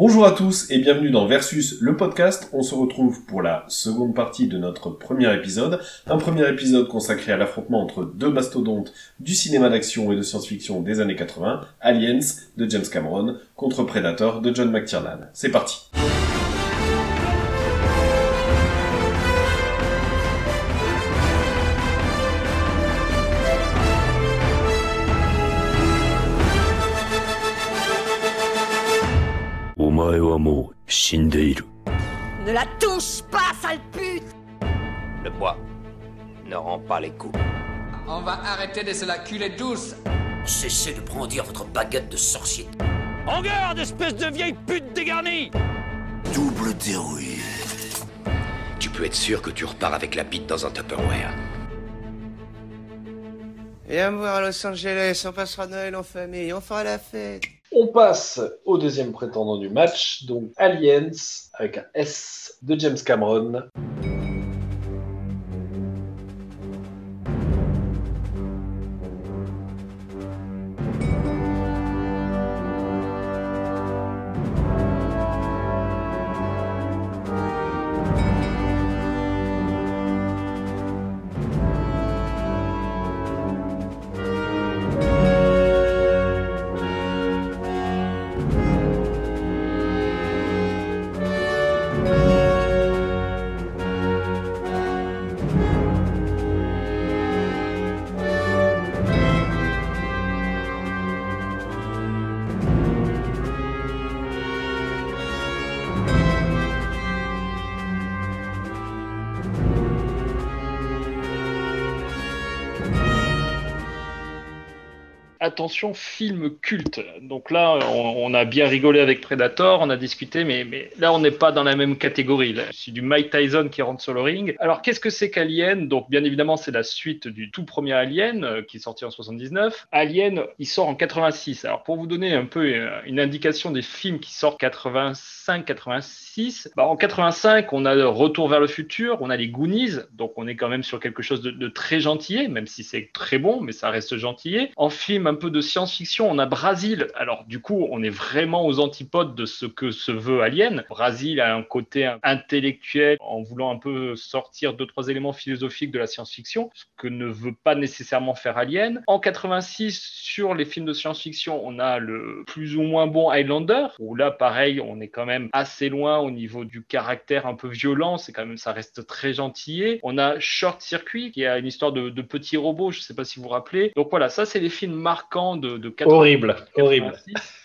Bonjour à tous et bienvenue dans Versus, le podcast. On se retrouve pour la seconde partie de notre premier épisode. Un premier épisode consacré à l'affrontement entre deux mastodontes du cinéma d'action et de science-fiction des années 80, Aliens de James Cameron contre Predator de John McTiernan. C'est parti. Ne la touche pas, sale pute Le poids ne rend pas les coups. On va arrêter de se la culer douce. Cessez de brandir votre baguette de sorcier. En garde, espèce de vieille pute dégarnie Double dérouille. Tu peux être sûr que tu repars avec la bite dans un Tupperware. Viens me voir à Los Angeles, on passera Noël en famille, on fera la fête. On passe au deuxième prétendant du match, donc Aliens avec un S de James Cameron. Film culte. Donc là, on, a bien rigolé avec Predator, on a discuté, mais, mais là, on n'est pas dans la même catégorie. C'est du Mike Tyson qui rentre sur le ring. Alors, qu'est-ce que c'est qu'Alien? Donc, bien évidemment, c'est la suite du tout premier Alien, euh, qui est sorti en 79. Alien, il sort en 86. Alors, pour vous donner un peu euh, une indication des films qui sortent 85, 86, bah, en 85, on a Retour vers le futur, on a les Goonies, donc on est quand même sur quelque chose de, de très gentillet, même si c'est très bon, mais ça reste gentillet. En film un peu de science-fiction, on a Brasil. Alors du coup, on est vraiment aux antipodes de ce que se veut Alien. Brasil a un côté intellectuel en voulant un peu sortir deux trois éléments philosophiques de la science-fiction, ce que ne veut pas nécessairement faire Alien. En 86, sur les films de science-fiction, on a le plus ou moins bon Highlander, où là pareil, on est quand même assez loin au niveau du caractère un peu violent, c'est quand même ça reste très gentillet. On a Short Circuit qui a une histoire de, de petits robots, je sais pas si vous vous rappelez. Donc voilà, ça c'est les films marquants de, de 80, Horrible, 86. horrible.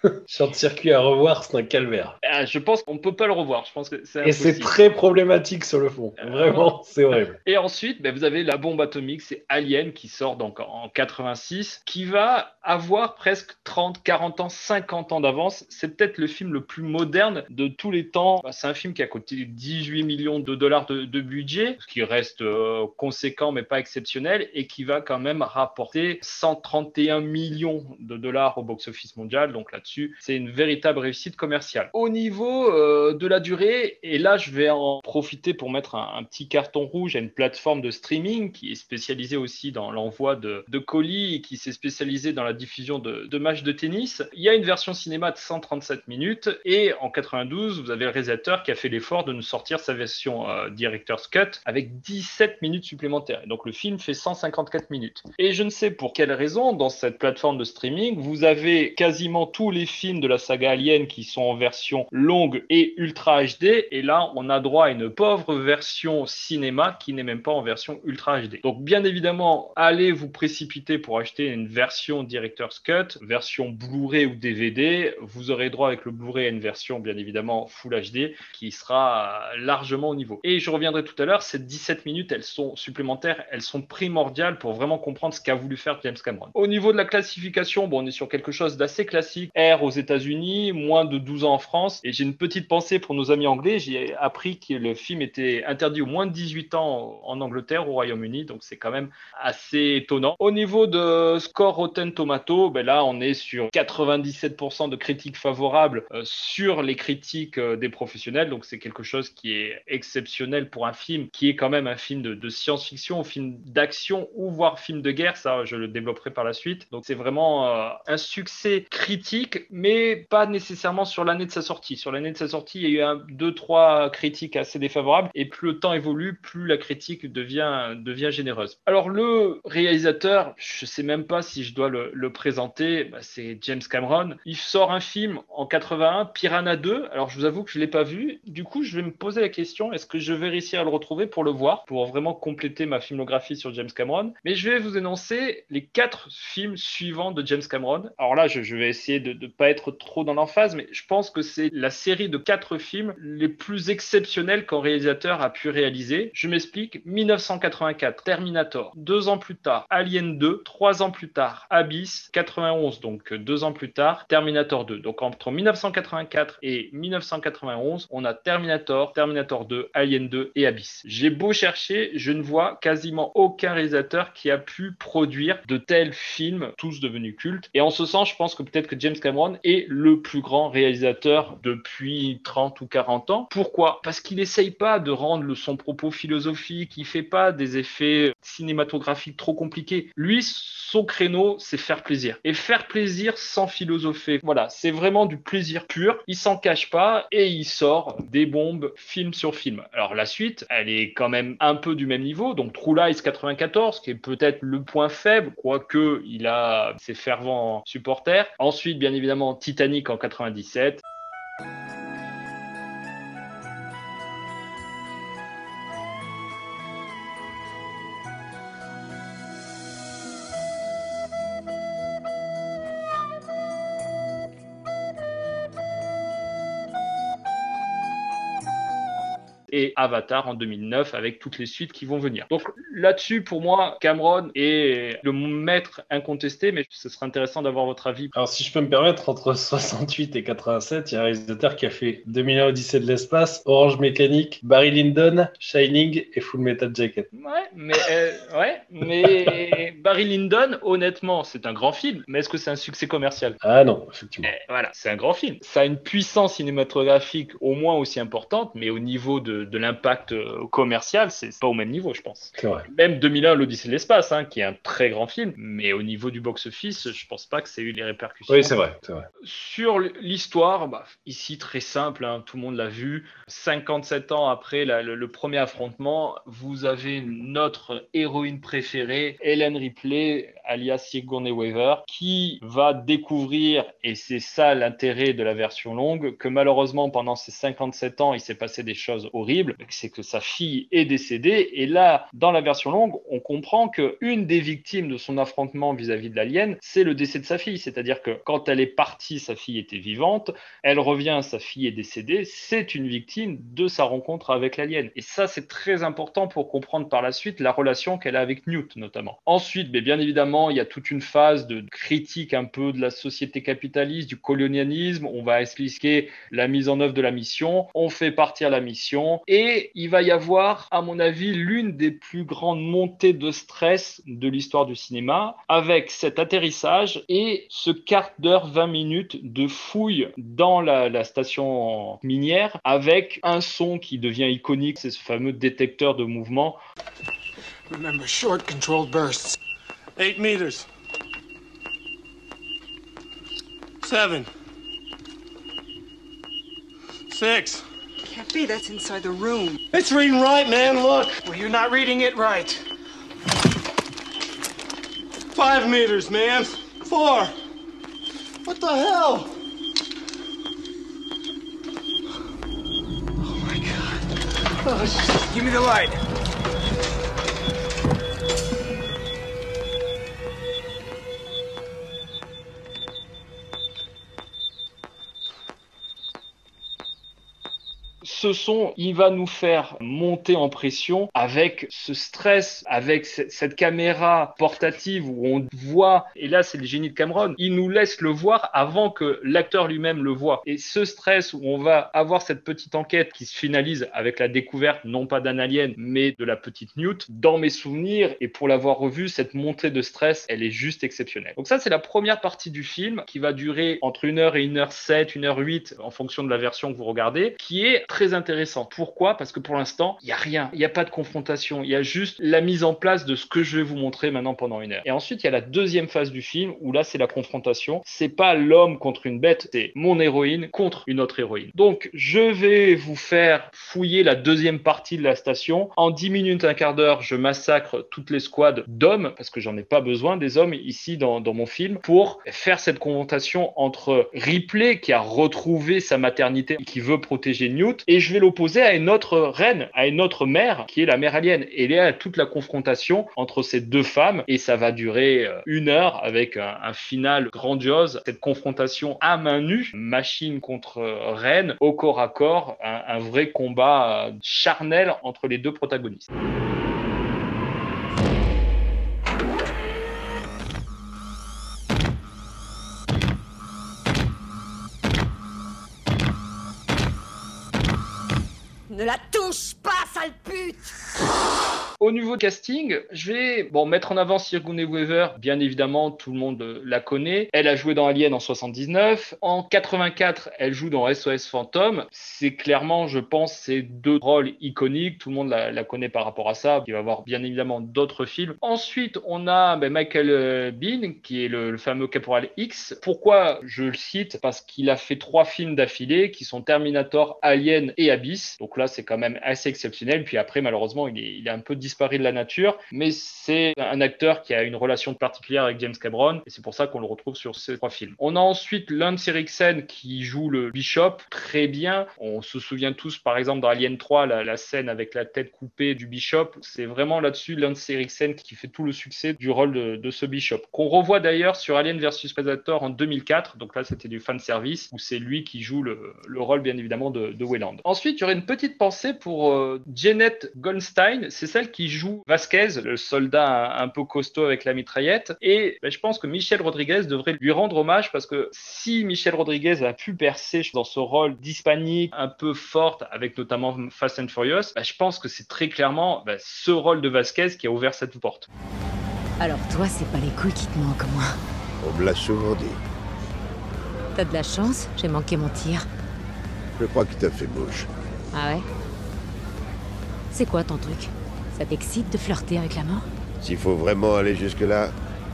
Short circuit à revoir, c'est un calvaire. Ah, je pense qu'on peut pas le revoir. Je pense que c'est Et c'est très problématique sur le fond. Vraiment, c'est horrible. Et ensuite, ben, vous avez la bombe atomique, c'est Alien qui sort donc en 86, qui va avoir presque 30, 40 ans, 50 ans d'avance. C'est peut-être le film le plus moderne de tous les temps. Ben, C'est un film qui a coûté 18 millions de dollars de, budget, ce qui reste euh, conséquent mais pas exceptionnel, et qui va quand même rapporter 131 millions de dollars au box-office mondial. Donc là-dessus, c'est une véritable réussite commerciale. Au niveau euh, de la durée, et là, je vais en profiter pour mettre un, petit carton rouge à une plateforme de streaming qui est spécialisée aussi dans l'envoi de, colis et qui s'est spécialisée dans la diffusion de, de matchs de tennis. Il y a une version cinéma de 137 minutes et en 92, vous avez le réalisateur qui a fait l'effort de nous sortir sa version euh, Director's Cut avec 17 minutes supplémentaires. Et donc le film fait 154 minutes. Et je ne sais pour quelle raison, dans cette plateforme de streaming, vous avez quasiment tous les films de la saga Alien qui sont en version longue et ultra HD. Et là, on a droit à une pauvre version cinéma qui n'est même pas en version ultra HD. Donc, bien évidemment, allez vous précipiter pour acheter une version Director's Cut, version Blu-ray ou DVD. Vous aurez droit avec le Blu-ray à une version, bien évidemment, Full HD qui sera largement au niveau. Et je reviendrai tout à l'heure, ces 17 minutes, elles sont supplémentaires, elles sont primordiales pour vraiment comprendre ce qu'a voulu faire James Cameron. Au niveau de la classification, bon, on est sur quelque chose d'assez classique. R aux États-Unis, moins de 12 ans en France. Et j'ai une petite pensée pour nos amis anglais. J'ai appris que le film était interdit aux moins de 18 ans en Angleterre, au Royaume-Uni. Donc c'est quand même assez étonnant. Au niveau de score Rotten Tomato, ben là, on est sur 97% de critiques favorables euh, sur les critiques euh, des professionnels. Donc c'est quelque chose qui est exceptionnel pour un film qui est quand même un film de, science-fiction, un film d'action ou voire film de guerre. Ça, je le développerai par la suite. Donc c'est vraiment euh, un succès critique, mais pas nécessairement sur l'année de sa sortie. Sur l'année de sa sortie, il y a eu un, deux, trois critiques assez défavorables, et plus le temps évolue, plus la critique devient, généreuse. Alors le réalisateur, je sais même pas si je dois le, le présenter, bah, c'est James Cameron. Il sort un film en 81, Piranha 2. Alors je vous avoue que je l'ai pas vu. Du coup, je vais me poser la question est-ce que je vais réussir à le retrouver pour le voir, pour vraiment compléter ma filmographie sur James Cameron Mais je vais vous énoncer les quatre films suivants de James Cameron. Alors là, je, vais essayer de ne pas être trop dans l'emphase, mais je pense que c'est la série de quatre films les plus exceptionnels qu'un réalisateur a pu réaliser. Je m'explique 1984, Terminator. Deux ans plus tard, Alien 2. Trois ans plus tard, Abyss. 91, donc deux ans plus tard, Terminator 2. Donc entre 1984 et 1991, on a Terminator, Terminator 2, Alien 2 et Abyss. J'ai beau chercher, je ne vois quasiment aucun réalisateur qui a pu produire de tels films, tous devenus cultes. Et en ce sens, je pense que peut-être que James Cameron est le plus grand réalisateur depuis 30 ou 40 ans. Pourquoi? Parce qu'il n'essaye pas de rendre son propos philosophique, il fait pas des effets cinématographiques trop compliqués. Lui, son créneau, c'est faire plaisir. Et faire plaisir sans philosopher. Voilà, c'est vraiment du plaisir pur. Il s'en cache pas et il sort des bombes film sur film. Alors la suite, elle est quand même un peu du même niveau. Donc True Lies 94, qui est peut-être le point faible, quoique il a ses fervents supporters. Ensuite, bien évidemment, Titanic en 97. Et Avatar en 2009 avec toutes les suites qui vont venir. Donc là-dessus, pour moi, Cameron est le maître incontesté, mais ce serait intéressant d'avoir votre avis. Alors si je peux me permettre, entre 68 et 87, il y a un réalisateur qui a fait 2001 Odyssée de l'espace, Orange Mécanique, Barry Lyndon, Shining et Full Metal Jacket. Ouais, mais, euh, ouais, mais Barry Lyndon, honnêtement, c'est un grand film, mais est-ce que c'est un succès commercial? Ah non, effectivement. Eh, Voilà, c'est un grand film. Ça a une puissance cinématographique au moins aussi importante, mais au niveau de, de l'impact euh, commercial, c'est pas au même niveau, je pense. Vrai. Même 2001, l'Odyssée de l'espace, hein, qui est un très grand film, mais au niveau du box-office, je pense pas que ça ait eu les répercussions. Oui, c'est vrai. Sur l'histoire, bah, ici très simple, hein, tout le monde l'a vu. 57 ans après la- le, le premier affrontement, vous avez notre héroïne préférée, Helen Ripley, alias Sigourney Weaver, qui va découvrir, et c'est ça l'intérêt de la version longue, que malheureusement pendant ces 57 ans, il s'est passé des choses horribles, c'est que sa fille est décédée, et là, dans la version longue, on comprend que une des victimes de son affrontement vis-à-vis de l'alien, c'est le décès de sa fille, c'est-à-dire que quand elle est partie, sa fille était vivante, elle revient, sa fille est décédée, c'est une victime de sa rencontre avec l'alien. Et ça, c'est très important pour comprendre par la suite la relation qu'elle a avec Newt, notamment. Ensuite, mais bien évidemment, il y a toute une phase de critique un peu de la société capitaliste, du colonialisme. On va expliquer la mise en œuvre de la mission. On fait partir la mission. Et il va y avoir, à mon avis, l'une des plus grandes montées de stress de l'histoire du cinéma, avec cet atterrissage et ce quart d'heure, 20 minutes de fouille dans la, station minière, avec un son qui devient iconique, c'est ce fameux détecteur de mouvement. Remember, short controlled bursts. Eight meters. Seven. Six. Can't be, that's inside the room. It's reading right, man. Look. Well, you're not reading it right. Five meters, man. Four. What the hell? Oh my god. Oh. Give me the light. Ce son, il va nous faire monter en pression avec ce stress, avec ce- cette caméra portative où on voit, et là c'est le génie de Cameron, il nous laisse le voir avant que l'acteur lui-même le voit. Et ce stress où on va avoir cette petite enquête qui se finalise avec la découverte non pas d'un alien, mais de la petite Newt, dans mes souvenirs, et pour l'avoir revu, cette montée de stress, elle est juste exceptionnelle. Donc ça c'est la première partie du film qui va durer entre 1 heure et 1 heure 7, 1 heure 8 en fonction de la version que vous regardez, qui est très intéressant. Pourquoi? Parce que pour l'instant, il n'y a rien. Il n'y a pas de confrontation. Il y a juste la mise en place de ce que je vais vous montrer maintenant pendant une heure. Et ensuite, il y a la deuxième phase du film où là, c'est la confrontation. C'est pas l'homme contre une bête, c'est mon héroïne contre une autre héroïne. Donc, je vais vous faire fouiller la deuxième partie de la station. En 10 minutes, un quart d'heure, je massacre toutes les squads d'hommes parce que j'en ai pas besoin des hommes ici dans, dans mon film pour faire cette confrontation entre Ripley qui a retrouvé sa maternité, qui veut protéger Newt, et je vais l'opposer à une autre reine, à une autre mère, qui est la mère alien. Et il y a toute la confrontation entre ces deux femmes, et ça va durer euh, une heure avec un, final grandiose. Cette confrontation à main nue, machine contre euh, reine, au corps à corps, un, un vrai combat euh, charnel entre les deux protagonistes. Ne la touche pas, sale pute Au niveau casting, je vais bon, mettre en avant Sigourney Weaver. Bien évidemment, tout le monde la connaît. Elle a joué dans Alien en 79. En 84, elle joue dans SOS Phantom. C'est clairement, je pense, ces deux rôles iconiques. Tout le monde la, connaît par rapport à ça. Il va y avoir bien évidemment d'autres films. Ensuite, on a ben, Michael euh, Bean, qui est le, fameux Caporal X. Pourquoi je le cite? Parce qu'il a fait trois films d'affilée qui sont Terminator, Alien et Abyss. Donc là, c'est quand même assez exceptionnel. Puis après, malheureusement, il est un peu disparu de la nature, mais c'est un acteur qui a une relation particulière avec James Cameron, et c'est pour ça qu'on le retrouve sur ces trois films. On a ensuite Lance Eriksen qui joue le Bishop très bien. On se souvient tous, par exemple, dans Alien 3, la, scène avec la tête coupée du Bishop. C'est vraiment là-dessus Lance Eriksen qui fait tout le succès du rôle de, ce Bishop, qu'on revoit d'ailleurs sur Alien vs Predator en 2004. Donc là, c'était du fan service où c'est lui qui joue le, le, rôle, bien évidemment, de, de Wayland. Ensuite, il y aurait une petite pensée pour euh, Janet Goldstein. C'est celle qui joue Vasquez, le soldat un, un peu costaud avec la mitraillette. Et ben, je pense que Michel Rodriguez devrait lui rendre hommage parce que si Michel Rodriguez a pu percer dans ce rôle d'hispanique un peu forte, avec notamment Fast and Furious, ben, je pense que c'est très clairement ben, ce rôle de Vasquez qui a ouvert cette porte. Alors toi, c'est pas les couilles qui te manquent, moi. On me l'a souvent dit. T'as de la chance, j'ai manqué mon tir. Je crois qu'il t'a fait mouche. Ah ouais? C'est quoi ton truc? Ça t'excite de flirter avec la mort S'il faut vraiment aller jusque-là,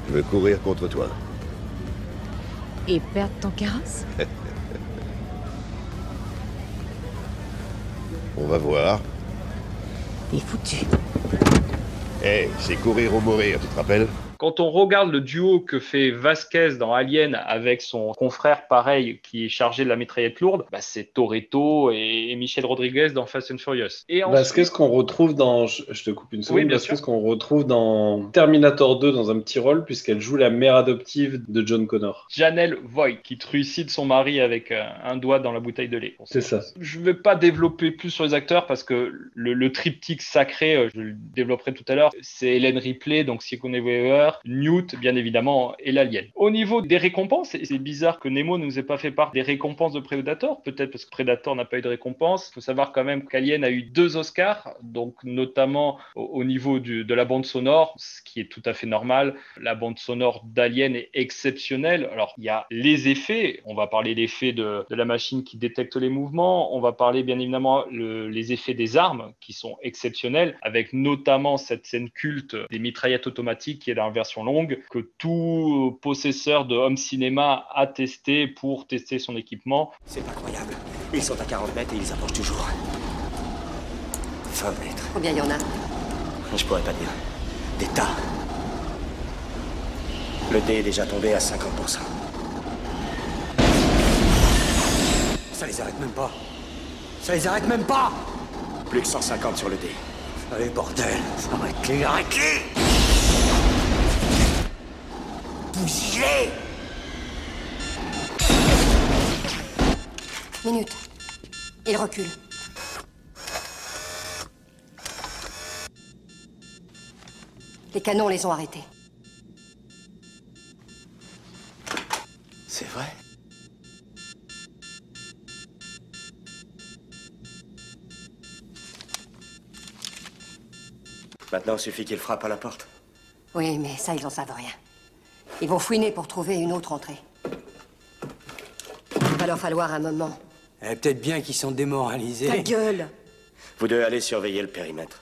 je veux courir contre toi. Et perdre ton carrosse On va voir. T'es foutu. Hé, hey, c'est courir ou mourir, tu te rappelles? Quand on regarde le duo que fait Vasquez dans Alien avec son confrère pareil qui est chargé de la mitraillette lourde, bah c'est Toretto et, Michel Rodriguez dans Fast and Furious. Et ensuite... Vasquez qu'on retrouve dans, je, te coupe une seconde, oui, Vasquez qu'on retrouve dans Terminator 2 dans un petit rôle puisqu'elle joue la mère adoptive de John Connor. Janelle Voigt qui trucide son mari avec un, un doigt dans la bouteille de lait. C'est ça. Je ne vais pas développer plus sur les acteurs parce que le, le triptyque sacré, je le développerai tout à l'heure, c'est Hélène Ripley, donc Sigourney Weaver, Newt, bien évidemment, et l'alien. Au niveau des récompenses, c'est bizarre que Nemo ne nous ait pas fait part des récompenses de Predator, peut-être parce que Predator n'a pas eu de récompense. Il faut savoir quand même qu'Alien a eu deux Oscars, donc notamment au, au niveau de la bande sonore, ce qui est tout à fait normal. La bande sonore d'Alien est exceptionnelle. Alors, il y a les effets, on va parler l'effet de, de, la machine qui détecte les mouvements, on va parler bien évidemment le, les effets des armes qui sont exceptionnels, avec notamment cette scène culte des mitraillettes automatiques qui est dans la version longue que tout possesseur de home cinéma a testé pour tester son équipement. C'est incroyable. Ils sont à 40 mètres et ils approchent toujours. 20 mètres. Combien il y en a? Je pourrais pas dire. Des tas. Le dé est déjà tombé à 50%. Ça les arrête même pas. Ça les arrête même pas Plus que 150 sur le dé. Allez, bordel Arrête-les, arrête-les Bousillez Minute. Il recule. Les canons les ont arrêtés. C'est vrai Maintenant, il suffit qu'il frappe à la porte. Oui, mais ça, ils en savent rien. Ils vont fouiner pour trouver une autre entrée. Il va leur falloir un moment. Eh, Peut-être bien qu'ils sont démoralisés. Ta gueule Vous devez aller surveiller le périmètre.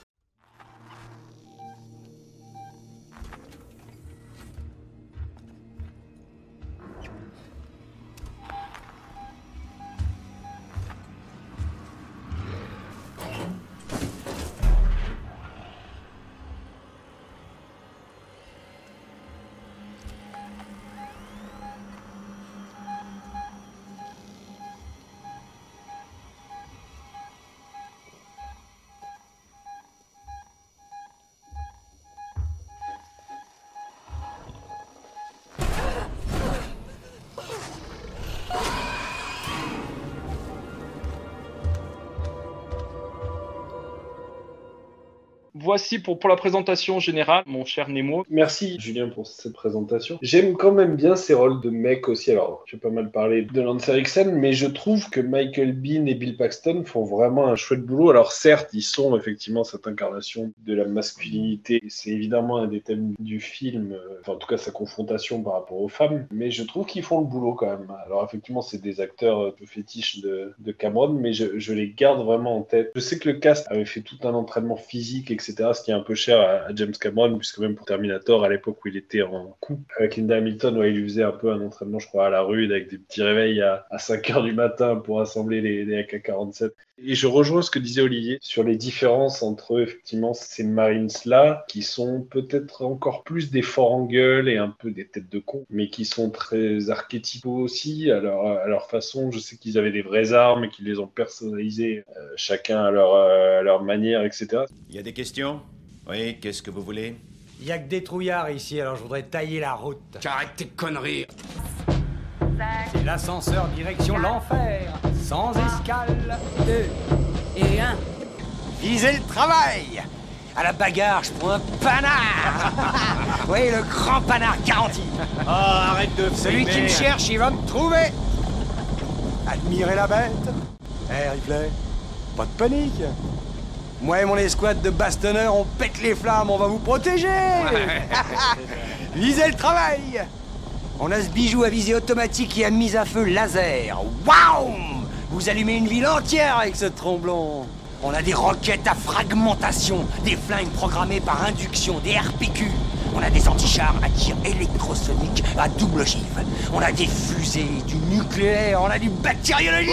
Voici pour, la présentation générale, mon cher Nemo. Merci Julien pour cette présentation. J'aime quand même bien ces rôles de mecs aussi. Alors, j'ai pas mal parlé de Lance Eriksen, mais je trouve que Michael Bean et Bill Paxton font vraiment un chouette boulot. Alors, certes, ils sont effectivement cette incarnation de la masculinité. C'est évidemment un des thèmes du film, euh, enfin, en tout cas sa confrontation par rapport aux femmes, mais je trouve qu'ils font le boulot quand même. Alors, effectivement, c'est des acteurs un peu fétiches de, Cameron, mais je les garde vraiment en tête. Je sais que le cast avait fait tout un entraînement physique, etc., ce qui est un peu cher à, James Cameron, puisque même pour Terminator, à l'époque où il était en couple avec Linda Hamilton, ouais, il lui faisait un peu un entraînement, je crois, à la rue, avec des petits réveils à, à 5 heures du matin pour assembler les, les AK-47. Et je rejoins ce que disait Olivier sur les différences entre effectivement ces Marines-là, qui sont peut-être encore plus des forts en gueule et un peu des têtes de con, mais qui sont très archétypaux aussi à leur, façon. Je sais qu'ils avaient des vraies armes et qu'ils les ont personnalisées, euh, chacun à leur, euh, à leur manière, etc. Il y a des questions? Oui, qu'est-ce que vous voulez? Il y a que des trouillards ici, alors je voudrais tailler la route. Arrête tes conneries. C'est l'ascenseur direction l'enfer, sans escale. Deux et un. Visez le travail. À la bagarre, je prends un panard. Oui, le grand panard garanti. Oh, arrête de Celui qui me cherche, il va me trouver. Admirez la bête. Eh, Ripley, pas de panique Moi et mon escouade de bastonneurs, on pète les flammes, on va vous protéger Visez le travail On a ce bijou à visée automatique et à mise à feu laser. Waouh Vous allumez une ville entière avec ce tromblon. On a des roquettes à fragmentation, des flingues programmées par induction, des RPQ. On a des antichars à tir électrosonique à double ogive. On a des fusées, du nucléaire, on a du bactériologique.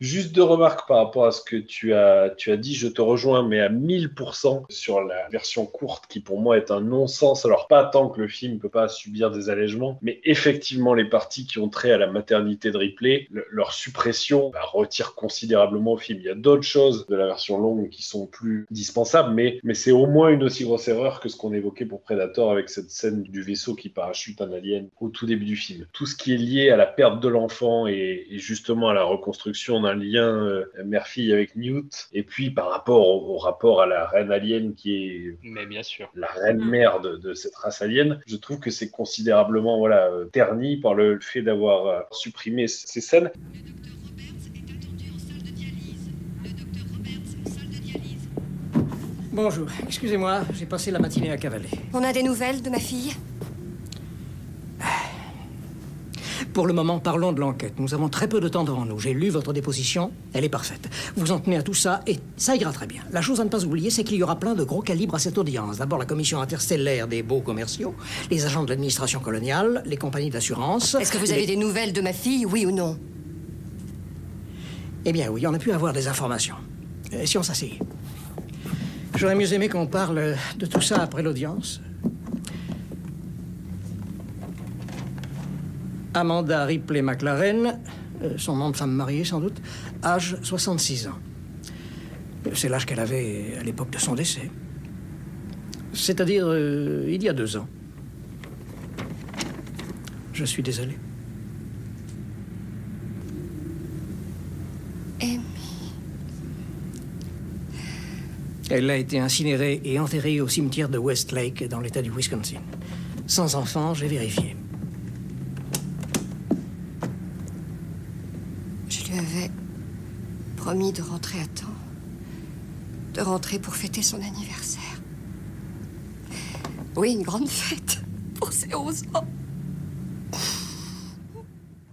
Juste deux remarques par rapport à ce que tu as, tu as dit, je te rejoins, mais à 1000% sur la version courte qui pour moi est un non-sens. Alors pas tant que le film ne peut pas subir des allègements, mais effectivement les parties qui ont trait à la maternité de Ripley, le- leur suppression bah, retire considérablement au film. Il y a d'autres choses de la version longue qui sont plus dispensables, mais, mais c'est au moins une aussi grosse erreur que ce qu'on évoquait pour Predator avec cette scène du vaisseau qui parachute un alien au tout début du film. Tout ce qui est lié à la perte de l'enfant et, et justement à la reconstruction d'un lien euh, mère-fille avec Newt, et puis par rapport au, au rapport à la reine alien qui est Mais bien sûr. la reine mère de, de cette race alien, je trouve que c'est considérablement voilà, euh, terni par le fait d'avoir euh, supprimé ces scènes. Bonjour, excusez-moi, j'ai passé la matinée à cavaler. On a des nouvelles de ma fille? Pour le moment, parlons de l'enquête. Nous avons très peu de temps devant nous. J'ai lu votre déposition, elle est parfaite. Vous en tenez à tout ça et ça ira très bien. La chose à ne pas oublier, c'est qu'il y aura plein de gros calibres à cette audience. D'abord la commission interstellaire des baux commerciaux, les agents de l'administration coloniale, les compagnies d'assurance. Est-ce que vous les- avez des nouvelles de ma fille, oui ou non? Eh bien oui, on a pu avoir des informations. Euh, si on s'asseyait. J'aurais mieux aimé qu'on parle de tout ça après l'audience. Amanda Ripley McLaren, euh, son nom de femme mariée sans doute, âge 66 ans. C'est l'âge qu'elle avait à l'époque de son décès. C'est-à-dire euh, il y a deux ans. Je suis désolé. Elle a été incinérée et enterrée au cimetière de Westlake, dans l'État du Wisconsin. Sans enfant, j'ai vérifié. Je lui avais promis de rentrer à temps. De rentrer pour fêter son anniversaire. Oui, une grande fête pour ses 11 ans.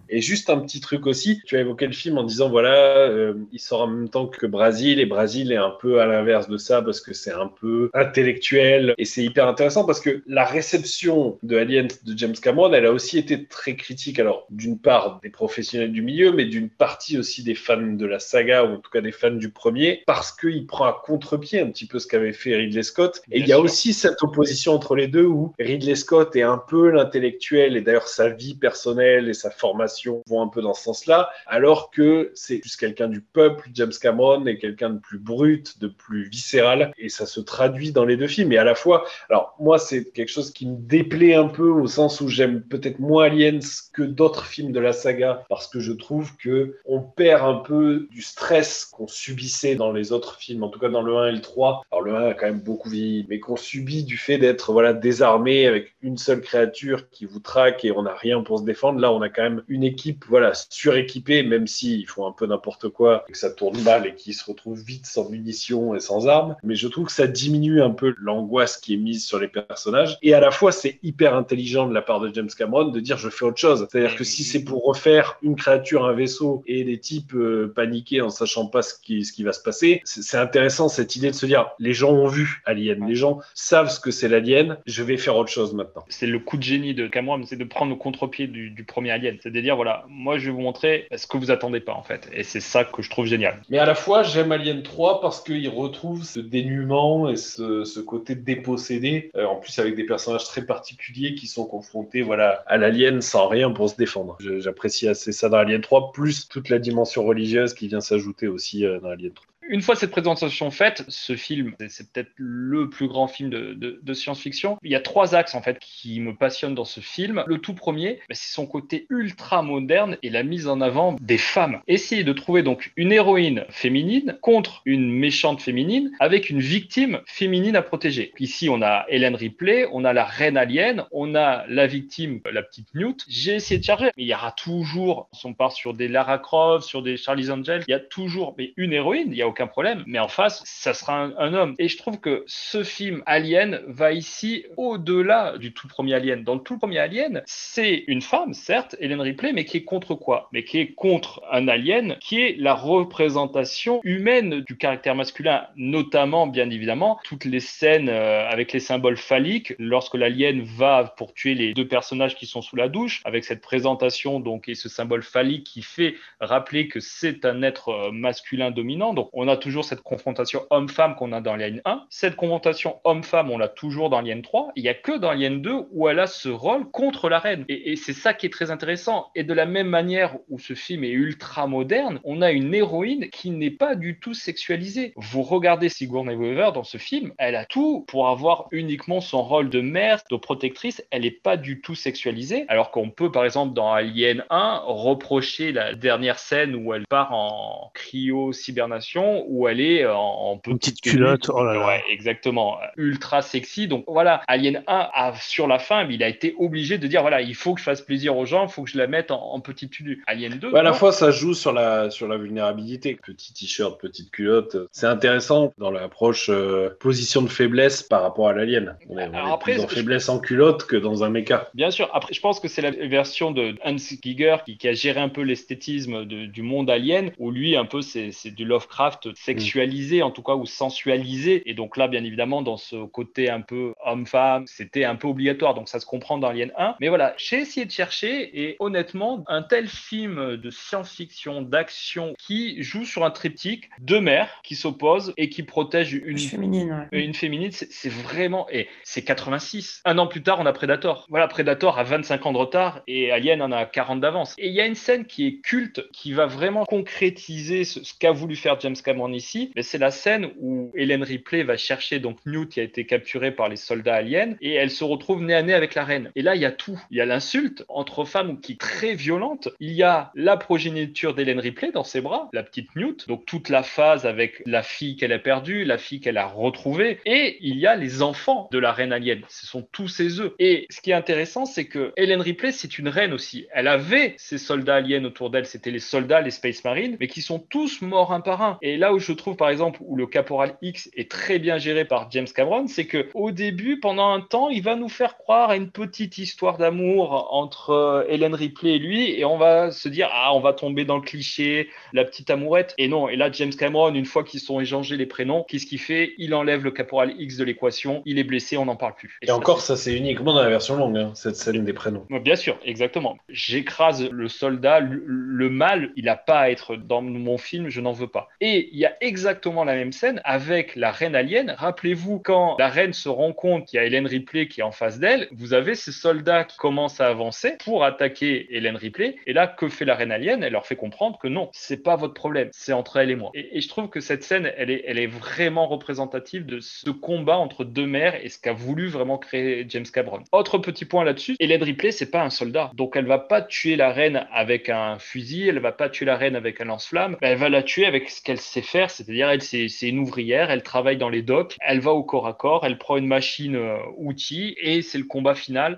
Et juste un petit truc aussi, tu as évoqué le film en disant voilà, euh, il sort en même temps que Brasil et Brasil est un peu à l'inverse de ça parce que c'est un peu intellectuel et c'est hyper intéressant parce que la réception de Aliens de James Cameron, elle a aussi été très critique. Alors d'une part des professionnels du milieu, mais d'une partie aussi des fans de la saga ou en tout cas des fans du premier parce qu'il prend à contre-pied un petit peu ce qu'avait fait Ridley Scott. Et il y a aussi cette opposition entre les deux où Ridley Scott est un peu l'intellectuel et d'ailleurs sa vie personnelle et sa formation vont un peu dans ce sens-là, alors que c'est plus quelqu'un du peuple, James Cameron, est quelqu'un de plus brut, de plus viscéral, et ça se traduit dans les deux films. Et à la fois, alors moi, c'est quelque chose qui me déplaît un peu au sens où j'aime peut-être moins Aliens que d'autres films de la saga, parce que je trouve que on perd un peu du stress qu'on subissait dans les autres films, en tout cas dans le 1 et le 3. Alors le 1 a quand même beaucoup vieilli, mais qu'on subit du fait d'être voilà désarmé avec une seule créature qui vous traque et on n'a rien pour se défendre. Là, on a quand même une équipe voilà suréquipée, même s'ils font un peu n'importe quoi et que ça tourne mal et qu'ils se retrouvent vite sans munitions et sans armes. Mais je trouve que ça diminue un peu l'angoisse qui est mise sur les personnages. Et à la fois, c'est hyper intelligent de la part de James Cameron de dire je fais autre chose. C'est-à-dire que si c'est pour refaire une créature, un vaisseau et des types euh, paniqués en sachant pas ce qui, ce qui va se passer, c'est intéressant cette idée de se dire les gens ont vu Alien, les gens savent ce que c'est l'Alien, je vais faire autre chose maintenant. C'est le coup de génie de Cameron, c'est de prendre le contre-pied du, du premier Alien. C'est de dire, voilà, moi je vais vous montrer ce que vous attendez pas en fait. Et c'est ça que je trouve génial. Mais à la fois, j'aime Alien 3 parce qu'il retrouve ce dénuement et ce, côté dépossédé, euh, en plus avec des personnages très particuliers qui sont confrontés voilà, à l'Alien sans rien pour se défendre. J'apprécie assez ça dans Alien 3, plus toute la dimension religieuse qui vient s'ajouter aussi euh, dans Alien 3. Une fois cette présentation faite, ce film, c'est- peut-être le plus grand film de, science-fiction. Il y a trois axes en fait qui me passionnent dans ce film. Le tout premier, bah, c'est son côté ultra moderne et la mise en avant des femmes. Essayer de trouver donc une héroïne féminine contre une méchante féminine avec une victime féminine à protéger. Ici, on a Hélène Ripley, on a la reine alien, on a la victime, la petite Newt. J'ai essayé de charger, mais il y aura toujours, si on part sur des Lara Croft, sur des Charlie's Angels, il y a toujours une héroïne, il n'y a aucun problème, mais en face, ça sera un, un homme. Et je trouve que ce film Alien va ici au-delà du tout premier Alien. Dans le tout premier Alien, c'est une femme, certes, Hélène Ripley, mais qui est contre quoi? Mais qui est contre un alien qui est la représentation humaine du caractère masculin, notamment, bien évidemment, toutes les scènes euh, avec les symboles phalliques, lorsque l'alien va pour tuer les deux personnages qui sont sous la douche, avec cette présentation donc et ce symbole phallique qui fait rappeler que c'est un être euh, masculin dominant. Donc on a toujours cette confrontation homme-femme qu'on a dans Alien 1. Cette confrontation homme-femme, on l'a toujours dans Alien 3. Il n'y a que dans Alien 2 où elle a ce rôle contre la reine. Et, c'est ça qui est très intéressant. Et de la même manière où ce film est ultra moderne, on a une héroïne qui n'est pas du tout sexualisée. Vous regardez Sigourney Weaver dans ce film, elle a tout pour avoir uniquement son rôle de mère, de protectrice. Elle n'est pas du tout sexualisée. Alors qu'on peut, par exemple, dans Alien 1, reprocher la dernière scène où elle part en cryo-cybernation, où elle est en, en petite culotte, oh là là. Ouais, exactement. Ultra sexy. Donc voilà, Alien 1, a, sur la fin, il a été obligé de dire voilà, il faut que je fasse plaisir aux gens, il faut que je la mette en, en petite tenue. Alien 2. Bah, à la fois, ça joue sur la, sur la vulnérabilité. Petit t-shirt, petite culotte. C'est intéressant dans l'approche euh, position de faiblesse par rapport à l'alien. On est, on Alors est après, plus en je- faiblesse en culotte que dans un méca. Bien sûr. Après, je pense que c'est la version de Hans Giger qui, qui a géré un peu l'esthétisme de- du monde alien, où lui, un peu, c'est c'est du Lovecraft sexualisé, en tout cas, ou sensualisé. Et donc là, bien évidemment, dans ce côté un peu homme-femme, c'était un peu obligatoire. Donc ça se comprend dans Alien 1. Mais voilà, j'ai essayé de chercher, et honnêtement, un tel film de science-fiction, d'action, qui joue sur un triptyque, deux mères qui s'opposent et qui protègent une féminine, ouais. une féminine, c'est c'est vraiment. Et c'est 86. Un an plus tard, on a Predator. Voilà, Predator a 25 ans de retard et Alien en a 40 d'avance. Et il y a une scène qui est culte, qui va vraiment concrétiser ce, ce qu'a voulu faire James Cameron ici. Mais c'est la scène où Hélène Ripley va chercher donc Newt qui a été capturé par les soldats aliens et elle se retrouve nez à nez avec la reine. Et là, il y a tout. Il y a l'insulte entre femmes qui est très violente. Il y a la progéniture d'Hélène Ripley dans ses bras, la petite Newt. Donc toute la phase avec la fille qu'elle a perdue, la fille qu'elle a retrouvée. Et il y a les enfants de la reine alien. Ce sont tous ses œufs. Et ce qui est intéressant, c'est que Hélène Ripley, c'est une reine aussi. Elle avait ses soldats aliens autour d'elle. C'était les soldats, les Space Marines, mais qui sont tous morts un par un. Là où je trouve, par exemple, où le Caporal X est très bien géré par James Cameron, c'est que au début, pendant un temps, il va nous faire croire à une petite histoire d'amour entre euh, Hélène Ripley et lui, et on va se dire, ah, on va tomber dans le cliché, la petite amourette. Et non, et là, James Cameron, une fois qu'ils sont échangés les prénoms, qu'est-ce qu'il fait? Il enlève le Caporal X de l'équation, il est blessé, on n'en parle plus. Et, encore, ça, c'est uniquement dans la version longue, hein, cette scène des prénoms. Bien sûr, exactement. J'écrase le soldat, le, le mal, il n'a pas à être dans mon film, je n'en veux pas. Et il y a exactement la même scène avec la reine alien. Rappelez-vous, quand la reine se rend compte qu'il y a Hélène Ripley qui est en face d'elle, vous avez ces soldats qui commencent à avancer pour attaquer Hélène Ripley. Et là, que fait la reine alien? Elle leur fait comprendre que non, c'est pas votre problème, c'est entre elle et moi. Et, je trouve que cette scène, elle est, elle est vraiment représentative de ce combat entre deux mères et ce qu'a voulu vraiment créer James Cameron. Autre petit point là-dessus, Hélène Ripley, c'est pas un soldat, donc elle va pas tuer la reine avec un fusil, elle va pas tuer la reine avec un lance-flamme, elle va la tuer avec ce qu'elle sait faire, c'est-à-dire elle c'est une ouvrière, elle travaille dans les docks, elle va au corps à corps, elle prend une machine euh, outil et c'est le combat final.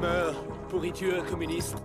Meurs, pourriture communiste?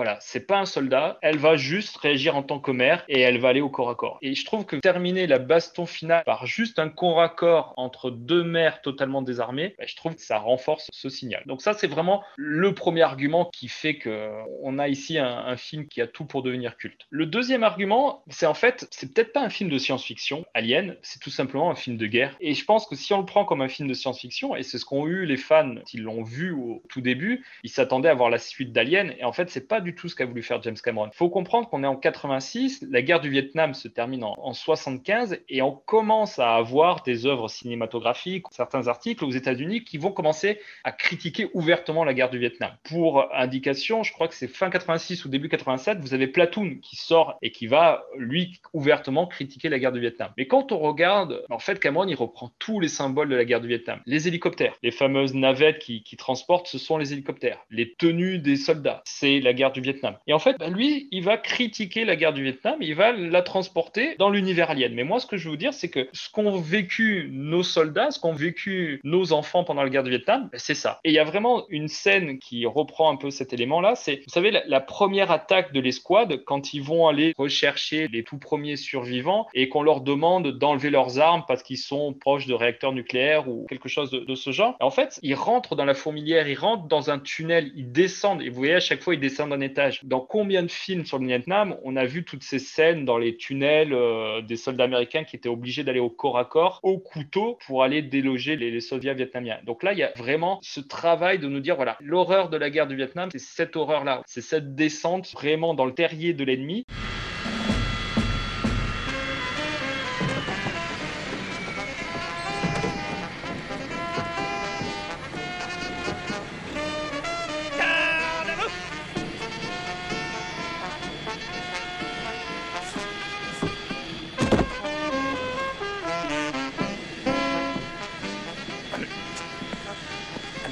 Voilà, c'est pas un soldat, elle va juste réagir en tant que mère et elle va aller au corps à corps. Et je trouve que terminer la baston finale par juste un corps à corps entre deux mères totalement désarmées, bah, je trouve que ça renforce ce signal. Donc ça, c'est vraiment le premier argument qui fait que on a ici un, film qui a tout pour devenir culte. Le deuxième argument, c'est en fait, c'est peut-être pas un film de science-fiction, Alien, c'est tout simplement un film de guerre. Et je pense que si on le prend comme un film de science-fiction, et c'est ce qu'ont eu les fans qui l'ont vu au tout début, ils s'attendaient à voir la suite d'Alien, et en fait, c'est pas du tout ce qu'a voulu faire James Cameron. Il faut comprendre qu'on est en 86, la guerre du Vietnam se termine en, en, 75 et on commence à avoir des œuvres cinématographiques, certains articles aux États-Unis qui vont commencer à critiquer ouvertement la guerre du Vietnam. Pour indication, je crois que c'est fin 86 ou début 87, vous avez Platoon qui sort et qui va lui ouvertement critiquer la guerre du Vietnam. Mais quand on regarde, en fait, Cameron il reprend tous les symboles de la guerre du Vietnam. Les hélicoptères, les fameuses navettes qui, qui transportent, ce sont les hélicoptères. Les tenues des soldats, c'est la guerre du Vietnam. Et en fait, bah, lui, il va critiquer la guerre du Vietnam, il va la transporter dans l'univers alien. Mais moi, ce que je veux vous dire, c'est que ce qu'ont vécu nos soldats, ce qu'ont vécu nos enfants pendant la guerre du Vietnam, bah, c'est ça. Et il y a vraiment une scène qui reprend un peu cet élément-là. C'est, vous savez, la, première attaque de l'escouade, quand ils vont aller rechercher les tout premiers survivants et qu'on leur demande d'enlever leurs armes parce qu'ils sont proches de réacteurs nucléaires ou quelque chose de, de ce genre. En fait, ils rentrent dans la fourmilière, ils rentrent dans un tunnel, ils descendent. Et vous voyez, à chaque fois, ils descendent étage. Dans combien de films sur le Vietnam, on a vu toutes ces scènes dans les tunnels euh, des soldats américains qui étaient obligés d'aller au corps à corps, au couteau, pour aller déloger les, les soldats vietnamiens. Donc là, il y a vraiment ce travail de nous dire, voilà, l'horreur de la guerre du Vietnam, c'est cette horreur-là, c'est cette descente vraiment dans le terrier de l'ennemi.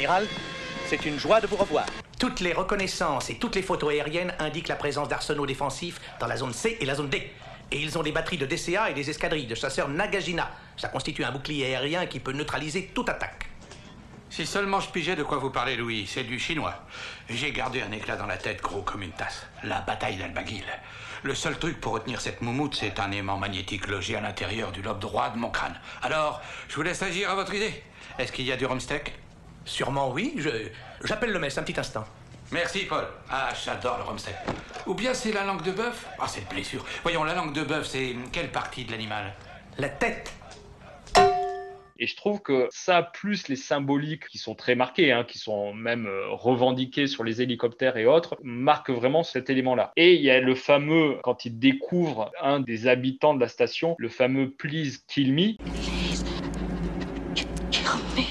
Amiral, c'est une joie de vous revoir. Toutes les reconnaissances et toutes les photos aériennes indiquent la présence d'arsenaux défensifs dans la zone C et la zone D. Et ils ont des batteries de DCA et des escadrilles de chasseurs Nagajina. Ça constitue un bouclier aérien qui peut neutraliser toute attaque. Si seulement je pigeais de quoi vous parlez, Louis, c'est du chinois. J'ai gardé un éclat dans la tête gros comme une tasse. La bataille d'Al-Baghil. Le seul truc pour retenir cette moumoute, c'est un aimant magnétique logé à l'intérieur du lobe droit de mon crâne. Alors, je vous laisse agir à votre idée. Est-ce qu'il y a du rumsteak? Sûrement oui. Je j'appelle le mess un petit instant. Merci, Paul. Ah, j'adore le rumsteak. Ou bien c'est la langue de bœuf? Ah, oh, cette blessure. Voyons, la langue de bœuf, c'est quelle partie de l'animal? La tête. Et je trouve que ça, plus les symboliques qui sont très marqués, hein, qui sont même euh, revendiqués sur les hélicoptères et autres, marquent vraiment cet élément-là. Et il y a le fameux, quand il découvre un des habitants de la station, le fameux Please Kill Me.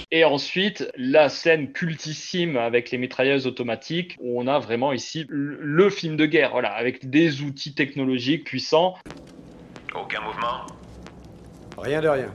Et ensuite, la scène cultissime avec les mitrailleuses automatiques, où on a vraiment ici le film de guerre, voilà, avec des outils technologiques puissants. Aucun mouvement Rien de rien.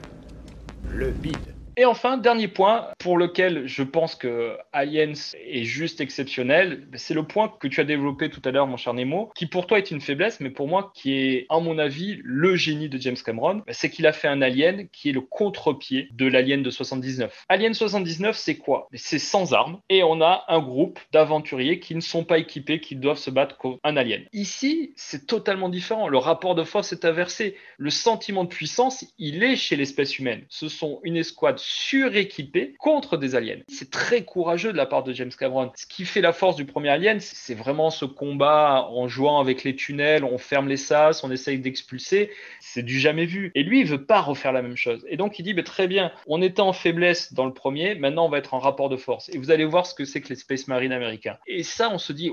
Le bide. Et enfin, dernier point pour lequel je pense que Aliens est juste exceptionnel, c'est le point que tu as développé tout à l'heure, mon cher Nemo, qui pour toi est une faiblesse, mais pour moi qui est, à mon avis, le génie de James Cameron, c'est qu'il a fait un Alien qui est le contre-pied de l'Alien de 79. Alien 79, c'est quoi? C'est sans armes et on a un groupe d'aventuriers qui ne sont pas équipés, qui doivent se battre contre un alien. Ici, c'est totalement différent. Le rapport de force est inversé. Le sentiment de puissance, il est chez l'espèce humaine. Ce sont une escouade suréquipée contre des aliens. C'est très courageux de la part de James Cameron. Ce qui fait la force du premier Alien, c'est vraiment ce combat en jouant avec les tunnels, on ferme les sas, on essaye d'expulser. C'est du jamais vu. Et lui, il veut pas refaire la même chose. Et donc, il dit, bah, très bien, on était en faiblesse dans le premier, maintenant on va être en rapport de force. Et vous allez voir ce que c'est que les Space Marines américains. Et ça, on se dit,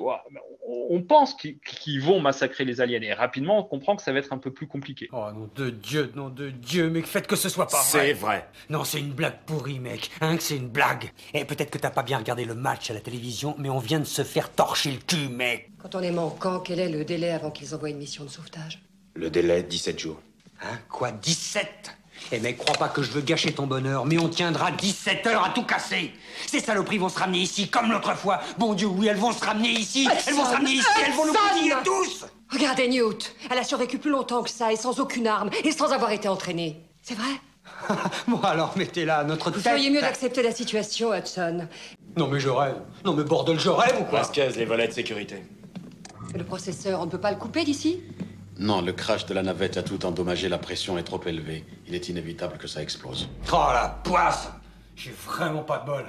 on pense qu'ils vont massacrer les aliens. Et rapidement, on comprend que ça va être un peu plus compliqué. Oh, nom de Dieu, nom de Dieu, mec, faites que ce soit pas vrai. C'est vrai. Non, c'est une blague pourrie, mec. Hein, que c'est une blague. Et peut-être que t'as pas bien regardé le match à la télévision, mais on vient de se faire torcher le cul, mec. Quand on est manquant, quel est le délai avant qu'ils envoient une mission de sauvetage? Le délai, 17 jours. Hein, quoi, 17 eh mec, crois pas que je veux gâcher ton bonheur, mais on tiendra 17 heures à tout casser. Ces saloperies vont se ramener ici comme l'autre fois. Bon Dieu, oui, elles vont se ramener ici. Elles vont se ramener ici, elles vont nous bousiller tous. Regardez Newt. Elle a survécu plus longtemps que ça et sans aucune arme et sans avoir été entraînée. C'est vrai? Bon alors, mettez-la à notre Vous tête. feriez mieux d'accepter la situation, Hudson. Non mais je rêve. Non mais bordel, je rêve ou quoi Vasquez, les volets de sécurité. Le processeur, on ne peut pas le couper d'ici? Non, le crash de la navette a tout endommagé, la pression est trop élevée. Il est inévitable que ça explose. Oh la poisse J'ai vraiment pas de bol.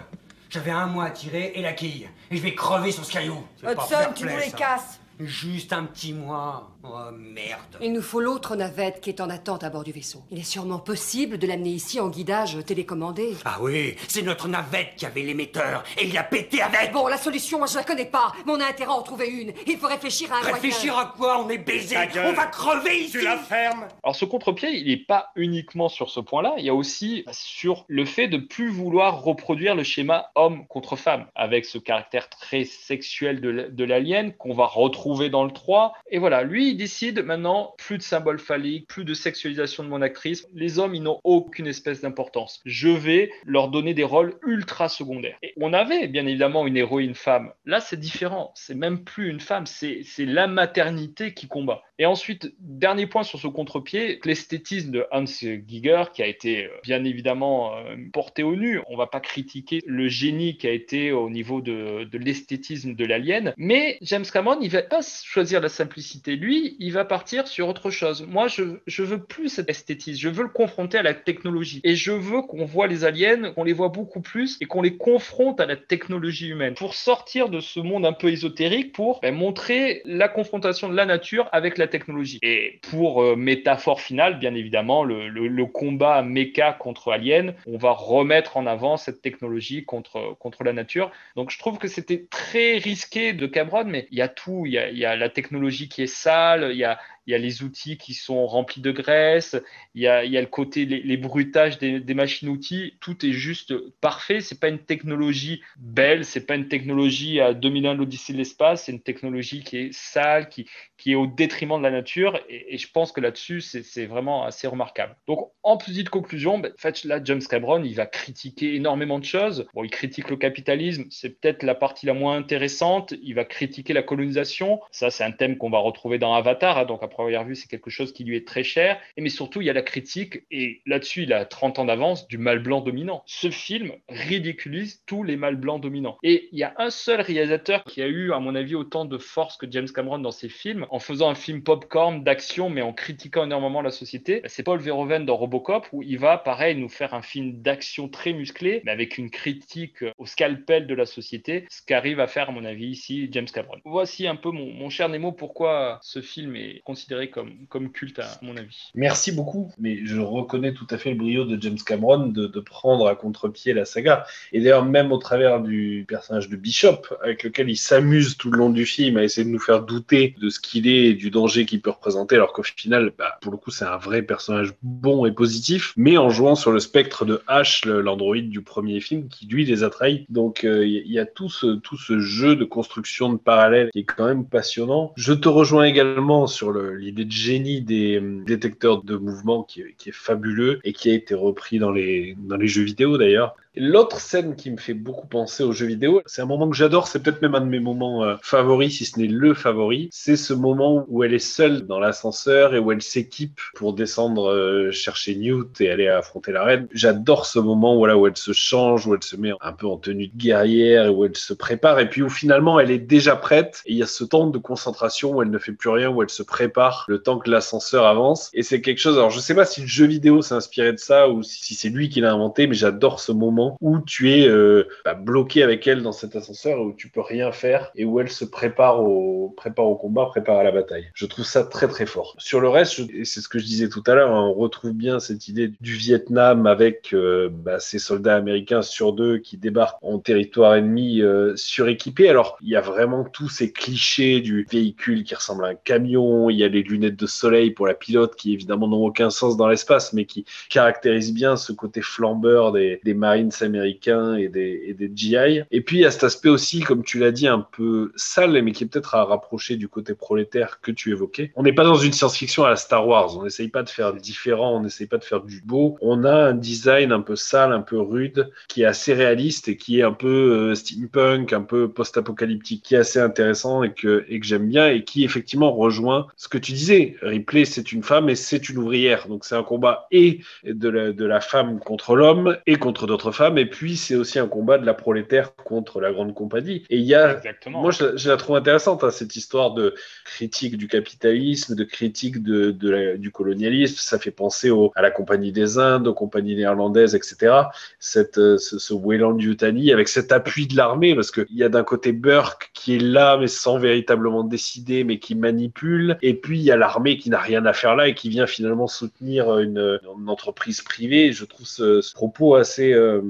J'avais un mois à tirer et la quille. Et je vais crever sur ce caillou. Hudson, tu nous les casses. Juste un petit mois. Oh merde. Il nous faut l'autre navette qui est en attente à bord du vaisseau. Il est sûrement possible de l'amener ici en guidage télécommandé. Ah oui, c'est notre navette qui avait l'émetteur et il a pété avec. Bon, la solution, moi je la connais pas, mais on a intérêt à en trouver une. Il faut réfléchir à un Réfléchir moyen. à quoi On est baisé. On va crever ici. Tu la fermes Alors ce contre-pied, il n'est pas uniquement sur ce point-là, il y a aussi sur le fait de plus vouloir reproduire le schéma homme contre femme, avec ce caractère très sexuel de l'alien qu'on va retrouver dans le 3. Et voilà, lui, il décide maintenant, plus de symboles phalliques, plus de sexualisation de mon actrice. Les hommes, ils n'ont aucune espèce d'importance. Je vais leur donner des rôles ultra secondaires. Et on avait bien évidemment une héroïne femme. Là, c'est différent. C'est même plus une femme, c'est la maternité qui combat. Et ensuite, dernier point sur ce contre-pied, l'esthétisme de Hans Giger, qui a été euh, bien évidemment euh, porté au nu. On va pas critiquer le génie qui a été au niveau de, l'esthétisme de l'alien, mais James Cameron, il va pas choisir la simplicité. Lui, il va partir sur autre chose. Moi, je, je veux plus cet esthétisme. Je veux le confronter à la technologie. Et je veux qu'on voit les aliens, qu'on les voit beaucoup plus et qu'on les confronte à la technologie humaine pour sortir de ce monde un peu ésotérique pour ben, montrer la confrontation de la nature avec la technologie. Et pour euh, métaphore finale, bien évidemment, le, combat méca contre alien, on va remettre en avant cette technologie contre, contre la nature. Donc je trouve que c'était très risqué de Cameron, mais il y a tout. Il y a, y a la technologie qui est sale, il y a, il y a les outils qui sont remplis de graisse, il y a, le côté, les, les bruitages des, machines-outils, tout est juste parfait. C'est pas une technologie belle, c'est pas une technologie à 2001 de l'Odyssée de l'espace, c'est une technologie qui est sale, qui, est au détriment de la nature. Et, je pense que là-dessus, c'est vraiment assez remarquable. Donc, en petite conclusion, ben, en là, James Cameron, il va critiquer énormément de choses. Bon, il critique le capitalisme, c'est peut-être la partie la moins intéressante. Il va critiquer la colonisation. Ça, c'est un thème qu'on va retrouver dans Avatar. hein. Première vue, c'est quelque chose qui lui est très cher. Mais surtout, il y a la critique, et là-dessus, il a 30 ans d'avance, du mal blanc dominant. Ce film ridiculise tous les mâles blancs dominants. Et il y a un seul réalisateur qui a eu, à mon avis, autant de force que James Cameron dans ses films, en faisant un film popcorn d'action, mais en critiquant énormément la société. C'est Paul Verhoeven dans Robocop, où il va, pareil, nous faire un film d'action très musclé, mais avec une critique au scalpel de la société, ce qu'arrive à faire, à mon avis, ici, James Cameron. Voici un peu mon, mon cher Nemo, pourquoi ce film est considéré comme, comme culte, à mon avis. Merci beaucoup, mais je reconnais tout à fait le brio de James Cameron de, prendre à contre-pied la saga. Et d'ailleurs, même au travers du personnage de Bishop, avec lequel il s'amuse tout le long du film à essayer de nous faire douter de ce qu'il est et du danger qu'il peut représenter, alors qu'au final, bah, pour le coup, c'est un vrai personnage bon et positif, mais en jouant sur le spectre de H, le- l'androïde du premier film, qui lui les a trahis. Donc, euh, il y, il y a tout ce, tout ce jeu de construction de parallèles qui est quand même passionnant. Je te rejoins également sur le- l'idée de génie des euh, détecteurs de mouvement qui, est- qui est fabuleux et qui a été repris dans les, dans les jeux vidéo d'ailleurs. L'autre scène qui me fait beaucoup penser aux jeux vidéo, c'est un moment que j'adore, c'est peut-être même un de mes moments euh, favoris, si ce n'est le favori, c'est ce moment où elle est seule dans l'ascenseur et où elle s'équipe pour descendre euh, chercher Newt et aller affronter la reine. J'adore ce moment voilà, où elle se change, où elle se met un peu en tenue de guerrière et où elle se prépare. Et puis où finalement elle est déjà prête. Et il y a ce temps de concentration où elle ne fait plus rien, où elle se prépare le temps que l'ascenseur avance. Et c'est quelque chose, alors je sais pas si le jeu vidéo s'est inspiré de ça ou si c'est lui qui l'a inventé, mais j'adore ce moment où tu es euh, bah, bloqué avec elle dans cet ascenseur où tu peux rien faire et où elle se prépare au, combat, prépare à la bataille. Je trouve ça très très fort. Sur le reste, c'est ce que je disais tout à l'heure, hein, on retrouve bien cette idée du Vietnam avec euh, bah, ces soldats américains sur deux qui débarquent en territoire ennemi euh, suréquipés. Alors, il y a vraiment tous ces clichés du véhicule qui ressemble à un camion, il y a les lunettes de soleil pour la pilote qui évidemment n'ont aucun sens dans l'espace, mais qui caractérisent bien ce côté flambeur des Marines américains et des, GI. Et puis, il y a cet aspect aussi, comme tu l'as dit, un peu sale, mais qui est peut-être à rapprocher du côté prolétaire que tu évoquais. On n'est pas dans une science-fiction à la Star Wars. On n'essaye pas de faire différent, on n'essaye pas de faire du beau. On a un design un peu sale, un peu rude, qui est assez réaliste et qui est un peu euh, steampunk, un peu post-apocalyptique, qui est assez intéressant et que, et que j'aime bien et qui effectivement rejoint ce que tu disais. Ripley, c'est une femme et c'est une ouvrière. Donc c'est un combat et de la, de la femme contre l'homme et contre d'autres femmes. Et puis c'est aussi un combat de la prolétaire contre la grande compagnie. Et il y a, Exactement. moi je, la- je la trouve intéressante, hein, cette histoire de critique du capitalisme, de critique de, de la- du colonialisme. Ça fait penser au, à la Compagnie des Indes, aux compagnies néerlandaises, etc. Cette, euh, ce, ce Wayland Yutani avec cet appui de l'armée, parce qu'il y a d'un côté Burke qui est là, mais sans véritablement décider, mais qui manipule. Et puis il y a l'armée qui n'a rien à faire là et qui vient finalement soutenir une, une entreprise privée. Je trouve ce, ce propos assez, euh,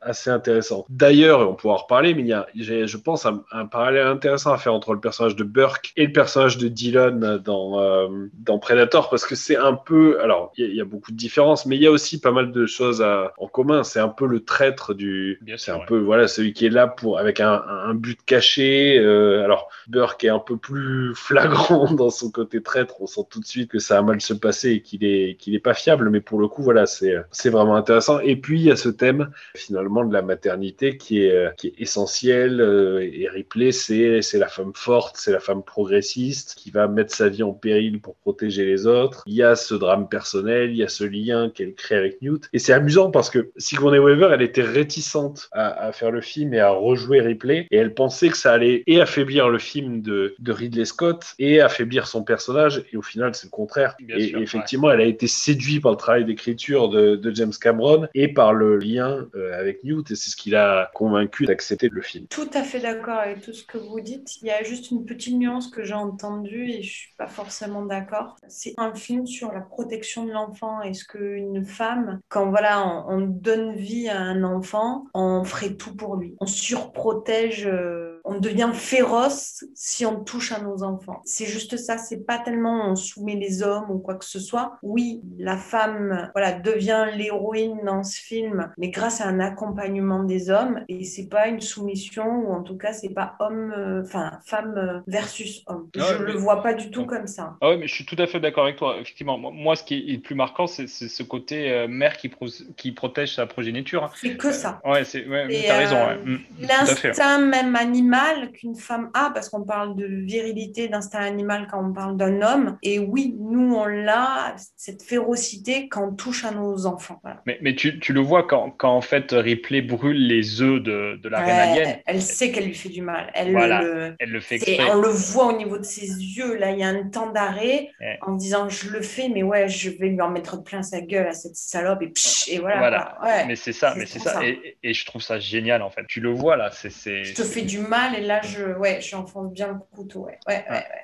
assez intéressant. D'ailleurs, on pourra en reparler, mais il y a, je pense, un, un parallèle intéressant à faire entre le personnage de Burke et le personnage de Dylan dans, euh, dans Predator, parce que c'est un peu, alors il y, a- il y a beaucoup de différences, mais il y a aussi pas mal de choses à- en commun. C'est un peu le traître du, c'est un peu voilà celui qui est là pour avec un, un but caché. euh, alors Burke est un peu plus flagrant dans son côté traître. On sent tout de suite que ça a mal se passer et qu'il est qu'il est pas fiable, mais pour le coup voilà c'est c'est vraiment intéressant. Et puis il y a ce thème finalement de la maternité qui est euh, qui est essentiel. euh, et Ripley c'est c'est la femme forte, c'est la femme progressiste qui va mettre sa vie en péril pour protéger les autres. Il y a ce drame personnel, il y a ce lien qu'elle crée avec Newt. Et c'est amusant parce que Sigourney Weaver, elle était réticente à, à faire le film et à rejouer Ripley. Et elle pensait que ça allait et affaiblir le film de, de Ridley Scott et affaiblir son personnage. Et au final, c'est le contraire. Bien et sûr, et effectivement, elle a été séduite par le travail d'écriture de, de James Cameron et par le lien euh, avec Newt. Et c'est ce qui l'a convaincu d'accepter le film. Tout à fait d'accord avec tout ce que vous dites. Il y a juste une petite nuance que j'ai entendue et je suis pas forcément d'accord. C'est un film sur la protection de l'enfant. Est-ce qu'une femme, quand voilà, on, on donne vie à un enfant, on ferait tout pour lui? On surprotège, euh, on devient féroce si on touche à nos enfants. C'est juste ça. C'est pas tellement on soumet les hommes ou quoi que ce soit. Oui, la femme, voilà, devient l'héroïne dans ce film, mais grâce à un accompagnement des hommes et c'est pas une soumission ou en tout cas c'est pas homme, euh, enfin femme euh, versus homme. Ouais, Je mais- le vois pas du tout comme ça. Ah ouais, mais je suis tout à fait d'accord avec toi. Effectivement, moi, ce qui est le plus marquant, c'est ce côté euh, mère qui, pro- qui protège sa progéniture. hein. C'est que ça. Ouais, c'est, ouais, t'as raison. euh, ouais. Mm. L'instinct même animal qu'une femme a, parce qu'on parle de virilité, d'instinct animal quand on parle d'un homme. Et oui, nous on l'a, cette férocité quand on touche à nos enfants. Voilà. Mais, mais tu, tu le vois quand, quand en fait Ripley brûle les œufs de, de la reine Ouais, alien. elle sait qu'elle lui fait du mal. Elle Voilà, le, elle le fait exprès. on le voit au niveau de ses yeux. Là, il y a un temps d'arrêt Ouais. en disant je le fais, mais ouais, je vais lui en mettre plein sa gueule à cette salope et, psh, et voilà. Voilà. quoi. Ouais. Mais c'est ça, mais c'est ça. Et, et je trouve ça génial en fait. Tu le vois là, c'est. c'est- Je te fais du mal et là, je, ouais, j'enfonce bien le couteau.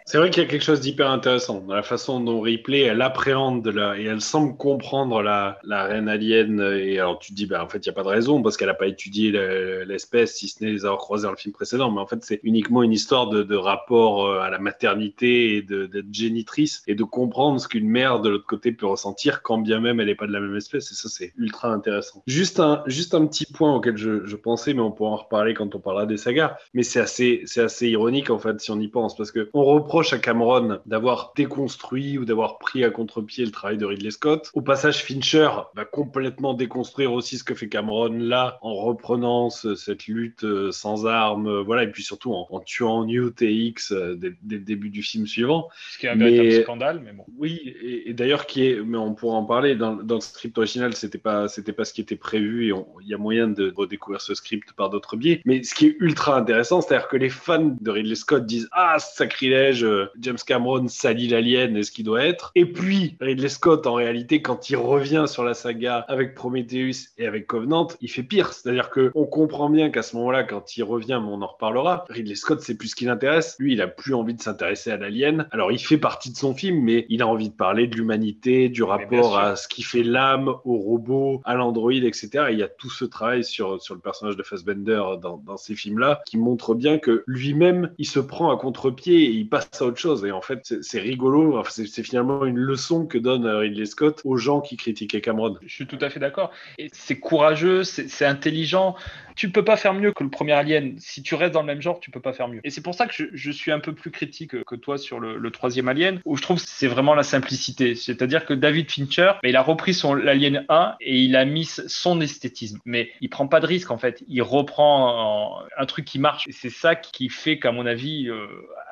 C'est vrai qu'il y a quelque chose d'hyper intéressant dans la façon dont Ripley elle appréhende et elle semble comprendre la, la reine alien. Et alors tu te dis, bah, en fait, il n'y a pas de raison parce qu'elle n'a pas étudié le- l'espèce, si ce n'est les avoir croisés dans le film précédent. Mais en fait, c'est uniquement une histoire de, de rapport euh, à la maternité et d'être génitrice et de comprendre ce qu'une mère de l'autre côté peut ressentir quand bien même elle n'est pas de la même espèce. Et ça, c'est ultra intéressant. Juste un, juste un petit point auquel je, je pensais, mais on pourra en reparler quand on parlera des sagas. Mais c'est assez, c'est assez ironique en fait si on y pense parce que on reproche à Cameron d'avoir déconstruit ou d'avoir pris à contre-pied le travail de Ridley Scott. Au passage, Fincher va complètement déconstruire aussi ce que fait Cameron là, en reprenant ce- cette lutte euh, sans armes, euh, voilà, et puis surtout en, en tuant Newt et X euh, dès, dès le début du film suivant. Ce qui est un véritable Mais- scandale, mais bon. oui, et, et d'ailleurs qui est, mais on pourra en parler dans, dans le script original, c'était pas, c'était pas ce qui était prévu et il y a moyen de redécouvrir ce script par d'autres biais. Mais ce qui est ultra intéressant, c'est-à-dire que les fans de Ridley Scott disent ah sacrilège, euh, James Cameron salit l'alien et ce qu'il doit être. Et puis Ridley Scott, en réalité, quand il revient sur la saga avec Prometheus et avec Covenant, il fait pire. C'est-à-dire que on comprend bien qu'à ce moment-là, quand il revient, mais on en reparlera, Ridley Scott, c'est plus ce qui l'intéresse. Lui, il a plus envie de s'intéresser à l'alien. Alors, il fait partie de son film, mais il a envie de parler de l'humanité, du rapport à ce qui fait l'âme au robot, à l'android, etc. Et il y a tout ce travail sur, sur le personnage de Fassbender dans, dans ces films-là qui montre bien que lui-même, il se prend à contre-pied et il passe à autre chose. Et en fait, c'est rigolo. C'est finalement une leçon que donne Ridley Scott aux gens qui critiquaient Cameron. Je suis tout à fait d'accord. C'est courageux, c'est intelligent. Tu peux pas faire mieux que le premier Alien. Si tu restes dans le même genre, tu peux pas faire mieux. Et c'est pour ça que je, suis un peu plus critique que toi sur le, troisième Alien, où je trouve c'est vraiment la simplicité. C'est-à-dire que David Fincher, mais il a repris son l'Alien 1 et il a mis son esthétisme. Mais il prend pas de risque en fait. Il reprend un, un truc qui marche. Et c'est ça qui fait qu'à mon avis, euh,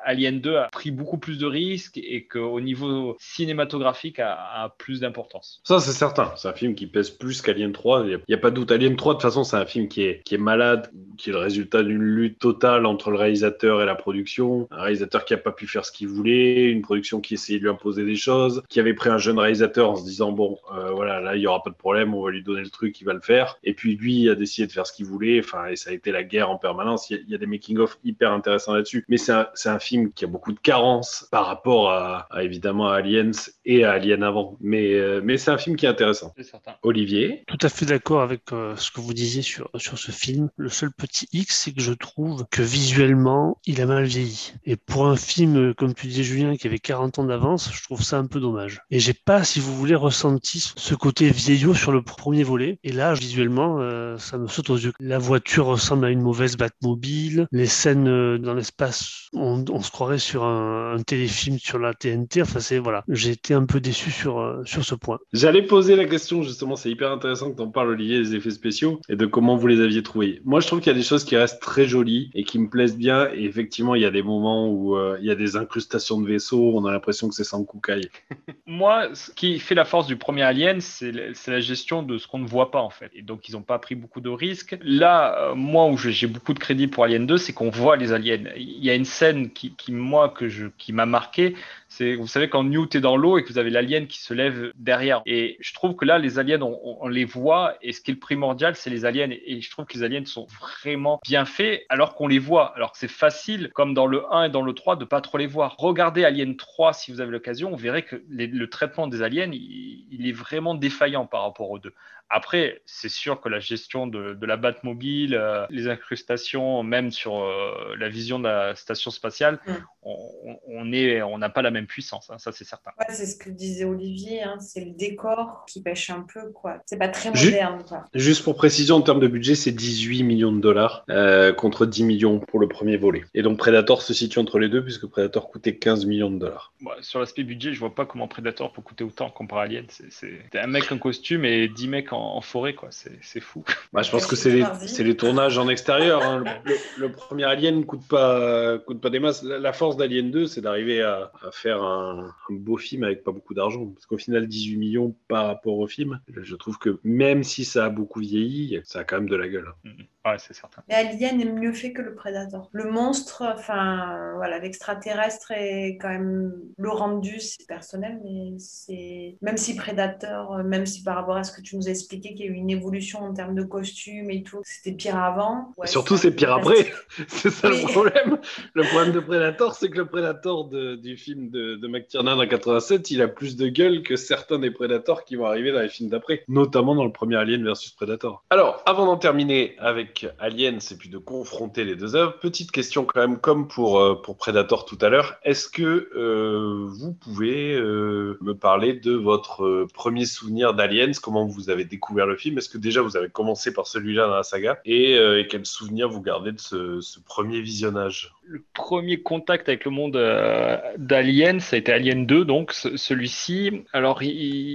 Alien 2 a pris beaucoup plus de risques et qu'au niveau cinématographique a, a plus d'importance. Ça, c'est certain. C'est un film qui pèse plus qu'Alien 3. Il n'y a, pas de doute. Alien 3, de toute façon, c'est un film qui est, qui est malade, qui est le résultat d'une lutte totale entre le réalisateur et la production. Un réalisateur qui n'a pas pu faire ce qu'il voulait, une production qui essayait de lui imposer des choses, qui avait pris un jeune réalisateur en se disant bon, euh, voilà, là, il n'y aura pas de problème, on va lui donner le truc, il va le faire. Et puis lui a décidé de faire ce qu'il voulait. Enfin, et ça a été la guerre en permanence. Il y a, il y a des making-of hyper intéressants là-dessus. Mais c'est un, c'est un film qui a beaucoup de carences par rapport à, à, évidemment à Aliens et à Alien avant. Mais, euh, mais c'est un film qui est intéressant. Certain. Olivier Tout à fait d'accord avec euh, ce que vous disiez sur, sur ce film. Le seul petit X, c'est que je trouve que visuellement, il a mal vieilli. Et pour un film, euh, comme tu disais Julien, qui avait 40 ans d'avance, je trouve ça un peu dommage. Et j'ai pas, si vous voulez, ressenti ce côté vieillot sur le premier volet. Et là, visuellement, euh, ça me saute aux yeux. La voiture ressemble à une mauvaise Batmobile. Les scènes euh, dans l'espace, on, se croirait sur un, téléfilm sur la TNT. Enfin, c'est voilà. J'ai été un peu déçu sur, sur ce point. J'allais poser la question, justement, c'est hyper intéressant que tu en parles, Olivier, des effets spéciaux et de comment vous les aviez trouvés. Moi, je trouve qu'il y a des choses qui restent très jolies et qui me plaisent bien. Et effectivement, il y a des moments où euh, il y a des incrustations de vaisseaux, on a l'impression que c'est sans Kukai. Moi, ce qui fait la force du premier Alien, c'est la gestion de ce qu'on ne voit pas, en fait. Et donc, ils n'ont pas pris beaucoup de risques. Là, euh, moi, où j'ai beaucoup de crédit pour Alien 2, c'est qu'on voit les aliens. Il y a une scène qui, moi, que qui m'a marqué. Vous savez, quand Newt est dans l'eau et que vous avez l'alien qui se lève derrière. Et je trouve que là, les aliens, on, les voit. Et ce qui est primordial, c'est les aliens. Et, je trouve que les aliens sont vraiment bien faits alors qu'on les voit. Alors que c'est facile, comme dans le 1 et dans le 3, de pas trop les voir. Regardez Alien 3 si vous avez l'occasion. Vous verrez que le traitement des aliens, il, est vraiment défaillant par rapport aux deux. Après, c'est sûr que la gestion de, de la Batmobile, euh, les incrustations, même sur euh, la vision de la station spatiale, mm. on, on est, on n'a pas la même puissance, hein, ça c'est certain. Ouais, c'est ce que disait Olivier, hein, c'est le décor qui pêche un peu, quoi. C'est pas très moderne, quoi. Juste pour précision, en termes de budget, c'est 18 millions de dollars euh, contre 10 millions pour le premier volet. Et donc Predator se situe entre les deux puisque Predator coûtait 15 millions de dollars. Ouais, sur l'aspect budget, je vois pas comment Predator peut coûter autant comparé à Alien. C'est un mec en costume et 10 mecs en, en forêt, quoi. C'est fou. Bah, je pense que c'est les, les, tournages en extérieur. Hein. Le, le, le, premier Alien coûte pas, coûte pas des masses. La, la force d'Alien 2, c'est d'arriver à, à, faire un, un, beau film avec pas beaucoup d'argent. Parce qu'au final, 18 millions par rapport au film, je trouve que même si ça a beaucoup vieilli, ça a quand même de la gueule. Mmh. Ouais, c'est certain. Mais Alien est mieux fait que le Predator. Le monstre, enfin, voilà, l'extraterrestre est quand même le rendu, c'est personnel, mais c'est même si Predator, même si par rapport à ce que tu nous as expliqué, qu'il y a eu une évolution en termes de costume et tout, c'était pire avant. Ouais, Surtout, c'est pire après. c'est ça le problème. Le problème de Predator, c'est que le Predator de, du film de, de McTiernan en 87, il a plus de gueule que certains des Predators qui vont arriver dans les films d'après, notamment dans le premier Alien versus Predator. Alors, avant d'en terminer avec Aliens et puis de confronter les deux œuvres. Petite question quand même, comme pour, euh, Predator tout à l'heure, est-ce que euh, vous pouvez euh, me parler de votre premier souvenir d'Aliens? Comment vous avez découvert le film? Est-ce que déjà vous avez commencé par celui-là dans la saga? Et, quel souvenir vous gardez de ce, premier visionnage? Le premier contact avec le monde euh, d'Alien, ça a été Alien 2, donc ce- celui-ci. Alors,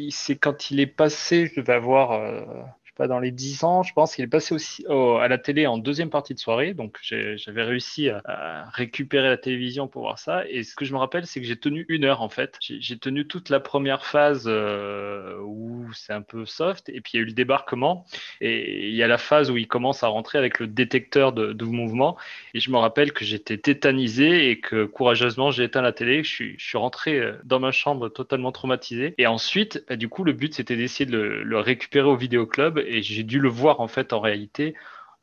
c'est quand il est passé, je devais avoir, dans les 10 ans, je pense qu'il est passé aussi au- à la télé en deuxième partie de soirée. Donc, j'avais réussi à, récupérer la télévision pour voir ça. Et ce que je me rappelle, c'est que j'ai tenu une heure, en fait. J'ai tenu toute la première phase euh, où c'est un peu soft, et puis il y a eu le débarquement. Et il y a la phase où il commence à rentrer avec le détecteur de, de mouvement. Et je me rappelle que j'étais tétanisé et que courageusement j'ai éteint la télé. Je suis, je suis rentré euh, dans ma chambre totalement traumatisé. Et ensuite, bah, du coup, le but c'était d'essayer de le, le récupérer au vidéoclub. Et j'ai dû le voir en fait en réalité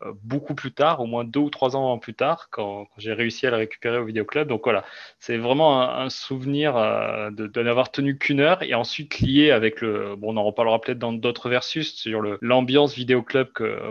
euh, beaucoup plus tard, au moins deux ou trois ans plus tard, quand, j'ai réussi à le récupérer au vidéoclub. Donc voilà, c'est vraiment un, souvenir euh, de, n'avoir tenu qu'une heure et ensuite lié avec le. Bon, on en reparlera peut-être dans d'autres versus sur l'ambiance vidéoclub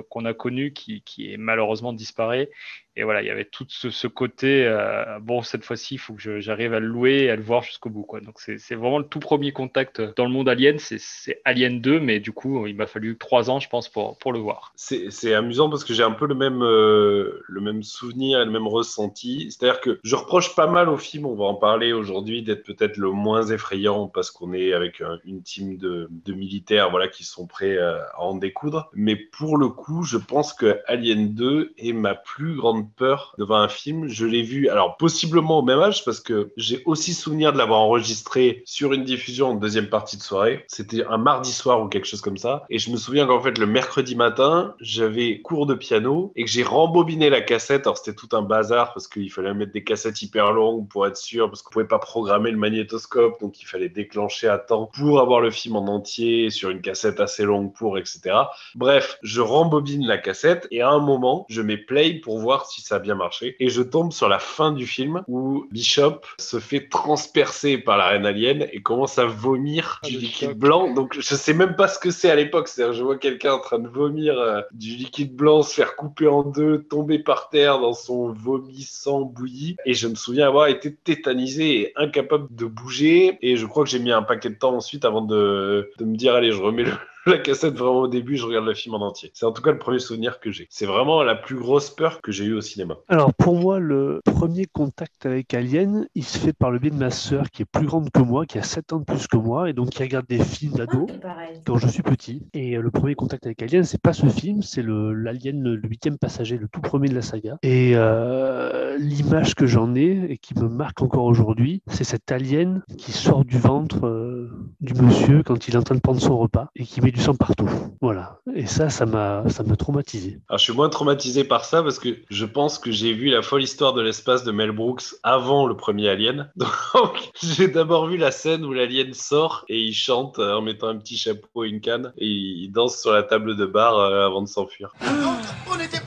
qu'on a connu qui, est malheureusement disparu. Et voilà, il y avait tout ce, côté. euh, bon, cette fois-ci, il faut que j'arrive à le louer et à le voir jusqu'au bout. Quoi. Donc c'est vraiment le tout premier contact dans le monde Alien. C'est- Alien 2, mais du coup, il m'a fallu trois ans, je pense, pour, pour le voir. C'est amusant parce que j'ai un peu le même, euh, le même souvenir et le même ressenti. C'est-à-dire que je reproche pas mal au film, on va en parler aujourd'hui, d'être peut-être le moins effrayant parce qu'on est avec un- une team de, de militaires voilà, qui sont prêts euh, à en découdre. Mais pour le coup, je pense que Alien 2 est ma plus grande peur devant un film. Je l'ai vu, alors possiblement au même âge parce que j'ai aussi souvenir de l'avoir enregistré sur une diffusion en deuxième partie de soirée. C'était un mardi soir ou quelque chose comme ça. Et je me souviens qu'en fait, le mercredi matin, j'avais cours de piano et que j'ai rembobiné la cassette. Alors, c'était tout un bazar parce qu'il fallait mettre des cassettes hyper longues pour être sûr, parce qu'on pouvait pas programmer le magnétoscope. Donc, il fallait déclencher à temps pour avoir le film en entier sur une cassette assez longue pour, etc. Bref, je rembobine la cassette et à un moment, je mets play pour voir si ça a bien marché. Et je tombe sur la fin du film où Bishop se fait transpercer par la reine alien et commence à vomir du liquide blanc. Donc je sais même pas ce que c'est à l'époque. C'est-à-dire, je vois quelqu'un en train de vomir euh, du liquide blanc, se faire couper en deux, tomber par terre dans son vomi sang bouilli. Et je me souviens avoir été tétanisé et incapable de bouger. Et je crois que j'ai mis un paquet de temps ensuite avant de, de me dire, allez, je remets le, la cassette vraiment au début, je regarde le film en entier. C'est en tout cas le premier souvenir que j'ai. C'est vraiment la plus grosse peur que j'ai eue au cinéma. Alors pour moi, le premier contact avec Alien, il se fait par le biais de ma sœur qui est plus grande que moi, qui a 7 ans de plus que moi, et donc qui regarde des films d'ado Pareil. quand je suis petit. Et euh, le premier contact avec Alien, c'est pas ce film, c'est l'Alien, le huitième passager, le tout premier de la saga. Et euh, l'image que j'en ai et qui me marque encore aujourd'hui, c'est cet Alien qui sort du ventre euh, du monsieur quand il est en train de prendre son repas et qui met du sang partout. Voilà. Et ça, ça m'a ça m'a traumatisé. Alors, je suis moins traumatisé par ça parce que je pense que j'ai vu la folle histoire de l'espace de Mel Brooks avant le premier Alien. Donc, j'ai d'abord vu la scène où l'alien sort et il chante euh, en mettant un petit chapeau et une canne et il danse sur la table de bar euh, avant de s'enfuir. On était perdus.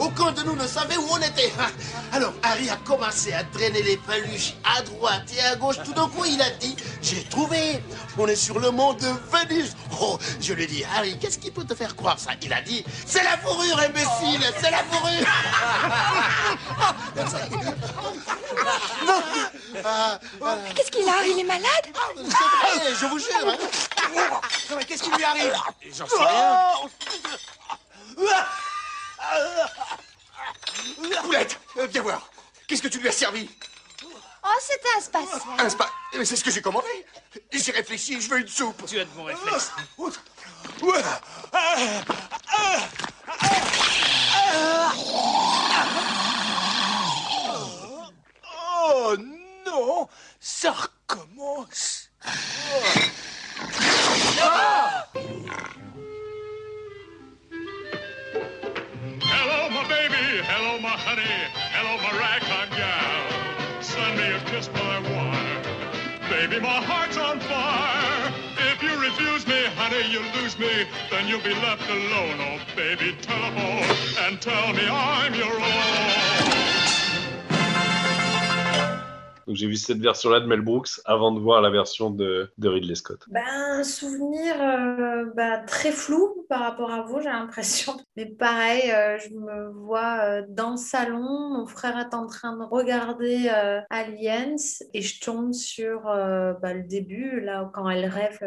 Aucun de nous ne savait où on était. Alors Harry a commencé à traîner les paluches à droite et à gauche. Tout d'un coup, il a dit J'ai trouvé. On est sur le mont de Vénus. Oh, je lui ai dit Harry, qu'est-ce qui peut te faire croire ça? Il a dit C'est la fourrure, imbécile C'est la fourrure Ah, voilà. Qu'est-ce qu'il a Il est malade C'est vrai, je vous jure. hein. Non, mais qu'est-ce qui lui arrive? J'en sais rien. Poulette, euh, viens voir. Qu'est-ce que tu lui as servi? Oh, c'était un spatial. Ah, Un spa. Mais c'est ce que j'ai commandé. J'ai réfléchi, je veux une soupe. Tu as de bons réflexes. Oh non Ça recommence Hello, my baby. Hello, my honey. Hello, my ragtime gal. Send me a kiss by wire. Baby, my heart's on fire. If you refuse me, honey, you lose me. Then you'll be left alone. Oh, baby, telephone and tell me I'm your own. Donc j'ai vu cette version-là de Mel Brooks avant de voir la version de, de Ridley Scott. Ben, un souvenir euh, bah, très flou par rapport à vous, j'ai l'impression. Mais pareil, euh, je me vois euh, dans le salon, mon frère est en train de regarder Aliens et je tombe sur bah, le début, là, quand elle rêve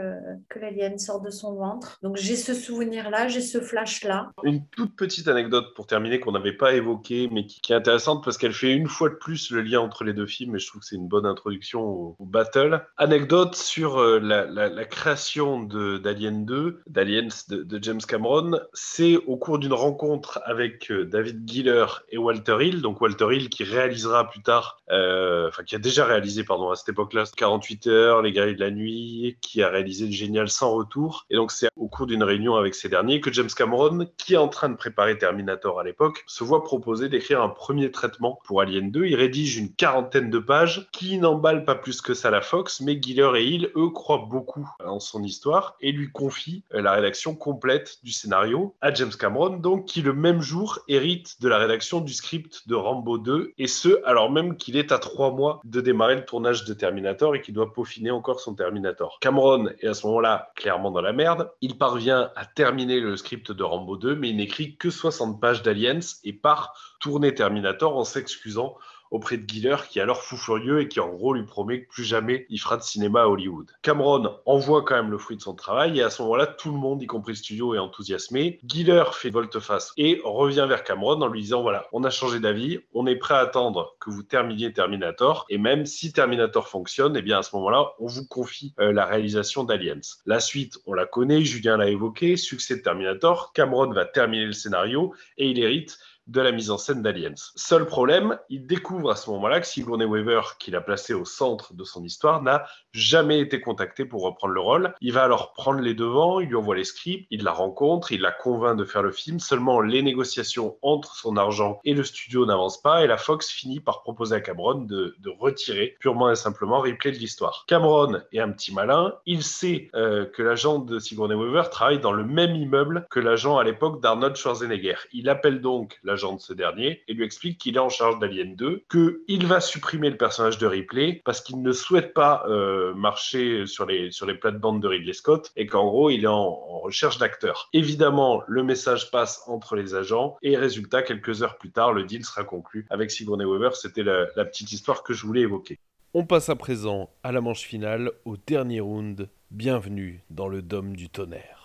que l'alien sort de son ventre. Donc j'ai ce souvenir-là, j'ai ce flash-là. Une toute petite anecdote pour terminer qu'on n'avait pas évoquée, mais qui, qui est intéressante parce qu'elle fait une fois de plus le lien entre les deux films et je trouve que c'est une bonne introduction au, battle. Anecdote sur euh, la, la- la création d'Alien 2, d'Aliens de, de James Cameron, c'est au cours d'une rencontre avec euh, David Giller et Walter Hill, donc Walter Hill qui réalisera plus tard, euh, enfin qui a déjà réalisé, pardon, à cette époque-là, 48 heures, Les Guerriers de la Nuit, qui a réalisé le génial Sans Retour. Et donc c'est au cours d'une réunion avec ces derniers que James Cameron, qui est en train de préparer Terminator à l'époque, se voit proposer d'écrire un premier traitement pour Alien 2. Il rédige une quarantaine de pages qui n'emballent pas plus que ça la Fox, mais Giller et Hill, eux, croient beaucoup en son histoire et lui confient la rédaction complète du scénario à James Cameron, donc qui le même jour hérite de la rédaction du script de Rambo 2, et ce, alors même qu'il est à trois mois de démarrer le tournage de Terminator et qu'il doit peaufiner encore son Terminator. Cameron est à ce moment-là clairement dans la merde. Il parvient à terminer le script de Rambo 2, mais il n'écrit que 60 pages d'Aliens et part tourner Terminator en s'excusant auprès de Giller qui est alors fou furieux et qui en gros lui promet que plus jamais il fera de cinéma à Hollywood. Cameron envoie quand même le fruit de son travail et à ce moment-là tout le monde, y compris le studio, est enthousiasmé. Giller fait volte-face et revient vers Cameron en lui disant voilà, on a changé d'avis, on est prêt à attendre que vous terminiez Terminator et même si Terminator fonctionne, et bien à ce moment-là on vous confie euh, la réalisation d'Aliens. La suite, on la connaît, Julien l'a évoqué, succès de Terminator, Cameron va terminer le scénario et il hérite de la mise en scène d'Aliens. Seul problème, il découvre à ce moment-là que Sigourney Weaver, qu'il a placé au centre de son histoire, n'a jamais été contacté pour reprendre le rôle. Il va alors prendre les devants, il lui envoie les scripts, il la rencontre, il la convainc de faire le film. Seulement, les négociations entre son argent et le studio n'avancent pas et la Fox finit par proposer à Cameron de, retirer purement et simplement Ripley de l'histoire. Cameron est un petit malin, il sait euh, que l'agent de Sigourney Weaver travaille dans le même immeuble que l'agent à l'époque d'Arnold Schwarzenegger. Il appelle donc l'agent de ce dernier et lui explique qu'il est en charge d'Alien 2, qu'il va supprimer le personnage de Ripley parce qu'il ne souhaite pas euh, marcher sur les, sur les plates-bandes de Ridley Scott et qu'en gros, il est en, recherche d'acteurs. Évidemment, le message passe entre les agents et résultat, quelques heures plus tard, le deal sera conclu avec Sigourney Weaver. C'était la, la petite histoire que je voulais évoquer. On passe à présent à la manche finale, au dernier round. Bienvenue dans le dôme du tonnerre.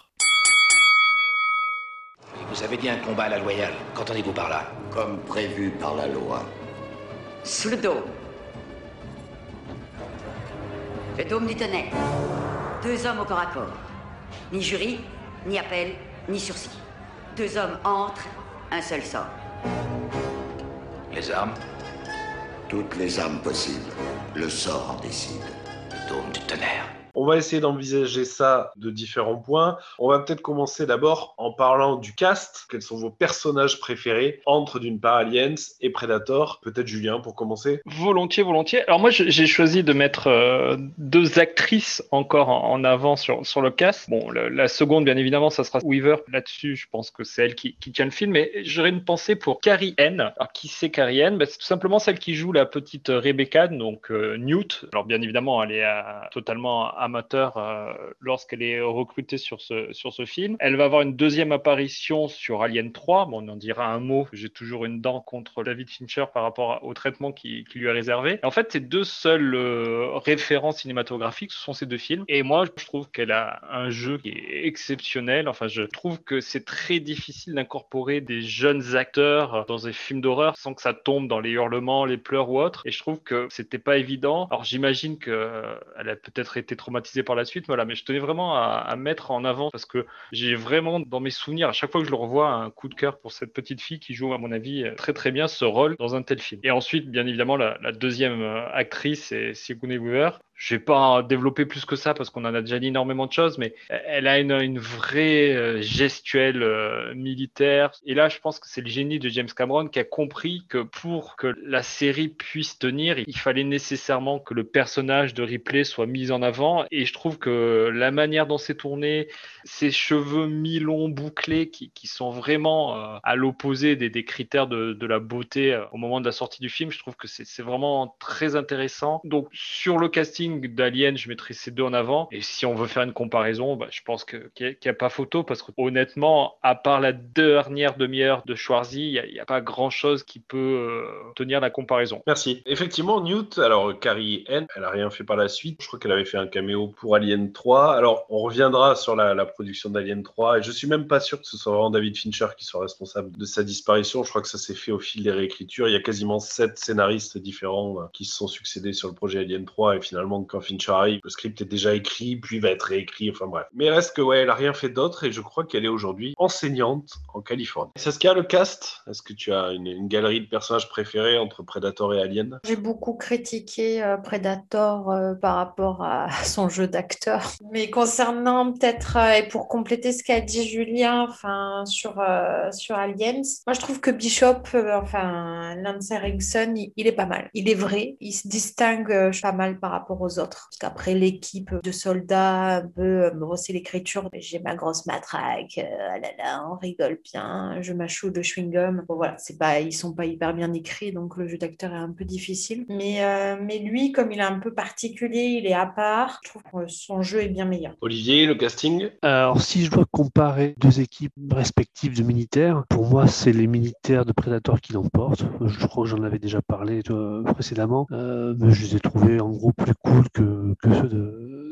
Vous avez dit un combat à la loyale. Qu'entendez-vous par là Comme prévu par la loi. Sous le dôme. Le dôme du tonnerre. Deux hommes au corps à corps. Ni jury, ni appel, ni sursis. Deux hommes entrent, un seul sort. Les armes Toutes les armes possibles. Le sort décide. Le dôme du tonnerre. On va essayer d'envisager ça de différents points. On va peut-être commencer d'abord en parlant du cast. Quels sont vos personnages préférés entre d'une part Aliens et Predator? Peut-être Julien pour commencer. Volontiers, volontiers. Alors moi, j'ai choisi de mettre euh, deux actrices encore en, avant sur, sur le cast. Bon, la seconde, bien évidemment, ça sera Weaver. Là-dessus, je pense que c'est elle qui, tient le film. Mais j'aurais une pensée pour Carrie Ann. Alors, qui c'est Carrie Ann Ben, C'est tout simplement celle qui joue la petite Rebecca, donc euh, Newt. Alors, bien évidemment, elle est euh, totalement euh, lorsqu'elle est recrutée sur ce, sur ce film. Elle va avoir une deuxième apparition sur Alien 3. Bon, on en dira un mot. J'ai toujours une dent contre David Fincher par rapport au traitement qui, lui est réservé. En fait, ces deux seuls euh, références cinématographiques, ce sont ces deux films. Et moi, je trouve qu'elle a un jeu qui est exceptionnel. Enfin, je trouve que c'est très difficile d'incorporer des jeunes acteurs dans des films d'horreur sans que ça tombe dans les hurlements, les pleurs ou autres. Et je trouve que c'était pas évident. Alors, j'imagine que euh, a peut-être été traumatisée par la suite, voilà. Mais je tenais vraiment à, mettre en avant parce que j'ai vraiment dans mes souvenirs, à chaque fois que je le revois, un coup de cœur pour cette petite fille qui joue, à mon avis, très très bien ce rôle dans un tel film. Et ensuite, bien évidemment, la, deuxième euh, actrice, c'est Sigourney Weaver. Je vais pas développer plus que ça parce qu'on en a déjà dit énormément de choses, mais elle a une, une vraie euh, gestuelle euh, militaire. Et là, je pense que c'est le génie de James Cameron qui a compris que pour que la série puisse tenir, il fallait nécessairement que le personnage de Ripley soit mis en avant. Et je trouve que la manière dont c'est tourné, ses cheveux mi-longs bouclés qui, qui sont vraiment euh, à l'opposé des, des, critères de, de la beauté au moment de la sortie du film, je trouve que c'est vraiment très intéressant. Donc sur le casting, d'Alien, je mettrais ces deux en avant. Et si on veut faire une comparaison, bah, je pense qu'il n'y a, pas photo parce que honnêtement, à part la dernière demi-heure de Schwarzy, il n'y a, pas grand-chose qui peut euh, tenir la comparaison. Merci. Effectivement, Newt, alors Carrie N, elle a rien fait par la suite. Je crois qu'elle avait fait un caméo pour Alien 3. Alors, on reviendra sur la, la production d'Alien 3 et je suis même pas sûr que ce soit vraiment David Fincher qui soit responsable de sa disparition. Je crois que ça s'est fait au fil des réécritures. Il y a quasiment sept scénaristes différents euh, qui se sont succédés sur le projet Alien 3 et finalement quand Fincher arrive, le script est déjà écrit, puis va être réécrit, enfin bref. Mais reste que, ouais, elle a rien fait d'autre et je crois qu'elle est aujourd'hui enseignante en Californie. Saskia, le cast Est-ce que tu as une, galerie de personnages préférés entre Predator et Alien? J'ai beaucoup critiqué euh, Predator euh, par rapport à son jeu d'acteur. Mais concernant peut-être, euh, et pour compléter ce qu'a dit Julien enfin, sur, sur Aliens, moi je trouve que Bishop, enfin Lance Erickson, il, il, est pas mal. Il est vrai, il se distingue pas mal par rapport aux autres. Parce qu'après l'équipe de soldats un peu me brosser l'écriture, j'ai ma grosse matraque, ah là là, on rigole bien, je mâchou de chewing-gum. Bon, voilà, c'est pas, ils sont pas hyper bien écrits, donc le jeu d'acteur est un peu difficile. Mais, euh, mais lui, comme il est un peu particulier, il est à part, je trouve que son jeu est bien meilleur. Olivier, le casting? Alors, si je dois comparer deux équipes respectives de militaires, pour moi, c'est les militaires de Predator qui l'emportent. Je crois que j'en avais déjà parlé euh, précédemment, euh, mais je les ai trouvés en gros plus cool que, ceux de,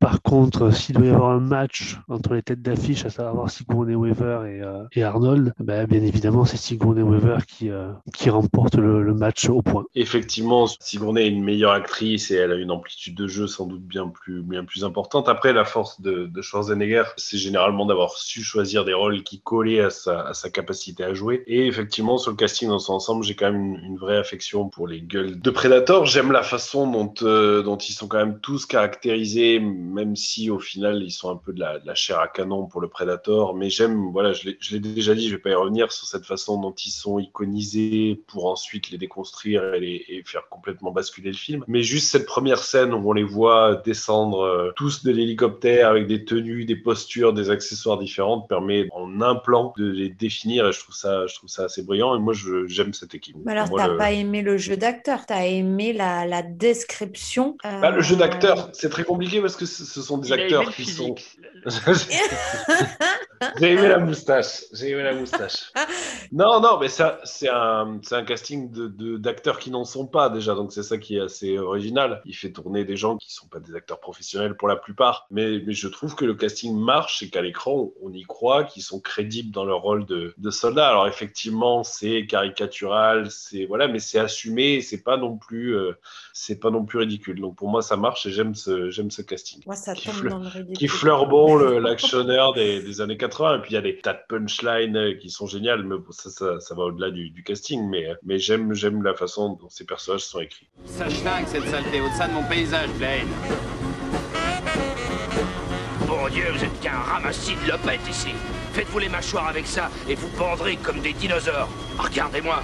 Par contre, s'il doit y avoir un match entre les têtes d'affiche, à savoir Sigourney Weaver et, euh, et Arnold, ben, bien évidemment, c'est Sigourney Weaver qui, euh, qui remporte le, match au point. Effectivement, Sigourney est une meilleure actrice et elle a une amplitude de jeu sans doute bien plus, bien plus importante. Après, la force de, Schwarzenegger, c'est généralement d'avoir su choisir des rôles qui collaient à sa, à sa capacité à jouer. Et effectivement, sur le casting dans son ensemble, j'ai quand même une, vraie affection pour les gueules de Predator. J'aime la façon dont, euh, dont ils sont quand même tous caractérisés même si au final ils sont un peu de la, de la chair à canon pour le Predator. Mais j'aime, voilà, je l'ai déjà dit, je vais pas y revenir sur cette façon dont ils sont iconisés pour ensuite les déconstruire et, les, et faire complètement basculer le film. Mais juste cette première scène où on les voit descendre euh, tous de l'hélicoptère avec des tenues, des postures, des accessoires différents permet en un plan de les définir et je trouve ça, je trouve ça assez brillant. Et moi, j'aime cette équipe. Mais alors, t'as le... pas aimé le jeu d'acteur, t'as aimé la, la description. Euh... Bah, le jeu d'acteur, c'est très compliqué parce que ce sont des acteurs qui sont. J'ai aimé la moustache. J'ai aimé la moustache. non, non, mais ça, c'est un, c'est un casting de, d'acteurs qui n'en sont pas déjà, donc c'est ça qui est assez original. Il fait tourner des gens qui sont pas des acteurs professionnels pour la plupart, mais, mais je trouve que le casting marche et qu'à l'écran, on y croit, qu'ils sont crédibles dans leur rôle de, de soldats. Alors effectivement, c'est caricatural, c'est voilà, mais c'est assumé, c'est pas non plus, euh, c'est pas non plus ridicule. Donc pour moi, ça marche et j'aime ce, j'aime ce casting. Moi, ça qui, tombe dans le ridicule. qui fleure bon l'actionneur des, des, années 80. Et puis il y a des tas de punchlines qui sont géniales, mais ça, ça, ça va au-delà du, du, casting. Mais, mais j'aime, j'aime la façon dont ces personnages sont écrits. Ça chingue cette saleté au-delà de mon paysage, Blaine. Bon Dieu, vous êtes qu'un ramassis de lopettes ici. Faites-vous les mâchoires avec ça et vous pendrez comme des dinosaures. Regardez-moi.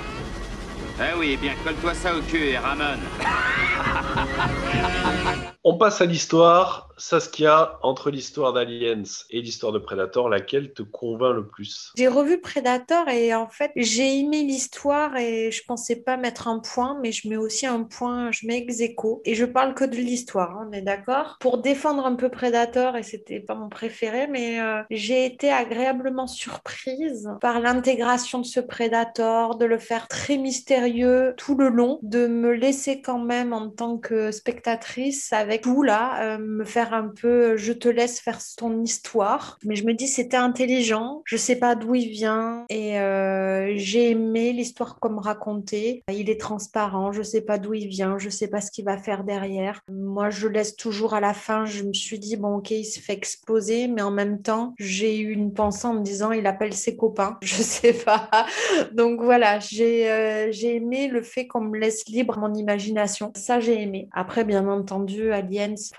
Ah oui, eh bien colle-toi ça au cul et ramène. On passe à l'histoire. Saskia, entre l'histoire d'Aliens et l'histoire de Predator, laquelle te convainc le plus? J'ai revu Predator et en fait, j'ai aimé l'histoire et je pensais pas mettre un point, mais je mets aussi un point, je mets ex aequo. Et je parle que de l'histoire, hein, on est d'accord? Pour défendre un peu Predator, et c'était pas mon préféré, mais euh, j'ai été agréablement surprise par l'intégration de ce Predator, de le faire très mystérieux tout le long, de me laisser quand même en tant que spectatrice avec tout là, euh, me faire un peu je te laisse faire ton histoire. Mais je me dis c'était intelligent. Je sais pas d'où il vient. Et euh, j'ai aimé l'histoire comme racontée il est transparent. Je sais pas d'où il vient. Je sais pas ce qu'il va faire derrière. Moi je laisse toujours à la fin. Je me suis dit bon ok il se fait exploser mais en même temps j'ai eu une pensée en me disant il appelle ses copains. Je sais pas. Donc voilà. J'ai euh, j'ai aimé le fait qu'on me laisse libre mon imagination. Ça j'ai aimé. Après bien entendu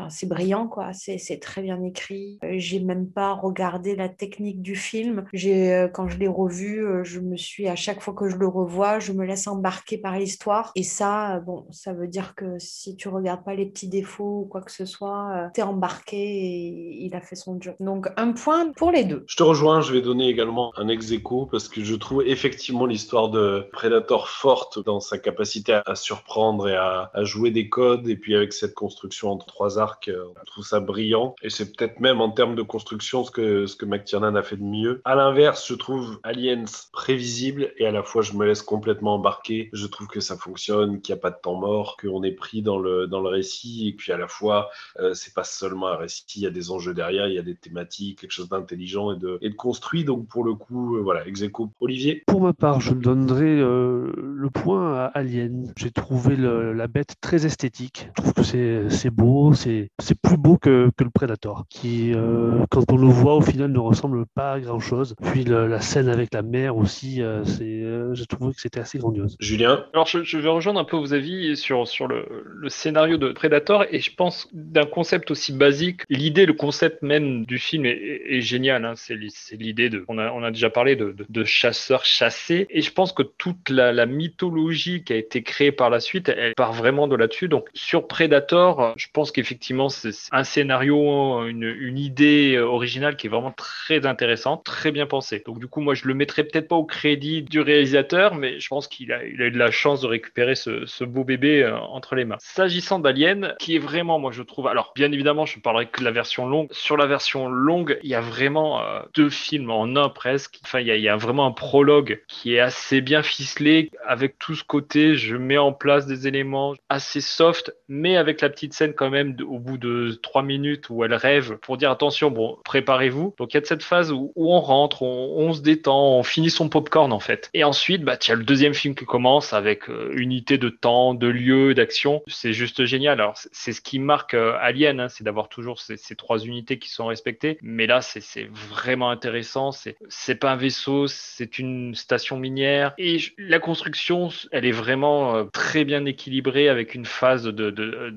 C'est brillant, quoi. C'est très bien écrit. Euh, J'ai même pas regardé la technique du film. Euh, quand je l'ai revu, euh, je me suis, à chaque fois que je le revois, je me laisse embarquer par l'histoire. Et ça, bon, ça veut dire que si tu regardes pas les petits défauts ou quoi que ce soit, t'es embarqué et il a fait son job. Donc, un point pour les deux. Je te rejoins, je vais donner également un ex aequo parce que je trouve effectivement l'histoire de Predator forte dans sa capacité à surprendre et à, à jouer des codes. Et puis avec cette construction trois arcs, euh, je trouve ça brillant. Et c'est peut-être même en termes de construction ce que, ce que McTiernan a fait de mieux. À l'inverse, je trouve Aliens prévisible et à la fois je me laisse complètement embarquer. Je trouve que ça fonctionne, qu'il n'y a pas de temps mort, qu'on est pris dans le, dans le récit et puis à la fois euh, c'est pas seulement un récit, il y a des enjeux derrière, il y a des thématiques, quelque chose d'intelligent et de, et de construit. Donc pour le coup, euh, voilà, ex aequo. Olivier? Pour ma part, je donnerai euh, le point à Alien. J'ai trouvé la bête très esthétique. Je trouve que c'est beau, c'est c'est plus beau que, que le Predator, qui, euh, quand on le voit, au final, ne ressemble pas à grand-chose. Puis le- la scène avec la mer aussi, euh, c'est, euh, j'ai trouvé que c'était assez grandiose. Julien Alors, je, je vais rejoindre un peu vos avis sur, sur le, le scénario de Predator et je pense d'un concept aussi basique. L'idée, le concept même du film est, est- est génial. hein. C'est l'i- c'est l'idée de, on a, on a déjà parlé de, de, de chasseurs chassés et je pense que toute la, la mythologie qui a été créée par la suite, elle part vraiment de là-dessus. Donc, sur Predator, je pense qu'effectivement, c'est un scénario, une, idée originale qui est vraiment très intéressante, très bien pensée. Donc, du coup, moi, je le mettrais peut-être pas au crédit du réalisateur, mais je pense qu'il a, eu de la chance de récupérer ce, beau bébé euh, entre les mains. S'agissant d'Alien, qui est vraiment, moi, je trouve, alors, bien évidemment, je parlerai que de la version longue. Sur la version longue, il y a vraiment euh, deux films en un presque. Enfin, il y a vraiment un prologue qui est assez bien ficelé avec tout ce côté. Je mets en place des éléments assez soft, mais avec la petite scène quand même au bout de trois minutes où elle rêve pour dire attention, bon, préparez-vous. Donc il y a cette phase où, où on rentre, on, on se détend, on finit son popcorn en fait. Et ensuite, bah, as le deuxième film qui commence avec euh, unité de temps, de lieu, d'action. C'est juste génial. Alors c'est- ce qui marque euh, Alien, hein, c'est d'avoir toujours ces, ces trois unités qui sont respectées. Mais là, c'est vraiment intéressant. C'est pas un vaisseau, c'est une station minière. Et je- la construction, elle est vraiment euh, très bien équilibrée avec une phase de de-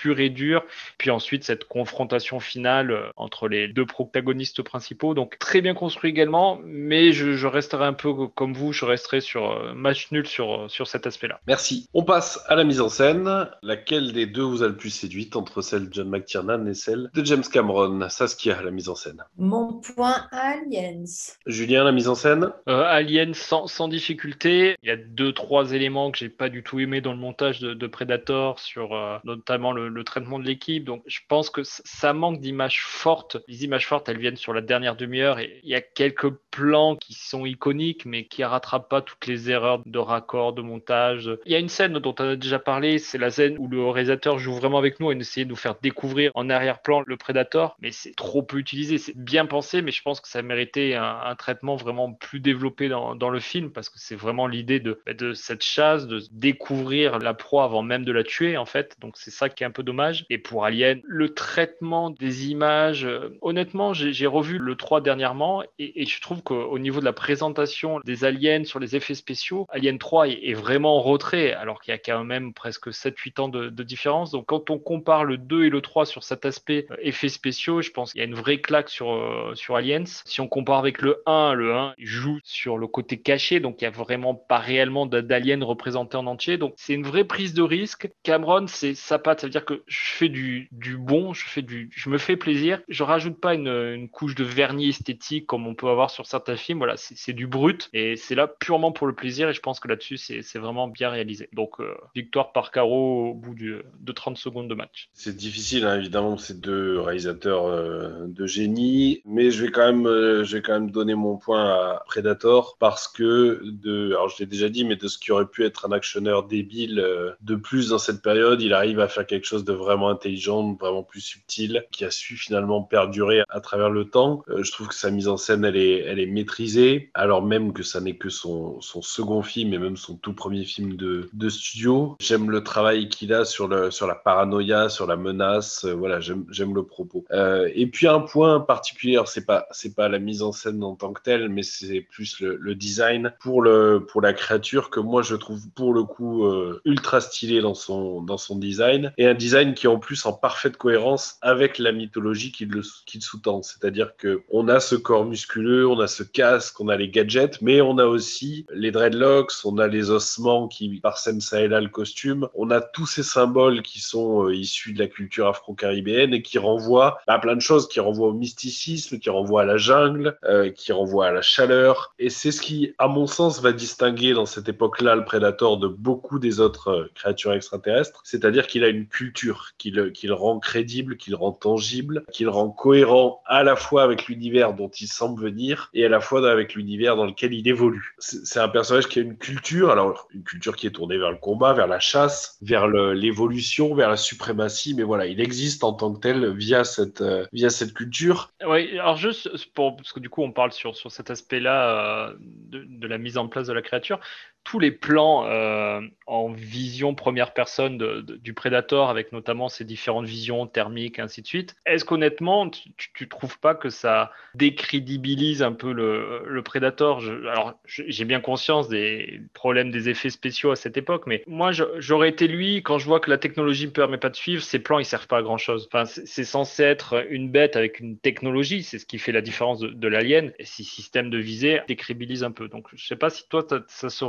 pure et dure. Puis ensuite, cette confrontation finale euh, entre les deux protagonistes principaux. Donc très bien construit également. Mais je, je resterai un peu comme vous, je resterai sur euh, match nul sur, sur cet aspect-là. Merci. On passe à la mise en scène. Laquelle des deux vous a le plus séduite entre celle de John McTiernan et celle de James Cameron? Saskia, la mise en scène. Mon point Aliens. Julien, la mise en scène Euh, Alien sans, sans difficulté. Il y a deux trois éléments que j'ai pas du tout aimé dans le montage de, de Predator sur euh, notamment le, le traitement de l'équipe. Donc je pense que ça manque d'images fortes. Les images fortes, elles viennent sur la dernière demi-heure et il y a quelques plans qui sont iconiques mais qui rattrapent pas toutes les erreurs de raccord, de montage. Il y a une scène dont on a déjà parlé, c'est la scène où le réalisateur joue vraiment avec nous et essaie de nous faire découvrir en arrière-plan le Predator, mais c'est trop peu utilisé. C'est bien pensé, mais je pense que ça méritait un, traitement vraiment plus développé dans, dans le film parce que c'est vraiment l'idée de, de cette chasse, de découvrir la proie avant même de la tuer en fait. Donc c'est ça qui est un dommage. Et pour Alien, le traitement des images, euh, honnêtement, j'ai revu le 3 dernièrement et, je trouve qu'au niveau de la présentation des aliens sur les effets spéciaux, Alien 3 est, vraiment en retrait alors qu'il y a quand même presque 7-8 ans de, différence. Donc quand on compare le 2 et le 3 sur cet aspect euh, effets spéciaux, je pense qu'il y a une vraie claque sur, euh, sur Aliens. Si on compare avec le 1, le 1 joue sur le côté caché, donc il n'y a vraiment pas réellement d'a- d'aliens représentés en entier. Donc c'est une vraie prise de risque. Cameron, c'est sa patte, ça veut dire que je fais du, du bon, je, fais du, je me fais plaisir. Je rajoute pas une, couche de vernis esthétique comme on peut avoir sur certains films. Voilà, c'est du brut et c'est là purement pour le plaisir et je pense que là-dessus c'est vraiment bien réalisé. Donc euh, victoire par carreau au bout du- de 30 secondes de match. C'est difficile, hein, évidemment, ces deux réalisateurs euh, de génie, mais je vais quand même, euh, je vais quand même donner mon point à Predator parce que de, alors je l'ai déjà dit, mais de ce qui aurait pu être un actionneur débile de plus dans cette période, il arrive à faire quelque chose de vraiment intelligent, vraiment plus subtil, qui a su finalement perdurer à travers le temps. Euh, je trouve que sa mise en scène, elle est, elle est maîtrisée, alors même que ça n'est que son, son second film et même son tout premier film de, de studio. J'aime le travail qu'il a sur, le, sur la paranoïa, sur la menace. euh, voilà, j'aime le propos. Euh, et puis un point particulier, c'est pas c'est pas la mise en scène en tant que telle, mais c'est plus le, design pour le pour la créature que moi je trouve pour le coup ultra stylé dans son dans son design et un design qui est en plus en parfaite cohérence avec la mythologie qui le, sous-tend. C'est-à-dire que on a ce corps musculeux, on a ce casque, on a les gadgets, mais on a aussi les dreadlocks, on a les ossements qui parsèment ça et là le costume, on a tous ces symboles qui sont euh, issus de la culture afro-caribéenne et qui renvoient à plein de choses, qui renvoient au mysticisme, qui renvoient à la jungle, euh, qui renvoient à la chaleur. Et c'est ce qui, à mon sens, va distinguer dans cette époque-là le Predator de beaucoup des autres euh, créatures extraterrestres, c'est-à-dire qu'il a une culture le, qui le rend crédible, qui le rend tangible, qui le rend cohérent à la fois avec l'univers dont il semble venir et à la fois avec l'univers dans lequel il évolue. C'est un personnage qui a une culture, alors une culture qui est tournée vers le combat, vers la chasse, vers l'évolution, vers la suprématie, mais voilà, il existe en tant que tel via cette, euh, via cette culture. Oui, alors juste pour, parce que du coup on parle sur, sur cet aspect-là euh, de, de la mise en place de la créature. Tous les plans euh, en vision première personne du Predator, avec notamment ses différentes visions thermiques, ainsi de suite, est-ce qu'honnêtement, tu, trouves pas que ça décrédibilise un peu le, le Predator? Alors, j'ai bien conscience des problèmes des effets spéciaux à cette époque, mais moi, j'aurais été lui, quand je vois que la technologie ne permet pas de suivre, ces plans, ils servent pas à grand-chose. Enfin, c'est censé être une bête avec une technologie, c'est ce qui fait la différence de, de l'alien, et si système de visée décrédibilise un peu. Donc, je sais pas si toi, ça se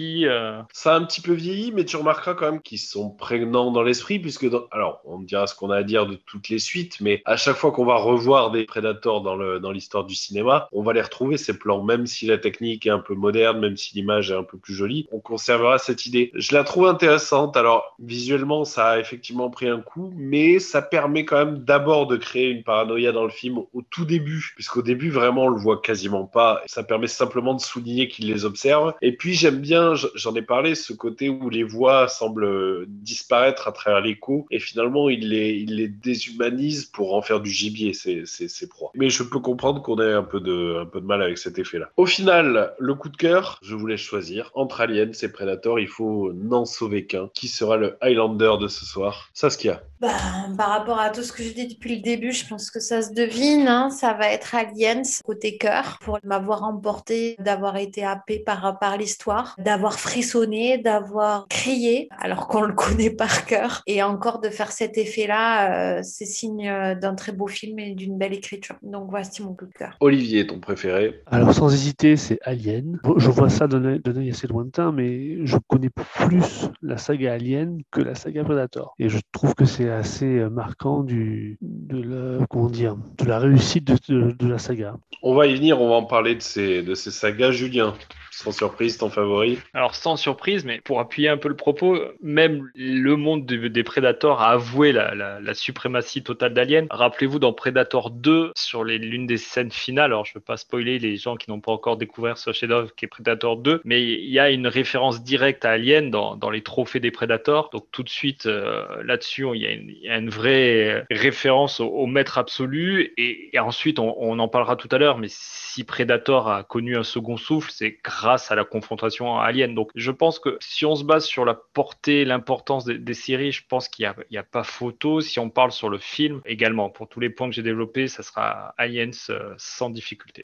euh, Ça a un petit peu vieilli, mais tu remarqueras quand même qu'ils sont prégnants dans l'esprit, puisque, alors, on dira ce qu'on a à dire de toutes les suites, mais à chaque fois qu'on va revoir des Predators dans l'histoire du cinéma, on va les retrouver, ces plans, même si la technique est un peu moderne, même si l'image est un peu plus jolie, on conservera cette idée. Je la trouve intéressante. Alors, visuellement, ça a effectivement pris un coup, mais ça permet quand même d'abord de créer une paranoïa dans le film au tout début, puisqu'au début, vraiment, on le voit quasiment pas. Ça permet simplement de souligner qu'il les observe. Et puis, j'aime bien, j'en ai parlé, ce côté où les voix semblent disparaître à travers l'écho, et finalement, il les, il les déshumanise pour en faire du gibier, ces proies. Mais je peux comprendre qu'on ait un peu, de, un peu de mal avec cet effet-là. Au final, le coup de cœur, je vous laisse choisir. Entre Aliens et Predator, il faut n'en sauver qu'un. Qui sera le Highlander de ce soir? Saskia. Bah, par rapport à tout ce que je dis depuis le début, je pense que ça se devine. hein. Ça va être Aliens côté cœur pour m'avoir emporté, d'avoir été happé par, par l'histoire, d'avoir frissonné, d'avoir crié alors qu'on le connaît par cœur et encore de faire cet effet-là, euh, c'est signe euh, d'un très beau film et d'une belle écriture. Donc voici mon coup de cœur. Olivier, ton préféré? Alors sans hésiter, c'est Alien. Je vois ça d'un œil assez lointain, mais je connais plus la saga Alien que la saga Predator. Et je trouve que c'est assez euh, marquant du, de, la, comment dire, de la réussite de, de- de la saga. On va y venir, on va en parler de ces, de ces sagas. Julien, sans surprise, ton favori Alors sans surprise, mais pour appuyer un peu le propos, même le monde de- des Predators a avoué la, la- suprématie totale d'Alien. Rappelez-vous dans Predator 2, sur l'une des scènes finales, alors je ne veux pas spoiler les gens qui n'ont pas encore découvert ce chef-d'œuvre qui est Predator 2, mais il y a une référence directe à Alien dans, dans les trophées des Predators. Donc tout de suite euh, là-dessus, il y, a une- vraie référence au, maître absolu. Et, ensuite, on, on en parlera tout à l'heure, mais si Predator a connu un second souffle, c'est grâce à la confrontation Alien. Donc je pense que si on se base sur la portée, l'importance des, séries, je pense qu'il n'y a, a pas photo. Si on parle sur le film, également, pour tous les points que j'ai développés, ça sera Aliens euh, sans difficulté.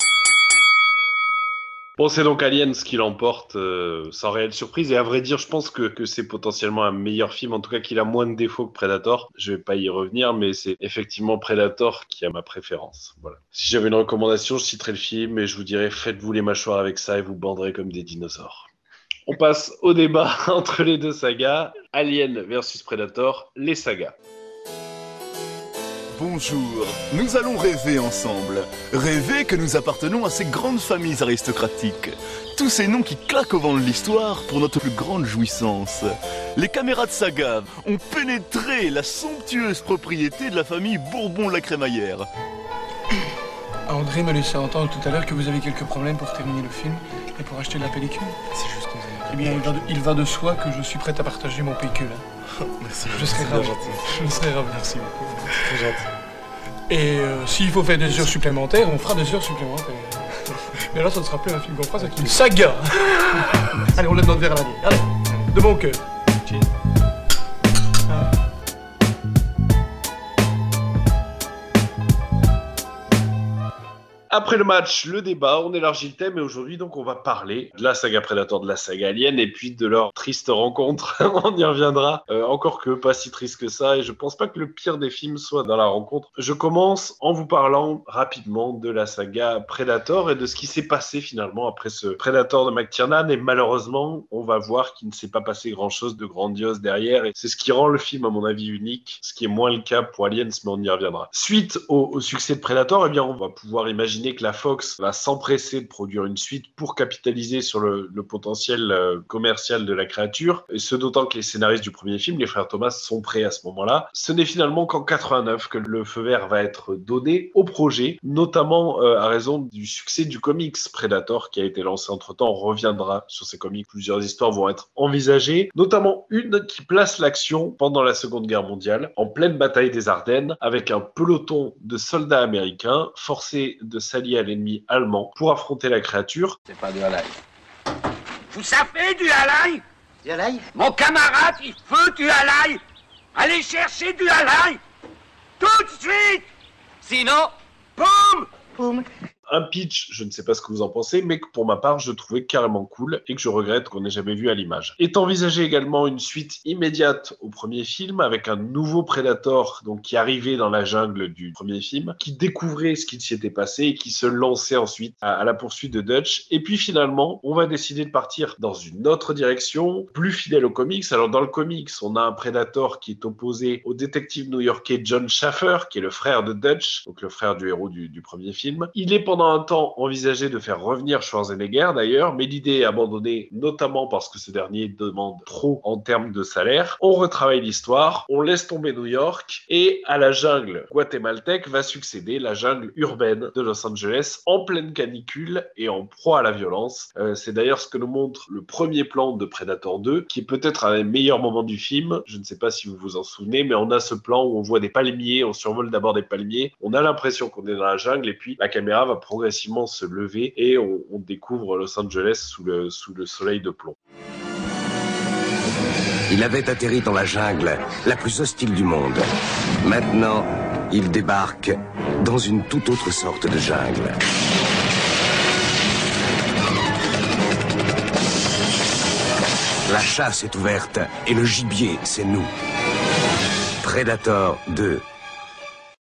Bon, c'est donc Aliens qui l'emporte euh, sans réelle surprise. Et à vrai dire, je pense que, que c'est potentiellement un meilleur film, en tout cas qu'il a moins de défauts que Predator. Je vais pas y revenir, mais c'est effectivement Predator qui a ma préférence. Voilà. Si j'avais une recommandation, je citerais le film et je vous dirais faites-vous les mâchoires avec ça et vous banderez comme des dinosaures. On passe au débat entre les deux sagas, Alien versus Predator, les sagas. Bonjour, nous allons rêver ensemble. Rêver que nous appartenons à ces grandes familles aristocratiques. Tous ces noms qui claquent au vent de l'histoire pour notre plus grande jouissance. Les caméras de saga ont pénétré la somptueuse propriété de la famille Bourbon-la Crémaillère. André me laissait entendre tout à l'heure que vous avez quelques problèmes pour terminer le film et pour acheter la pellicule. C'est juste Eh bien, il va, de, il va de soi que je suis prêt à partager mon pécule. Merci, Je serai c'est bien ravi. Je serai ravi. Merci beaucoup. C'est très gentil. Et euh, s'il faut faire des heures supplémentaires, on fera des heures supplémentaires. Mais là, ça ne sera plus un film qu'on fera, c'est une saga. Allez, on lève notre verre à la vie. Allez, de bon cœur. Après le match, le débat, on élargit le thème et aujourd'hui donc on va parler de la saga Predator, de la saga Alien et puis de leur triste rencontre. on y reviendra. Euh, encore que pas si triste que ça et je pense pas que le pire des films soit dans la rencontre. Je commence en vous parlant rapidement de la saga Predator et de ce qui s'est passé finalement après ce Predator de McTiernan et malheureusement on va voir qu'il ne s'est pas passé grand chose de grandiose derrière et c'est ce qui rend le film à mon avis unique, ce qui est moins le cas pour Aliens mais on y reviendra. Suite au, au succès de Predator, eh bien on va pouvoir imaginer que la Fox va s'empresser de produire une suite pour capitaliser sur le, potentiel euh, commercial de la créature, et ce d'autant que les scénaristes du premier film, les frères Thomas, sont prêts à ce moment-là. Ce n'est finalement qu'en 89 que le feu vert va être donné au projet, notamment euh, à raison du succès du comics Predator qui a été lancé entre-temps. On reviendra sur ces comics. Plusieurs histoires vont être envisagées, notamment une qui place l'action pendant la Seconde Guerre mondiale, en pleine bataille des Ardennes, avec un peloton de soldats américains forcés de s'allier à l'ennemi allemand pour affronter la créature. C'est pas de halal. Vous savez du halal Du halal Mon camarade, il faut du halal Allez chercher du halal Tout de suite. Sinon, boum. Boum un pitch, je ne sais pas ce que vous en pensez, mais que pour ma part, je trouvais carrément cool et que je regrette qu'on n'ait jamais vu à l'image. Est envisagée également une suite immédiate au premier film avec un nouveau Predator donc qui arrivait dans la jungle du premier film, qui découvrait ce qui s'y était passé et qui se lançait ensuite à, la poursuite de Dutch. Et puis finalement, on va décider de partir dans une autre direction, plus fidèle aux comics. Alors dans le comics, on a un Predator qui est opposé au détective new-yorkais John Schaffer, qui est le frère de Dutch, donc le frère du héros du, du premier film. Il est pendant un temps envisagé de faire revenir Schwarzenegger d'ailleurs, mais l'idée est abandonnée notamment parce que ce dernier demande trop en termes de salaire. On retravaille l'histoire, on laisse tomber New York et à la jungle guatémaltèque va succéder la jungle urbaine de Los Angeles en pleine canicule et en proie à la violence. Euh, C'est d'ailleurs ce que nous montre le premier plan de Predator 2, qui est peut-être un des meilleurs moments du film. Je ne sais pas si vous vous en souvenez, mais on a ce plan où on voit des palmiers, on survole d'abord des palmiers, on a l'impression qu'on est dans la jungle et puis la caméra va progressivement se lever et on, découvre Los Angeles sous le, sous le soleil de plomb. Il avait atterri dans la jungle, la plus hostile du monde. Maintenant, il débarque dans une toute autre sorte de jungle. La chasse est ouverte et le gibier, c'est nous. Predator 2.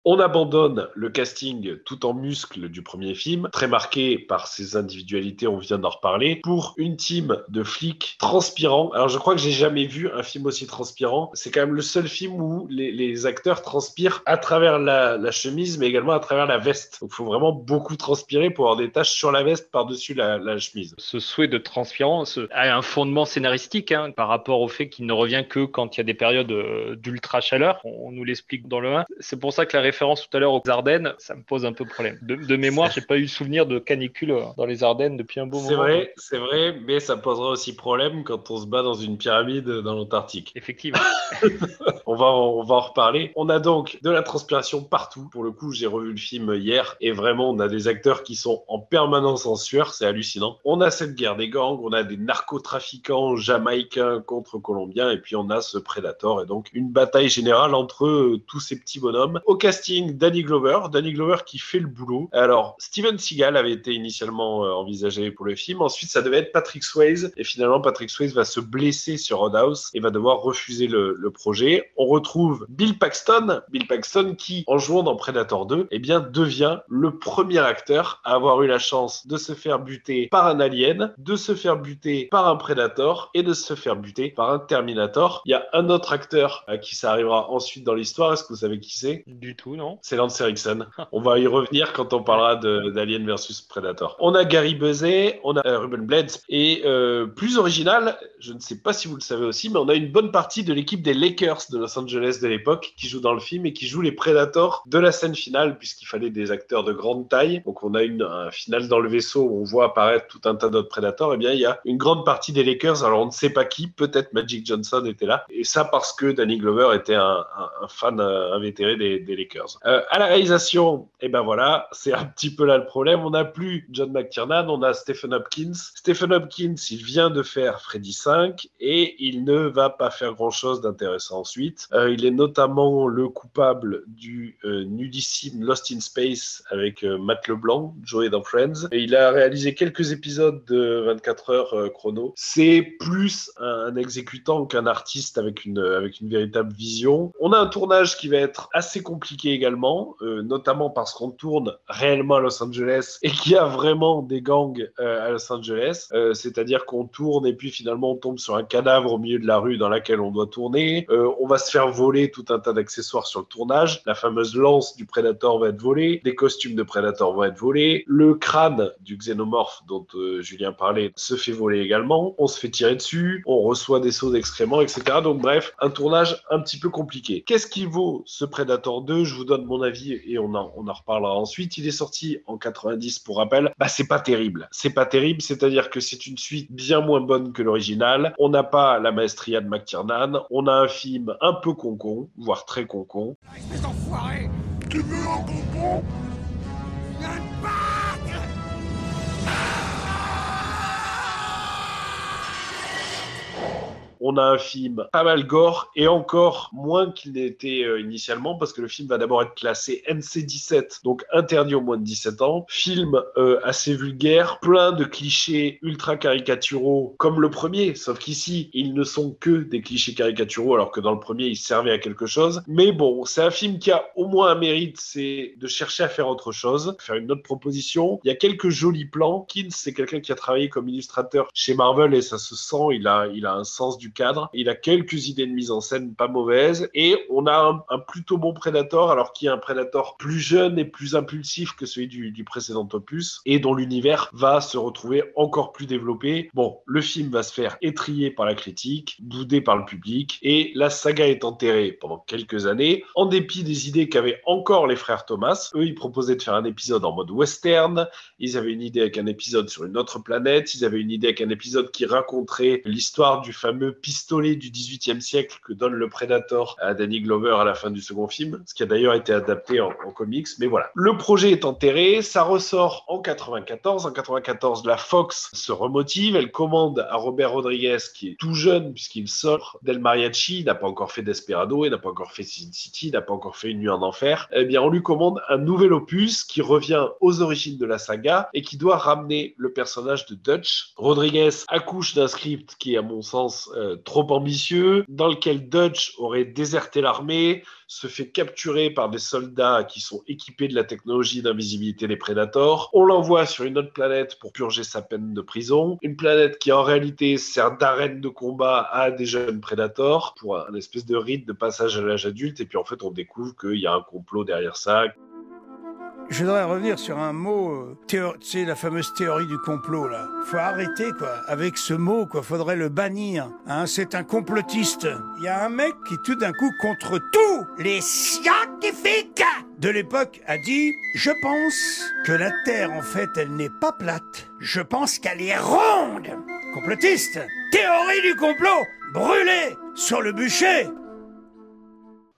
On abandonne le casting tout en muscles du premier film, très marqué par ses individualités, on vient d'en reparler, pour une team de flics transpirants. Alors je crois que j'ai jamais vu un film aussi transpirant. C'est quand même le seul film où les, acteurs transpirent à travers la, chemise, mais également à travers la veste. Il faut vraiment beaucoup transpirer pour avoir des taches sur la veste par-dessus la, chemise. Ce souhait de transpirance a un fondement scénaristique hein, par rapport au fait qu'il ne revient que quand il y a des périodes euh, d'ultra chaleur. On, on nous l'explique dans le 1. C'est pour ça que la référence tout à l'heure aux Ardennes, ça me pose un peu problème. De, de mémoire, j'ai pas eu souvenir de canicule dans les Ardennes depuis un beau moment. C'est vrai, c'est vrai, mais ça posera aussi problème quand on se bat dans une pyramide dans l'Antarctique. Effectivement. on, va, on va en reparler. On a donc de la transpiration partout. Pour le coup, j'ai revu le film hier et vraiment, on a des acteurs qui sont en permanence en sueur, c'est hallucinant. On a cette guerre des gangs, on a des narcotrafiquants jamaïcains contre colombiens et puis on a ce Predator et donc une bataille générale entre euh, tous ces petits bonhommes. Au casting, Danny Glover, Danny Glover qui fait le boulot. Alors, Steven Seagal avait été initialement euh, envisagé pour le film. Ensuite, ça devait être Patrick Swayze. Et finalement, Patrick Swayze va se blesser sur Roadhouse et va devoir refuser le, le, projet. On retrouve Bill Paxton. Bill Paxton qui, en jouant dans Predator 2, eh bien, devient le premier acteur à avoir eu la chance de se faire buter par un alien, de se faire buter par un Predator et de se faire buter par un Terminator. Il y a un autre acteur à qui ça arrivera ensuite dans l'histoire. Est-ce que vous savez qui c'est? Du tout, c'est Lance Erickson. On va y revenir quand on parlera d'Alien versus Predator. On a Gary Buzet, on a euh, Ruben Blades, et euh, plus original, je ne sais pas si vous le savez aussi, mais on a une bonne partie de l'équipe des Lakers de Los Angeles de l'époque qui joue dans le film et qui joue les Predators de la scène finale, puisqu'il fallait des acteurs de grande taille. Donc on a une, un final dans le vaisseau où on voit apparaître tout un tas d'autres Predators. Et eh bien il y a une grande partie des Lakers, alors on ne sait pas qui, peut-être Magic Johnson était là, et ça parce que Danny Glover était un, un, un fan invétéré des, des Lakers. Oscars. Euh, à la réalisation, et ben voilà, c'est un petit peu là le problème. On n'a plus John McTiernan, on a Stephen Hopkins. Stephen Hopkins, il vient de faire Freddy 5 et il ne va pas faire grand-chose d'intéressant ensuite. Euh, il est notamment le coupable du euh, nudissime Lost in Space avec euh, Matt LeBlanc, Joey dans Friends. Et il a réalisé quelques épisodes de 24 heures chrono. C'est plus un, exécutant qu'un artiste avec une véritable vision. On a un tournage qui va être assez compliqué également, euh, notamment parce qu'on tourne réellement à Los Angeles et qu'il y a vraiment des gangs euh, à Los Angeles. Euh, C'est-à-dire qu'on tourne et puis finalement on tombe sur un cadavre au milieu de la rue dans laquelle on doit tourner. Euh, on va se faire voler tout un tas d'accessoires sur le tournage. La fameuse lance du Predator va être volée. Des costumes de Predator vont être volés. Le crâne du xénomorphe dont euh, Julien parlait se fait voler également. On se fait tirer dessus. On reçoit des sauts d'excréments, etc. Donc bref, un tournage un petit peu compliqué. Qu'est-ce qu'il vaut ce Predator 2 Je vous donne mon avis et on en, reparlera ensuite. Il est sorti en 90 pour rappel. Bah c'est pas terrible. C'est pas terrible, c'est-à-dire que c'est une suite bien moins bonne que l'original. On n'a pas la maestria de McTiernan. On a un film un peu concon, voire très concon. Un bonbon On a un film pas mal gore et encore moins qu'il n'était euh, initialement parce que le film va d'abord être classé NC17, donc interdit aux moins de 17 ans. Film euh, assez vulgaire, plein de clichés ultra caricaturaux comme le premier, sauf qu'ici ils ne sont que des clichés caricaturaux alors que dans le premier ils servaient à quelque chose. Mais bon, c'est un film qui a au moins un mérite, c'est de chercher à faire autre chose, faire une autre proposition. Il y a quelques jolis plans. Kins, c'est quelqu'un qui a travaillé comme illustrateur chez Marvel et ça se sent, il a, il a un sens du cadre. Il a quelques idées de mise en scène pas mauvaises et on a un, plutôt bon Predator alors qu'il y a un Predator plus jeune et plus impulsif que celui du, du précédent opus et dont l'univers va se retrouver encore plus développé. Bon, le film va se faire étrier par la critique, boudé par le public et la saga est enterrée pendant quelques années en dépit des idées qu'avaient encore les frères Thomas. Eux, ils proposaient de faire un épisode en mode western. Ils avaient une idée avec un épisode sur une autre planète. Ils avaient une idée avec un épisode qui raconterait l'histoire du fameux pistolet du 18e siècle que donne le Predator à Danny Glover à la fin du second film, ce qui a d'ailleurs été adapté en, comics. Mais voilà, le projet est enterré, ça ressort en 94. En 94, la Fox se remotive, elle commande à Robert Rodriguez, qui est tout jeune puisqu'il sort d'El Mariachi, n'a pas encore fait Desperado, il n'a pas encore fait Sin City, n'a pas encore fait Une nuit en enfer. Eh bien, on lui commande un nouvel opus qui revient aux origines de la saga et qui doit ramener le personnage de Dutch. Rodriguez accouche d'un script qui est, à mon sens, euh, trop ambitieux, dans lequel Dutch aurait déserté l'armée, se fait capturer par des soldats qui sont équipés de la technologie d'invisibilité des prédateurs. On l'envoie sur une autre planète pour purger sa peine de prison. Une planète qui en réalité sert d'arène de combat à des jeunes prédateurs pour un espèce de rite de passage à l'âge adulte. Et puis en fait, on découvre qu'il y a un complot derrière ça. Je voudrais revenir sur un mot, euh, tu sais, la fameuse théorie du complot, là. Faut arrêter, quoi. Avec ce mot, quoi. Faudrait le bannir. Hein, c'est un complotiste. Il y a un mec qui, tout d'un coup, contre tous les scientifiques de l'époque, a dit Je pense que la Terre, en fait, elle n'est pas plate. Je pense qu'elle est ronde. Complotiste. Théorie du complot. Brûlé sur le bûcher.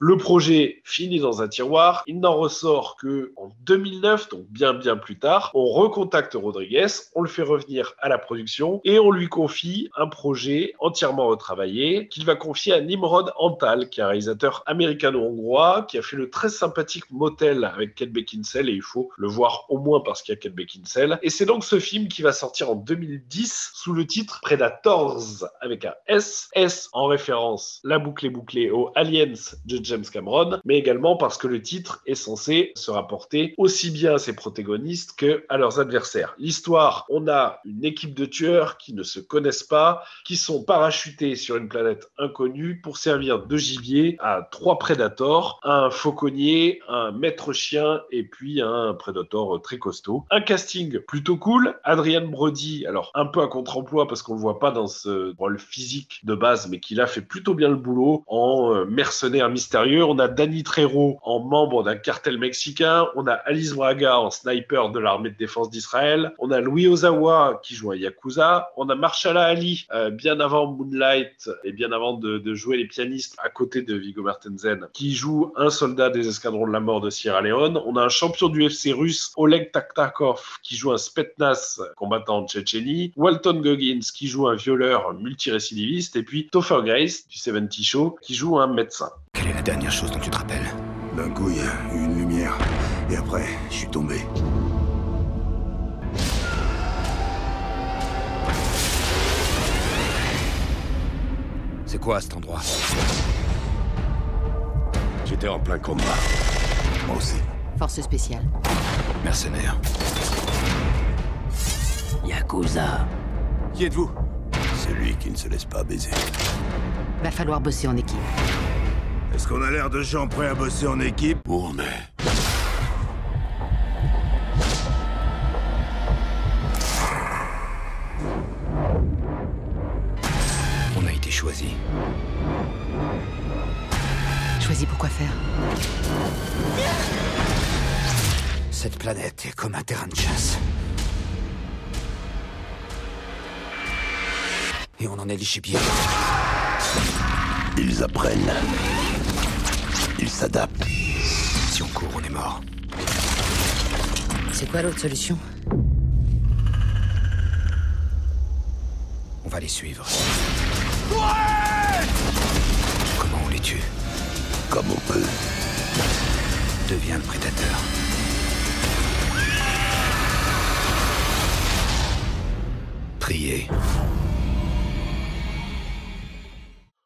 Le projet finit dans un tiroir. Il n'en ressort que en 2009, donc bien bien plus tard. On recontacte Rodriguez, on le fait revenir à la production et on lui confie un projet entièrement retravaillé qu'il va confier à Nimrod Antal, qui est un réalisateur américano-hongrois qui a fait le très sympathique Motel avec Kate Beckinsale et il faut le voir au moins parce qu'il y a Kate Beckinsale. Et c'est donc ce film qui va sortir en 2010 sous le titre Predators avec un S, S en référence, la boucle est bouclée au Aliens de James Cameron, mais également parce que le titre est censé se rapporter aussi bien à ses protagonistes que à leurs adversaires. L'histoire, on a une équipe de tueurs qui ne se connaissent pas, qui sont parachutés sur une planète inconnue pour servir de gibier à trois prédateurs, un fauconnier, un maître chien et puis un prédateur très costaud. Un casting plutôt cool. Adrian Brody, alors un peu à contre-emploi parce qu'on le voit pas dans ce rôle physique de base, mais qui a fait plutôt bien le boulot en euh, mercenaire mystérieux On a Danny Trejo en membre d'un cartel mexicain. On a Alice Braga en sniper de l'armée de défense d'Israël. On a Louis Ozawa qui joue un Yakuza. On a Marshala Ali, euh, bien avant Moonlight et bien avant de, de jouer les pianistes à côté de Viggo Mortensen, qui joue un soldat des escadrons de la mort de Sierra Leone. On a un champion du FC russe, Oleg Taktakov, qui joue un Spetnaz combattant en Tchétchénie. Walton Goggins, qui joue un violeur multirécidiviste. Et puis Topher Grace, du 70 Show, qui joue un médecin. Quelle est la dernière chose dont tu te rappelles D'un coup, il y a eu une lumière. Et après, je suis tombé. C'est quoi cet endroit J'étais en plein combat. Moi aussi. Force spéciale. Mercenaire. Yakuza. Qui êtes-vous? Celui qui ne se laisse pas baiser. Va falloir bosser en équipe. Est-ce qu'on a l'air de gens prêts à bosser en équipe Où on est On a été choisi. Choisis pour quoi faire Cette planète est comme un terrain de chasse. Et on en est les. Ils apprennent. Ils s'adaptent. Si on court, on est mort. C'est quoi l'autre solution? On va les suivre. Comment on les tue? Comme on peut. Deviens le prédateur. Trier.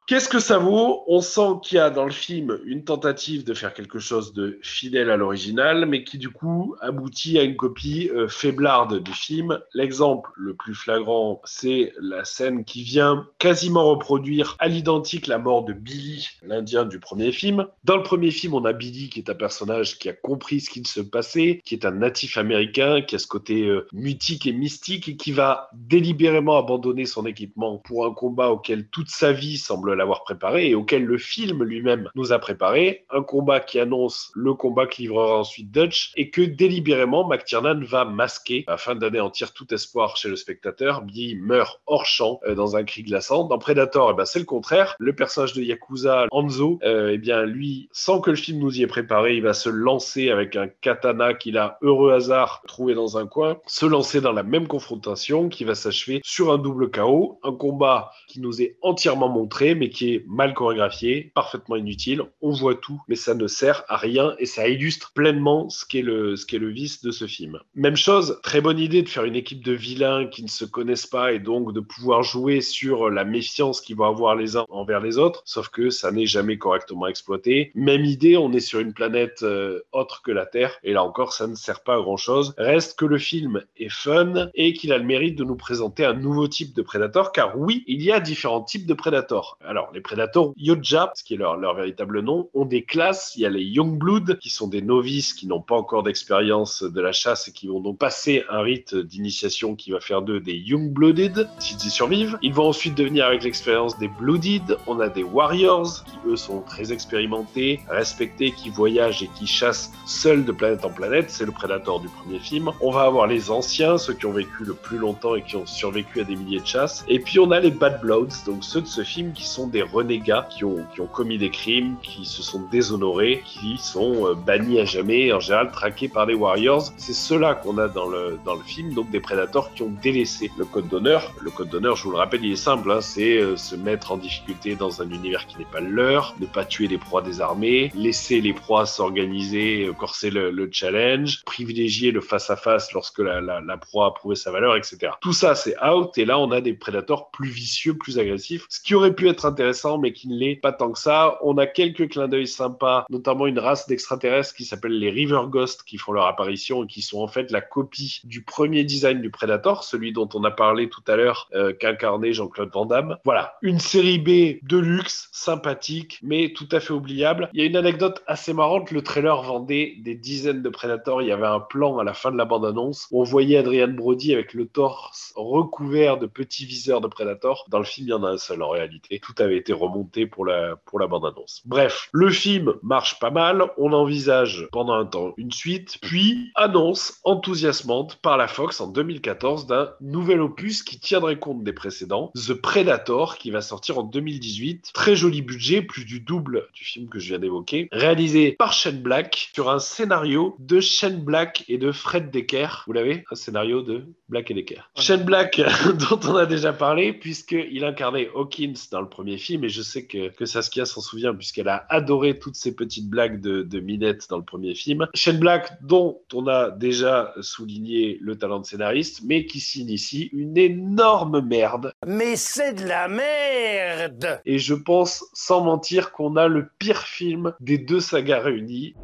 Qu'est-ce que ça vaut? On sent qu'il y a dans le film une tentative de faire quelque chose de fidèle à l'original, mais qui du coup aboutit à une copie euh, faiblarde du film. L'exemple le plus flagrant, c'est la scène qui vient quasiment reproduire à l'identique la mort de Billy, l'Indien du premier film. Dans le premier film, on a Billy qui est un personnage qui a compris ce qu'il se passait, qui est un natif américain, qui a ce côté euh, mutique et mystique et qui va délibérément abandonner son équipement pour un combat auquel toute sa vie semble l'avoir préparé et auquel le film lui-même nous a préparé. Un combat qui annonce le combat que livrera ensuite Dutch et que délibérément McTiernan va masquer afin d'anéantir tout espoir chez le spectateur. Billy meurt hors champ euh, dans un cri glaçant. Dans Predator, eh ben, c'est le contraire. Le personnage de Yakuza, Hanzo, euh, eh bien, lui, sans que le film nous y ait préparé, il va se lancer avec un katana qu'il a, heureux hasard, trouvé dans un coin, se lancer dans la même confrontation qui va s'achever sur un double KO. Un combat qui nous est entièrement montré, mais qui est mal chorégraphié, parfaitement inutile. On voit tout, mais ça ne sert à rien et ça illustre pleinement ce qu'est le, ce le vice de ce film. Même chose, très bonne idée de faire une équipe de vilains qui ne se connaissent pas et donc de pouvoir jouer sur la méfiance qu'ils vont avoir les uns envers les autres, sauf que ça n'est jamais correctement exploité. Même idée, on est sur une planète euh, autre que la Terre et là encore, ça ne sert pas à grand chose. Reste que le film est fun et qu'il a le mérite de nous présenter un nouveau type de prédateur, car oui, il y a différents types de prédateurs. Les prédateurs Yoja, ce qui est leur, leur véritable nom, ont des classes. Il y a les Youngblood, qui sont des novices qui n'ont pas encore d'expérience de la chasse et qui vont donc passer un rite d'initiation qui va faire d'eux des Youngblooded, s'ils y survivent. Ils vont ensuite devenir, avec l'expérience des Blooded, on a des Warriors, qui eux sont très expérimentés, respectés, qui voyagent et qui chassent seuls de planète en planète. C'est le prédateur du premier film. On va avoir les anciens, ceux qui ont vécu le plus longtemps et qui ont survécu à des milliers de chasses. Et puis on a les Bad Bloods, donc ceux de ce film qui sont des renégats qui ont, qui ont commis des crimes, qui se sont déshonorés, qui sont euh, bannis à jamais, en général traqués par les Warriors. C'est ceux-là qu'on a dans le, dans le film, donc des prédateurs qui ont délaissé le code d'honneur. Le code d'honneur, je vous le rappelle, il est simple, hein, c'est euh, se mettre en difficulté dans un univers qui n'est pas le leur, ne pas tuer les proies des armées, laisser les proies s'organiser, euh, corser le, le challenge, privilégier le face-à-face lorsque la, la, la proie a prouvé sa valeur, etc. Tout ça, c'est out, et là, on a des prédateurs plus vicieux, plus agressifs, ce qui aurait pu être intéressant, mais qui ne l'est pas tant que ça. On a quelques clins d'œil sympas, notamment une race d'extraterrestres qui s'appelle les River Ghosts, qui font leur apparition et qui sont en fait la copie du premier design du Predator, celui dont on a parlé tout à l'heure, euh, qu'incarnait Jean-Claude Van Damme. Voilà, une série B de luxe, sympathique, mais tout à fait oubliable. Il y a une anecdote assez marrante, le trailer vendait des dizaines de Predators, il y avait un plan à la fin de la bande-annonce où on voyait Adrian Brody avec le torse recouvert de petits viseurs de Predator. Dans le film, il y en a un seul en réalité, avait été remonté pour la, pour la bande-annonce. Bref, le film marche pas mal, on envisage pendant un temps une suite, puis annonce enthousiasmante par la Fox en 2014 d'un nouvel opus qui tiendrait compte des précédents, The Predator, qui va sortir en 2018. Très joli budget, plus du double du film que je viens d'évoquer, réalisé par Shane Black sur un scénario de Shane Black et de Fred Decker. Vous l'avez? Un scénario de Black et Decker. Shane Black, dont on a déjà parlé, puisqu'il incarnait Hawkins dans le premier film, et je sais que, que Saskia s'en souvient, puisqu'elle a adoré toutes ces petites blagues de, de Minette dans le premier film. Shane Black, dont on a déjà souligné le talent de scénariste, mais qui signe ici une énorme merde. Mais c'est de la merde Et je pense, sans mentir, qu'on a le pire film des deux sagas réunies.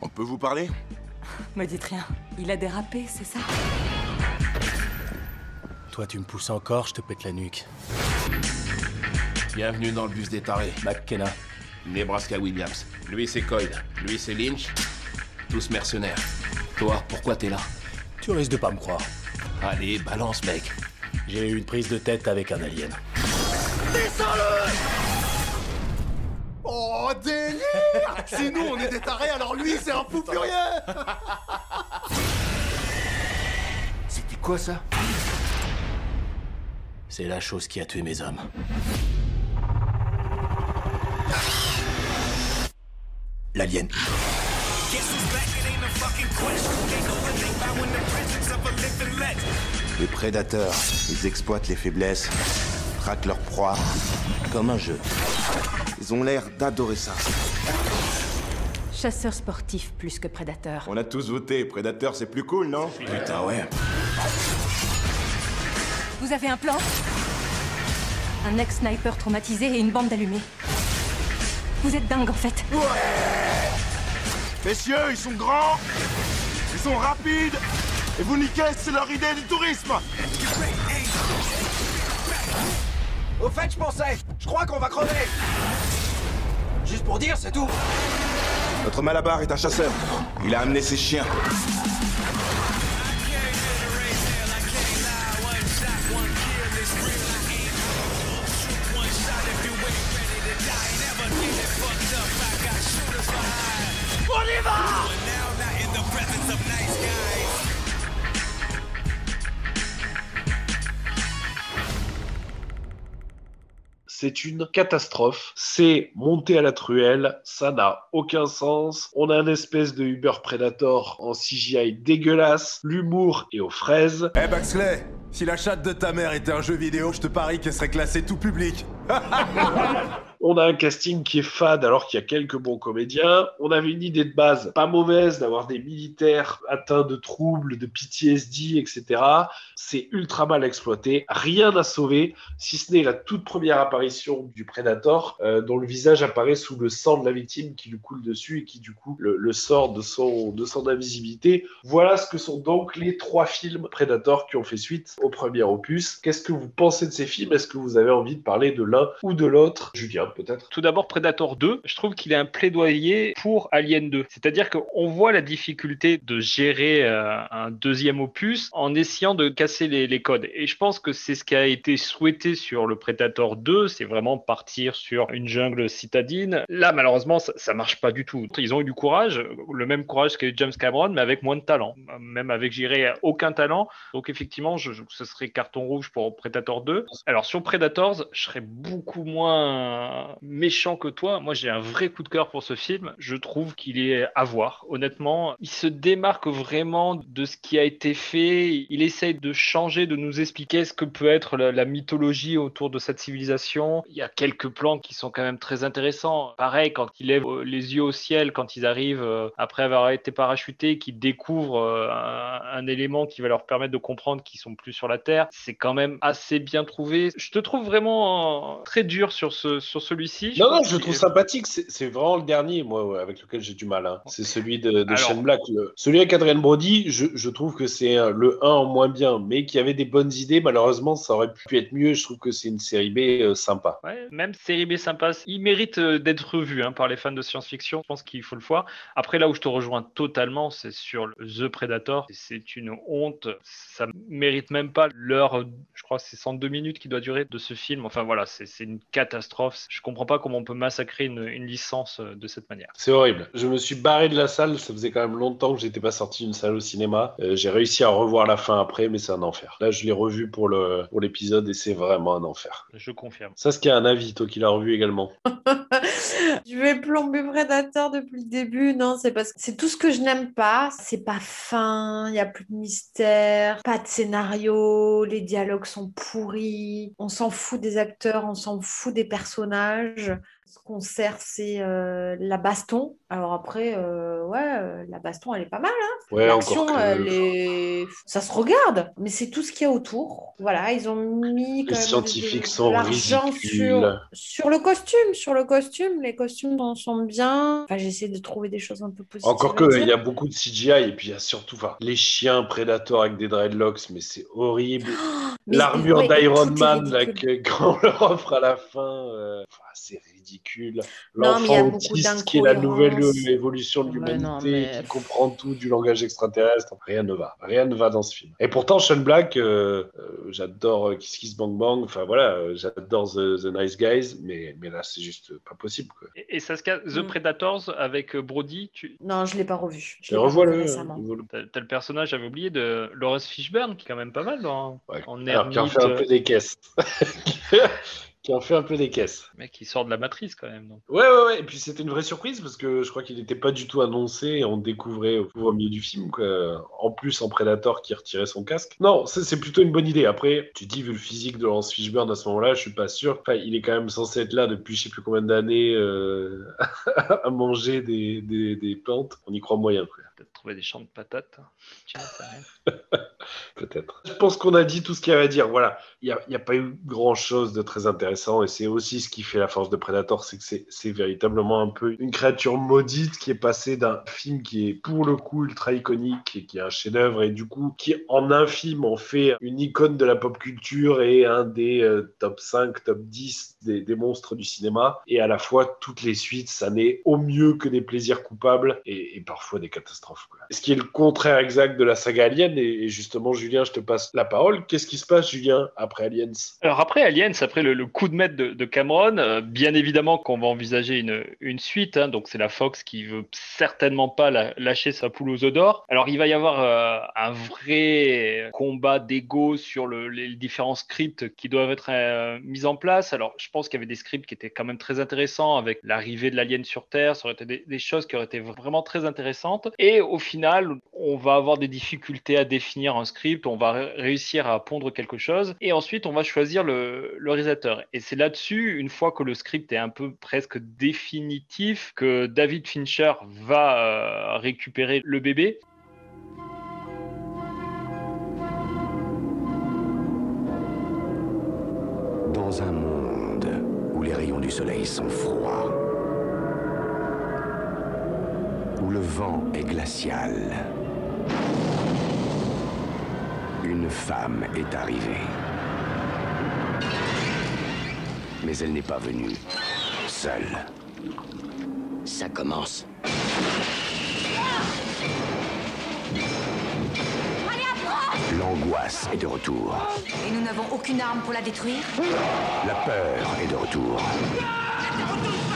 On peut vous parler? Me dites rien. Il a dérapé, c'est ça? Toi, tu me pousses encore, je te pète la nuque. Bienvenue dans le bus des tarés. McKenna. Nebraska Williams. Lui, c'est Coyle. Lui, c'est Lynch. Tous mercenaires. Toi, pourquoi t'es là? Tu risques de pas me croire. Allez, balance, mec. J'ai eu une prise de tête avec un alien. Descends-le Oh, délire Si nous, on est des tarés, alors lui, c'est un fou furieux C'était quoi ça? C'est la chose qui a tué mes hommes. L'alien. Les prédateurs, ils exploitent les faiblesses, traquent leur proie, comme un jeu. Ils ont l'air d'adorer ça. Chasseur sportif plus que prédateur. On a tous voté, prédateur c'est plus cool, non? Putain, ouais. Vous avez un plan Un ex-sniper traumatisé et une bande d'allumés. Vous êtes dingue en fait. Messieurs, ils sont grands, ils sont rapides, et vous niquez, c'est leur idée du tourisme Au fait, je pensais, je crois qu'on va crever Juste pour dire, c'est tout Notre Malabar est un chasseur. Il a amené ses chiens. C'est une catastrophe. C'est monter à la truelle. Ça n'a aucun sens. On a un espèce de Uber Predator en CGI dégueulasse. L'humour est aux fraises. Eh Baxley, si la chatte de ta mère était un jeu vidéo, je te parie qu'elle serait classée tout public. On a un casting qui est fade alors qu'il y a quelques bons comédiens. On avait une idée de base pas mauvaise d'avoir des militaires atteints de troubles, de PTSD, etc. C'est ultra mal exploité. Rien à sauver, si ce n'est la toute première apparition du Predator, euh, dont le visage apparaît sous le sang de la victime qui lui coule dessus et qui du coup le, sort de son, de son invisibilité. Voilà ce que sont donc les trois films Predator qui ont fait suite au premier opus. Qu'est-ce que vous pensez de ces films? Est-ce que vous avez envie de parler de l'un ou de l'autre? Julien peut-être Tout d'abord, Predator 2, je trouve qu'il est un plaidoyer pour Alien 2. C'est-à-dire qu'on voit la difficulté de gérer euh, un deuxième opus en essayant de casser les, codes. Et je pense que c'est ce qui a été souhaité sur le Predator 2, c'est vraiment partir sur une jungle citadine. Là, malheureusement, ça, marche pas du tout. Ils ont eu du courage, le même courage qu'a eu James Cameron, mais avec moins de talent. Même avec, j'irais, aucun talent. Donc effectivement, je, je- ce serait carton rouge pour Predator 2. Alors sur Predators, je serais beaucoup moins méchant que toi. Moi, j'ai un vrai coup de cœur pour ce film. Je trouve qu'il est à voir. Honnêtement, il se démarque vraiment de ce qui a été fait. Il essaye de changer, de nous expliquer ce que peut être la, la mythologie autour de cette civilisation. Il y a quelques plans qui sont quand même très intéressants. Pareil, quand il lève euh, les yeux au ciel, quand ils arrivent euh, après avoir été parachutés, qu'ils découvrent euh, un, un élément qui va leur permettre de comprendre qu'ils sont plus sur la Terre, c'est quand même assez bien trouvé. Je te trouve vraiment euh, très dur sur ce, sur ce celui-ci. Non, non, je le trouve sympathique. C'est vraiment le dernier, moi, ouais, avec lequel j'ai du mal. hein. C'est celui de, de Alors- Shane Black. Le- Celui avec Adrien Brody, je, je trouve que c'est le 1 en moins bien, mais qui avait des bonnes idées. Malheureusement, ça aurait pu être mieux. Je trouve que c'est une série B euh, sympa. Ouais, même série B sympa, il mérite euh, d'être revu hein, par les fans de science-fiction. Je pense qu'il faut le voir. Après, là où je te rejoins totalement, c'est sur The Predator. C'est une honte. Ça mérite même pas l'heure, je crois que c'est 102 minutes qui doit durer de ce film. Enfin voilà, c'est une catastrophe. Je comprends pas comment on peut massacrer une, une licence euh, de cette manière. C'est horrible. Je me suis barré de la salle. Ça faisait quand même longtemps que j'étais pas sorti d'une salle au cinéma. Euh, j'ai réussi à revoir la fin après, mais c'est un enfer. Là, je l'ai revu pour le pour l'épisode et c'est vraiment un enfer. Je confirme. Ça, ce qui a un avis, toi qui l'as revu également. Je vais plomber Predator depuis le début. Non, c'est parce que c'est tout ce que je n'aime pas. C'est pas fin, il y a plus de mystère, pas de scénario, les dialogues sont pourris. On s'en fout des acteurs, on s'en fout des personnages. Ce qu'on sert, c'est euh, la baston. Alors après, euh, ouais, euh, la baston, elle est pas mal. Hein Ouais, L'action, que- elle est... ça se regarde, mais c'est tout ce qu'il y a autour. Voilà, ils ont mis quand Les même scientifiques de- sont l'argent sur, sur le costume, sur le costume. Les costumes en sont bien. Enfin, j'essaie de trouver des choses un peu positives. Encore que, il y a beaucoup de CGI et puis il y a surtout enfin, les chiens Predator avec des dreadlocks, mais c'est horrible. L'armure ouais, d'Iron Man là, ridicule. que, quand on leur offre à la fin, ridicule. L'enfant autiste qui est la nouvelle évolution de Ouais, l'humanité, mais- qui comprend tout du langage extraterrestre. Rien ne va. Rien ne va dans ce film. Et pourtant, Sean Black, euh, euh, j'adore euh, Kiss Kiss Bang Bang. Enfin voilà, euh, j'adore The, The Nice Guys, mais, mais là, c'est juste pas possible. Quoi. Et, et Saskia, The Mm. Predators avec Brody, tu Non, je l'ai pas revu. Je revois-le, hein. T'as le personnage, j'avais oublié, de Laurence Fishburne, qui est quand même pas mal dans, en Alors, qui en fait un peu des caisses. qui en fait un peu des caisses. mec qui sort de la matrice quand même. donc. Ouais, ouais, ouais. Et puis c'était une vraie surprise parce que je crois qu'il n'était pas du tout annoncé et on découvrait au, milieu du film, quoi. En plus, en Predator qui retirait son casque. Non, c'est plutôt une bonne idée. Après, tu dis, vu le physique de Laurence Fishburne à ce moment-là, je suis pas sûr. Enfin, il est quand même censé être là depuis je sais plus combien d'années euh, à manger des, des, des plantes. On y croit moyen, quoi. Peut-être trouver des champs de patates. Peut-être. Je pense qu'on a dit tout ce qu'il y avait à dire. Voilà, il n'y a, pas eu grand-chose de très intéressant et c'est aussi ce qui fait la force de Predator, c'est que c'est- véritablement un peu une créature maudite qui est passée d'un film qui est pour le coup ultra iconique et qui est un chef-d'œuvre et du coup qui en un film en fait une icône de la pop culture et un des euh, top 5, top 10 des, monstres du cinéma et à la fois toutes les suites, ça n'est au mieux que des plaisirs coupables et parfois des catastrophes. Ce qui est le contraire exact de la saga Alien et, justement Julien, je te passe la parole. Qu'est-ce qui se passe Julien après Aliens? Alors après Aliens, après le, coup de maître de, Cameron, euh, bien évidemment qu'on va envisager une, une suite. hein. donc c'est la Fox qui veut certainement pas lâcher sa poule aux œufs d'or. Alors il va y avoir euh, un vrai combat d'ego sur le- les différents scripts qui doivent être euh, mis en place. Alors je pense qu'il y avait des scripts qui étaient quand même très intéressants avec l'arrivée de l'alien sur Terre. Ça aurait été des, des choses qui auraient été vraiment très intéressantes. Et au final, on va avoir des difficultés à définir un script. On va ré- réussir à pondre quelque chose. Et ensuite, on va choisir le, le réalisateur. Et c'est là-dessus, une fois que le script est un peu presque définitif, que David Fincher va euh, récupérer le bébé. Dans un monde où les rayons du soleil sont froids, où le vent est glacial, une femme est arrivée. Mais elle n'est pas venue seule. Ça commence. L'angoisse est de retour. Et nous n'avons aucune arme pour la détruire? La peur est de retour. Et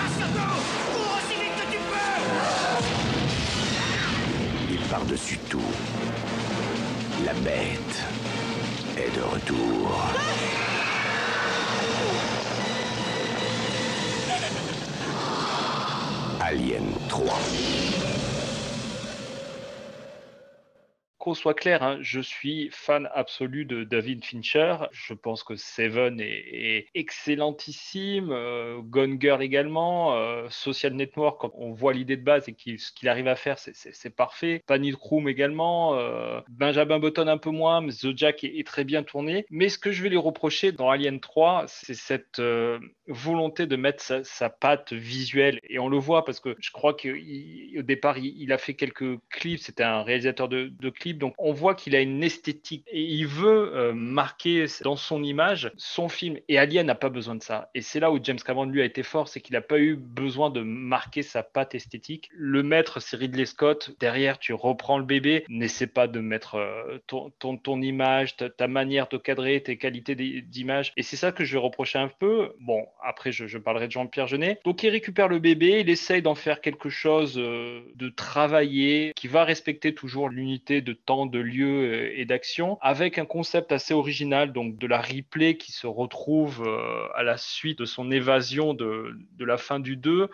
par-dessus tout, la bête est de retour. Alien 3. Soit clair, hein, je suis fan absolu de David Fincher. Je pense que Seven est, excellentissime, euh, Girl également, euh, Social Network, quand on voit l'idée de base et ce qu'il arrive à faire, c'est- parfait. Panic Room également, euh, Benjamin Button un peu moins, The Jack est, est très bien tourné. Mais ce que je vais lui reprocher dans Alien 3, c'est cette euh, volonté de mettre sa, sa patte visuelle. Et on le voit parce que je crois qu'au départ, il, il a fait quelques clips, c'était un réalisateur de, de clips, donc on voit qu'il a une esthétique et il veut euh, marquer dans son image son film. Et Alien n'a pas besoin de ça. Et c'est là où James Cameron, lui, a été fort, c'est qu'il n'a pas eu besoin de marquer sa patte esthétique. Le maître, c'est Ridley Scott. Derrière, tu reprends le bébé. N'essaie pas de mettre euh, ton, ton, ton image, ta, ta manière de cadrer, tes qualités d'i- d'image. Et c'est ça que je vais reprocher un peu. Bon, après, je, parlerai de Jean-Pierre Jeunet. Donc, il récupère le bébé, il essaye d'en faire quelque chose euh, de travaillé, qui va respecter toujours l'unité de temps, de lieu euh, et d'action, avec un concept assez original, donc de la replay qui se retrouve euh, à la suite de son évasion de, de la fin du 2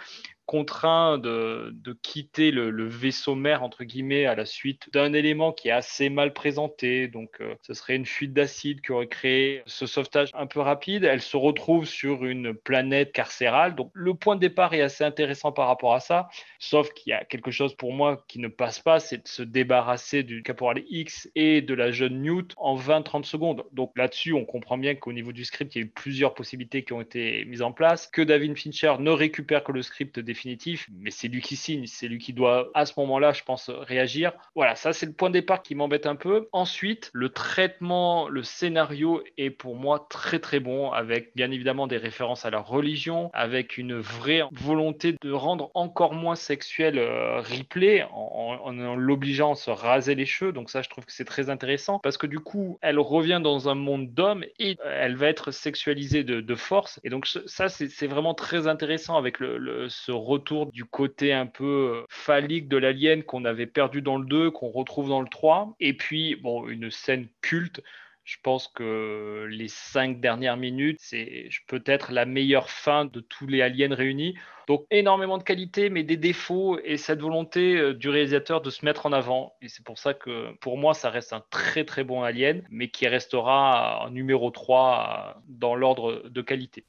contraint de, quitter le, vaisseau mère entre guillemets à la suite d'un élément qui est assez mal présenté. Donc euh, ce serait une fuite d'acide qui aurait créé ce sauvetage un peu rapide. Elle se retrouve sur une planète carcérale. Donc le point de départ est assez intéressant par rapport à ça. Sauf qu'il y a quelque chose pour moi qui ne passe pas c'est de se débarrasser du caporal X et de la jeune Newt en 20-30 secondes. Donc là-dessus on comprend bien qu'au niveau du script il y a eu plusieurs possibilités qui ont été mises en place que David Fincher ne récupère que le script mais c'est lui qui signe, c'est lui qui doit à ce moment-là, je pense, réagir. Voilà, ça c'est le point de départ qui m'embête un peu. Ensuite, le traitement, le scénario est pour moi très très bon, avec bien évidemment des références à la religion, avec une vraie volonté de rendre encore moins sexuel euh, Ripley en, l'obligeant à se raser les cheveux. Donc ça, je trouve que c'est très intéressant parce que du coup, elle revient dans un monde d'hommes et euh, elle va être sexualisée de, force. Et donc ça, c'est vraiment très intéressant avec le, le- ce retour du côté un peu euh, phallique de l'alien qu'on avait perdu dans le 2, qu'on retrouve dans le 3. Et puis, bon, une scène culte. Je pense que les cinq dernières minutes, c'est peut-être la meilleure fin de tous les aliens réunis. Donc énormément de qualité, mais des défauts et cette volonté euh, du réalisateur de se mettre en avant. Et c'est pour ça que pour moi, ça reste un très très bon alien, mais qui restera en numéro 3 euh, dans l'ordre de qualité.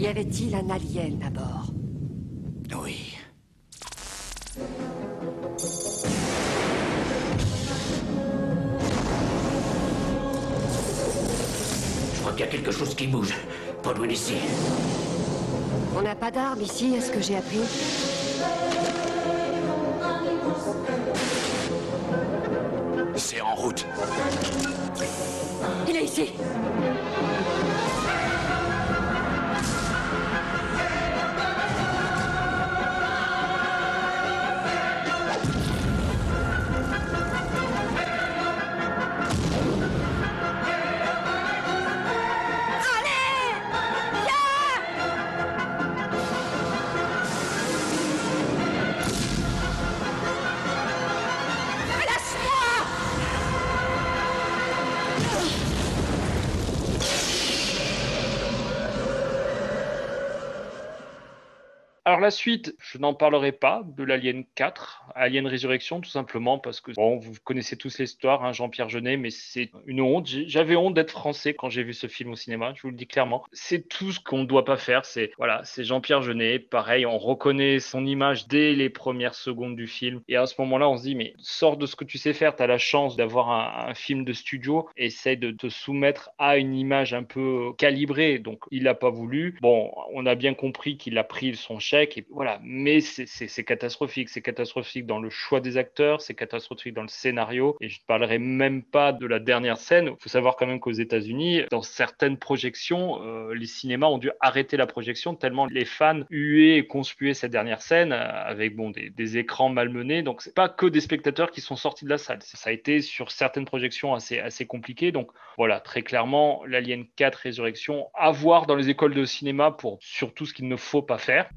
Y avait-il un alien à bord? Oui. Je crois qu'il y a quelque chose qui bouge. Pas loin d'ici. On n'a pas d'armes ici, est-ce que j'ai appris? C'est en route. Il est ici la suite, je n'en parlerai pas de l'Alien 4, Alien Résurrection, tout simplement parce que bon, vous connaissez tous l'histoire, hein, Jean-Pierre Jeunet, mais c'est une honte. J'avais honte d'être français quand j'ai vu ce film au cinéma, je vous le dis clairement. C'est tout ce qu'on ne doit pas faire. C'est voilà, c'est Jean-Pierre Jeunet. Pareil, on reconnaît son image dès les premières secondes du film, et à ce moment-là, on se dit mais sors de ce que tu sais faire. Tu as la chance d'avoir un, un film de studio. Essaye de te soumettre à une image un peu calibrée. Donc il n'a pas voulu. Bon, on a bien compris qu'il a pris son chèque et voilà. Mais c'est catastrophique. C'est catastrophique dans le choix des acteurs. C'est catastrophique dans le scénario. Et je ne parlerai même pas de la dernière scène. Il faut savoir quand même qu'aux États-Unis, dans certaines projections, euh, les cinémas ont dû arrêter la projection tellement les fans huaient et conspuaient cette dernière scène euh, avec bon des, écrans malmenés. Donc c'est pas que des spectateurs qui sont sortis de la salle. Ça a été sur certaines projections assez assez compliqué. Donc voilà, très clairement, l'Alien 4 Résurrection à voir dans les écoles de cinéma pour surtout ce qu'il ne faut pas faire.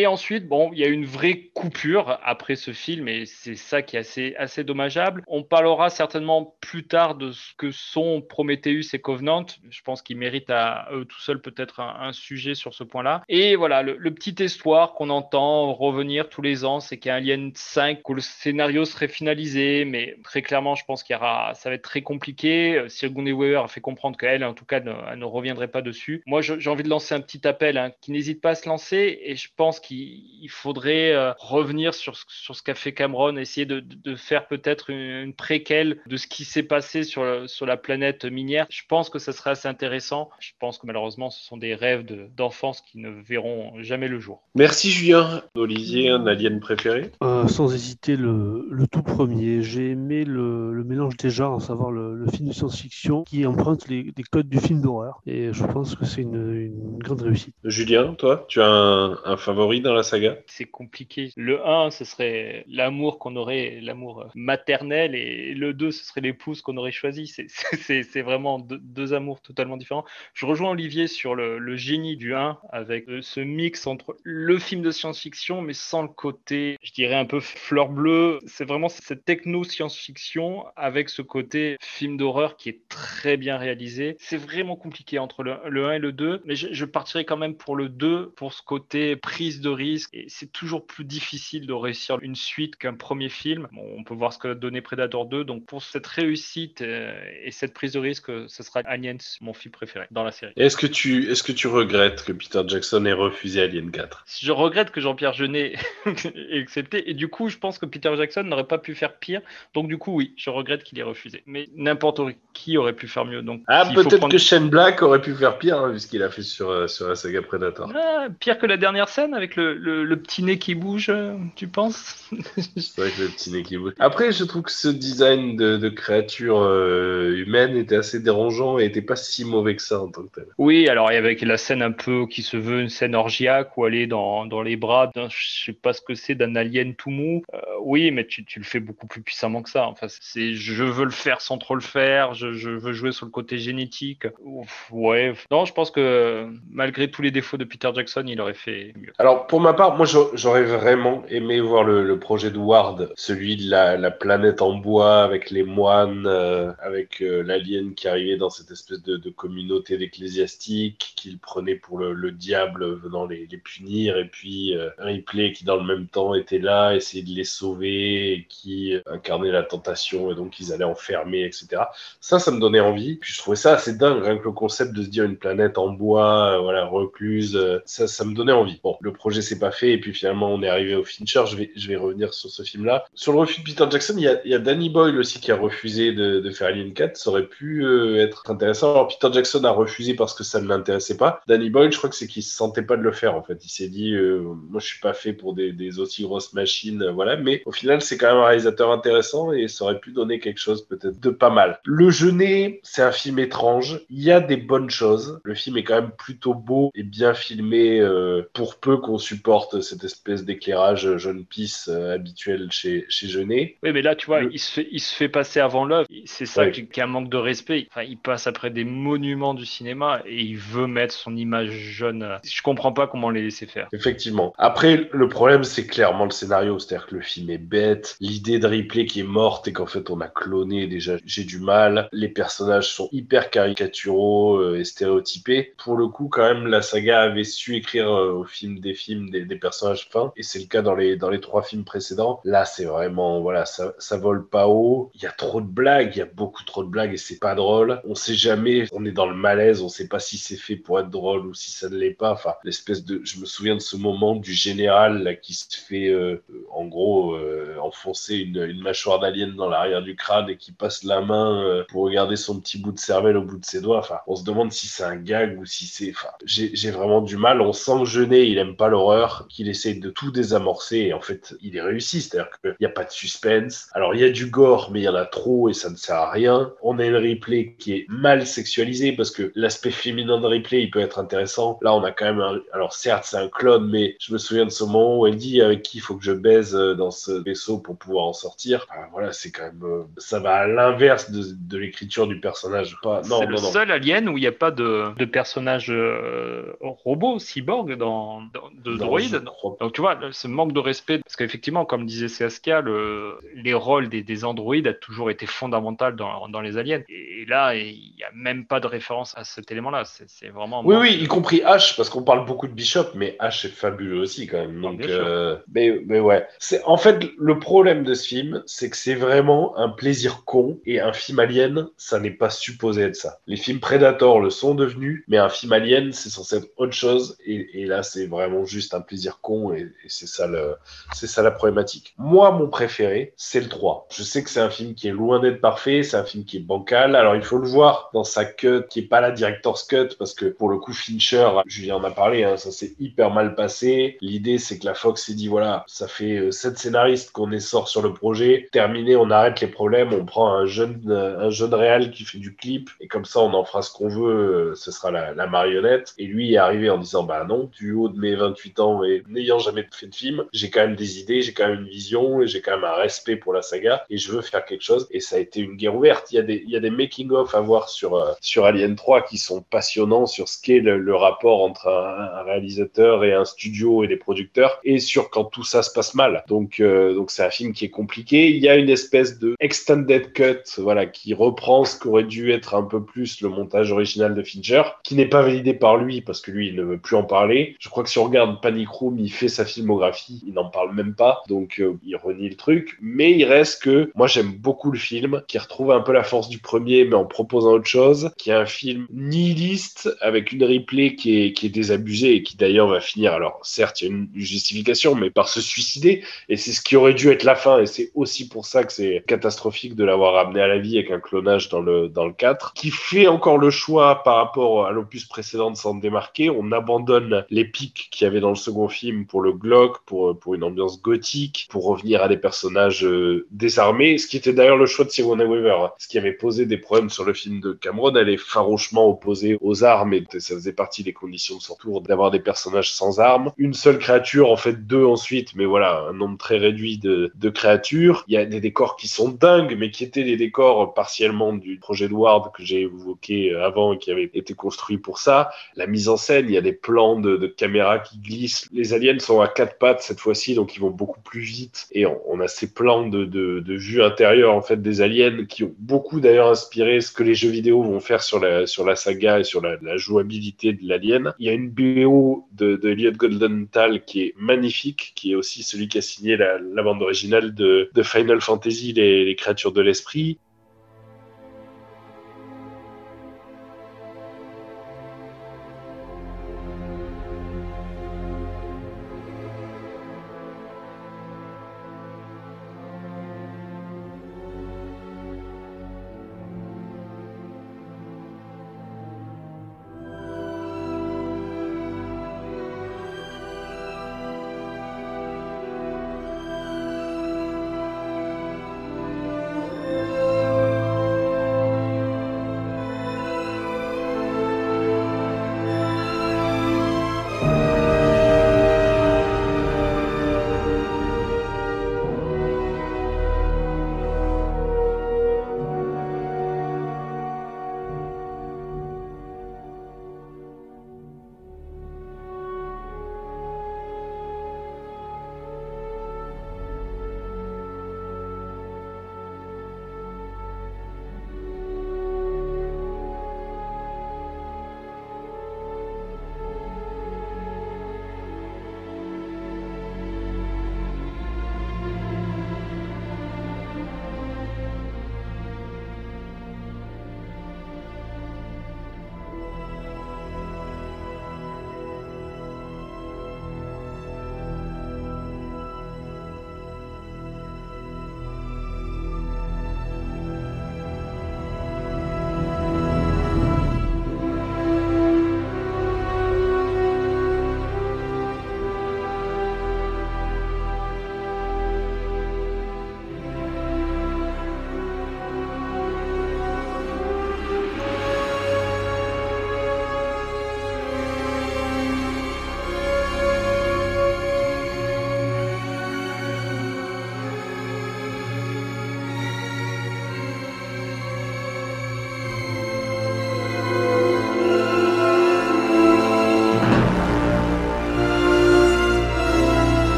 Et ensuite, bon, il y a une vraie coupure après ce film et c'est ça qui est assez, assez dommageable. On parlera certainement plus tard de ce que sont Prometheus et Covenant. Je pense qu'ils méritent à eux tout seuls peut-être un, un sujet sur ce point-là. Et voilà, le, le petit espoir qu'on entend revenir tous les ans, c'est qu'Alien 5, que le scénario serait finalisé, mais très clairement, je pense qu'il y aura, ça va être très compliqué. Sigourney Weaver a fait comprendre qu'elle, en tout cas, ne, elle ne reviendrait pas dessus. Moi, j'ai envie de lancer un petit appel, hein, qui n'hésite pas à se lancer, et je pense qu'il il faudrait euh, revenir sur, ce- sur ce qu'a fait Cameron, essayer de, de- faire peut-être une, une préquelle de ce qui s'est passé sur, le- sur la planète minière. Je pense que ça serait assez intéressant. Je pense que malheureusement, ce sont des rêves de- d'enfance qui ne verront jamais le jour. Merci Julien. Olivier, un alien préféré? Euh, sans hésiter, le, le tout premier. J'ai aimé le, le mélange des genres, à savoir le, le film de science-fiction qui emprunte les, les codes du film d'horreur. Et je pense que c'est une, une grande réussite. Julien, toi, tu as un, un favori? Dans la saga C'est compliqué. Le 1, ce serait l'amour qu'on aurait, l'amour euh, maternel, et le 2, ce serait l'épouse qu'on aurait choisi. C'est- vraiment deux, amours totalement différents. Je rejoins Olivier sur le, le génie du 1, avec euh, ce mix entre le film de science-fiction, mais sans le côté, je dirais, un peu fleur bleue. C'est vraiment cette techno-science-fiction avec ce côté film d'horreur qui est très bien réalisé. C'est vraiment compliqué entre le, le 1 et le 2, mais je, je partirais quand même pour le 2, pour ce côté prise de risque. Et c'est toujours plus difficile de réussir une suite qu'un premier film. Bon, on peut voir ce que a donné Predator 2. Donc pour cette réussite euh, et cette prise de risque, ce sera Aliens, mon film préféré dans la série. Est-ce que, tu, est-ce que tu regrettes que Peter Jackson ait refusé Alien 4 Je regrette que Jean-Pierre Jeunet ait accepté. Et du coup, je pense que Peter Jackson n'aurait pas pu faire pire. Donc, du coup, oui, je regrette qu'il ait refusé. Mais n'importe qui aurait pu faire mieux. Donc, Ah, peut-être prendre- que Shane Black aurait pu faire pire, hein, vu ce qu'il a fait sur, euh, sur la saga Predator. Ah, pire que la dernière scène avec le, le- le petit nez qui bouge, tu penses C'est vrai que le petit nez qui bouge. Après, je trouve que ce design de, de créature euh, humaine était assez dérangeant et était pas si mauvais que ça en tant que tel. Oui, alors avec la scène un peu qui se veut une scène orgiaque où elle est dans, dans les bras d'un, je sais pas ce que c'est, d'un alien tout mou. Euh, oui, mais tu, tu le fais beaucoup plus puissamment que ça. Enfin, c'est je veux le faire sans trop le faire, je, je veux jouer sur le côté génétique. Ouf, ouais, non, je pense que malgré tous les défauts de Peter Jackson, il aurait fait mieux. Alors, pour ma part, moi, j'a- j'aurais vraiment aimé voir le, projet de Ward, celui de la, la planète en bois avec les moines, euh, avec euh, l'alien qui arrivait dans cette espèce de, communauté d'ecclésiastiques, qu'il prenait pour le, le diable venant les, punir, et puis euh, Ripley qui, dans le même temps, était là, essayait de les sauver, et qui euh, incarnait la tentation, et donc ils allaient enfermer, etc. Ça, ça me donnait envie. Puis je trouvais ça assez dingue, rien que le concept de se dire une planète en bois, voilà, recluse, ça, ça me donnait envie. Bon, le projet s'est pas fait, et puis finalement on est arrivé au Fincher. Je vais, je vais revenir sur ce film-là. Sur le refus de Peter Jackson, il y a, il y a Danny Boyle aussi qui a refusé de, de faire Alien 4. Ça aurait pu euh, être intéressant. Alors Peter Jackson a refusé parce que ça ne l'intéressait pas. Danny Boyle, je crois que c'est qu'il se sentait pas de le faire en fait. Il s'est dit, euh, moi je suis pas fait pour des, des aussi grosses machines, euh, voilà. Mais au final, c'est quand même un réalisateur intéressant et ça aurait pu donner quelque chose peut-être de pas mal. Le Genet, c'est un film étrange. Il y a des bonnes choses. Le film est quand même plutôt beau et bien filmé euh, pour peu qu'on supporte cette espèce d'éclairage jaune pisse euh, habituel chez, chez Genet. Oui, mais là, tu vois, il, se fait, il se fait passer avant l'œuvre. C'est ça Oui. qui, qui est un manque de respect. Enfin, il passe après des monuments du cinéma et il veut mettre son image jeune. Je comprends pas comment les laisser faire. Effectivement. Après, le problème, c'est clairement le scénario. C'est-à-dire que le film est bête. L'idée de Ripley qui est morte et qu'en fait on a cloné, déjà, j'ai du mal. Les personnages sont hyper caricaturaux euh, et stéréotypés. Pour le coup, quand même, la saga avait su écrire euh, au film des films des, personnages fins. Et c'est le cas dans les, dans les trois films précédents. Là, c'est vraiment, voilà, ça, ça vole pas haut. Il y a trop de blagues. Il y a beaucoup trop de blagues et c'est pas drôle. On sait jamais. On est dans le malaise. On sait pas si c'est fait pour être drôle ou si ça ne l'est pas. Enfin, l'espèce de, je me souviens de ce moment du général là, qui se fait, euh, en gros, euh, enfoncer une, mâchoire d'alien dans l'arrière du crâne et qui passe la main euh, pour regarder son petit bout de cervelle au bout de ses doigts. Enfin, on se demande si c'est un gag ou si c'est. Enfin, j'ai vraiment du mal. On sent que Jeunet, il aime pas l'horreur, qu'il essaye de tout désamorcer et en fait, il est réussi. C'est-à-dire qu'il n'y a pas de suspense. Alors, il y a du gore, mais il y en a trop et ça ne sert à rien. On a une Ripley qui est mal sexualisée parce que l'aspect féminin de Ripley, il peut être intéressant. Là, on a quand même un... Alors, certes, c'est un clone, mais je me souviens de ce moment où elle dit avec qui il faut que je baise euh, dans ce vaisseau pour pouvoir en sortir. Enfin, voilà, c'est quand même... euh, Ça va à l'inverse de, de l'écriture du personnage. Pas... Non, C'est non, le non. seul alien où il n'y a pas de, de personnage euh, robot, cyborg dans, dans- de Non, droïdes. Donc tu vois, ce manque de respect, parce qu'effectivement, comme disait Saskia, le, les rôles des, des androïdes a toujours été fondamental dans, dans les aliens. Et là, il n'y a même pas de référence à cet élément-là. C'est c'est vraiment. Oui, oui, y compris H, parce qu'on parle beaucoup de Bishop, mais H est fabuleux aussi quand même. Donc, euh, mais, mais ouais. C'est en fait le problème de ce film, c'est que c'est vraiment un plaisir con et un film alien, ça n'est pas supposé être ça. Les films Predator le sont devenus, mais un film alien, c'est censé être autre chose. Et, et là, c'est vraiment juste un plaisir con et, et c'est ça le, c'est ça la problématique. Moi, mon préféré, c'est le 3. Je sais que c'est un film qui est loin d'être parfait, c'est un film qui est bancal. Alors, il faut le voir dans sa cut, qui est pas la director's cut, parce que pour le coup, Fincher, Julien en a parlé, hein, ça s'est hyper mal passé. L'idée, c'est que la Fox s'est dit, voilà, ça fait euh, sept scénaristes qu'on est sort sur le projet. Terminé, on arrête les problèmes, on prend un jeune, euh, un jeune réal qui fait du clip, et comme ça, on en fera ce qu'on veut, euh, ce sera la, la marionnette. Et lui est arrivé en disant, bah non, du haut de mes 28 ans et n'ayant jamais fait de film, j'ai quand même des idées, j'ai quand même une vision, et j'ai quand même un respect pour la saga, et je veux faire quelque chose. Et ça a été une guerre ouverte. Il y a des, il y a des making-of à voir sur, euh, sur Alien 3 qui sont passionnants sur ce qu'est le, le rapport entre un, un réalisateur et un studio et des producteurs, et sur quand tout ça se passe mal. Donc, euh, donc c'est un film qui est compliqué. Il y a une espèce de extended cut, voilà, qui reprend ce qu'aurait dû être un peu plus le montage original de Fincher, qui n'est pas validé par lui parce que lui, il ne veut plus en parler. Je crois que si on regarde Panic Room, il fait sa filmographie, il n'en parle même pas, donc euh, il renie le truc. Mais il reste que moi, j'aime beaucoup le film, qui retrouve un peu la force du premier, mais en proposant autre chose, qui est un film nihiliste avec une replay qui est, qui est désabusée et qui d'ailleurs va finir. Alors, certes, il y a une justification, mais par se suicider. Et c'est ce qui aurait dû être la fin. Et c'est aussi pour ça que c'est catastrophique de l'avoir ramené à la vie avec un clonage dans le, dans le 4, qui fait encore le choix par rapport à l'opus précédent de s'en démarquer. On abandonne les pics qu'il y avait dans le second film pour le Glock, pour, pour une ambiance gothique, pour revenir à des personnages euh, désarmés, ce qui était d'ailleurs le choix de Sigourney Weaver, hein. ce qui avait posé des problèmes sur le film de Cameron. Elle est farouchement opposée aux armes et ça faisait partie des conditions de son tour d'avoir des personnages sans armes. Une seule créature, en fait deux ensuite, mais voilà, un nombre très réduit de, de créatures. Il y a des décors qui sont dingues, mais qui étaient des décors partiellement du projet de Ward que j'ai évoqué avant et qui avait été construit pour ça. La mise en scène, il y a des plans de, de caméra qui glissent. Les aliens sont à quatre pattes cette fois-ci, donc ils vont beaucoup plus vite. Et on, a ces plans de, de, vue intérieure en fait des aliens qui ont beaucoup d'ailleurs inspiré ce que les jeux vidéo vont faire sur la, sur la saga et sur la, jouabilité de l'alien. Il y a une BO de, de Elliot Goldenthal qui est magnifique, qui est aussi celui qui a signé la, bande originale de, Final Fantasy, les créatures de l'esprit.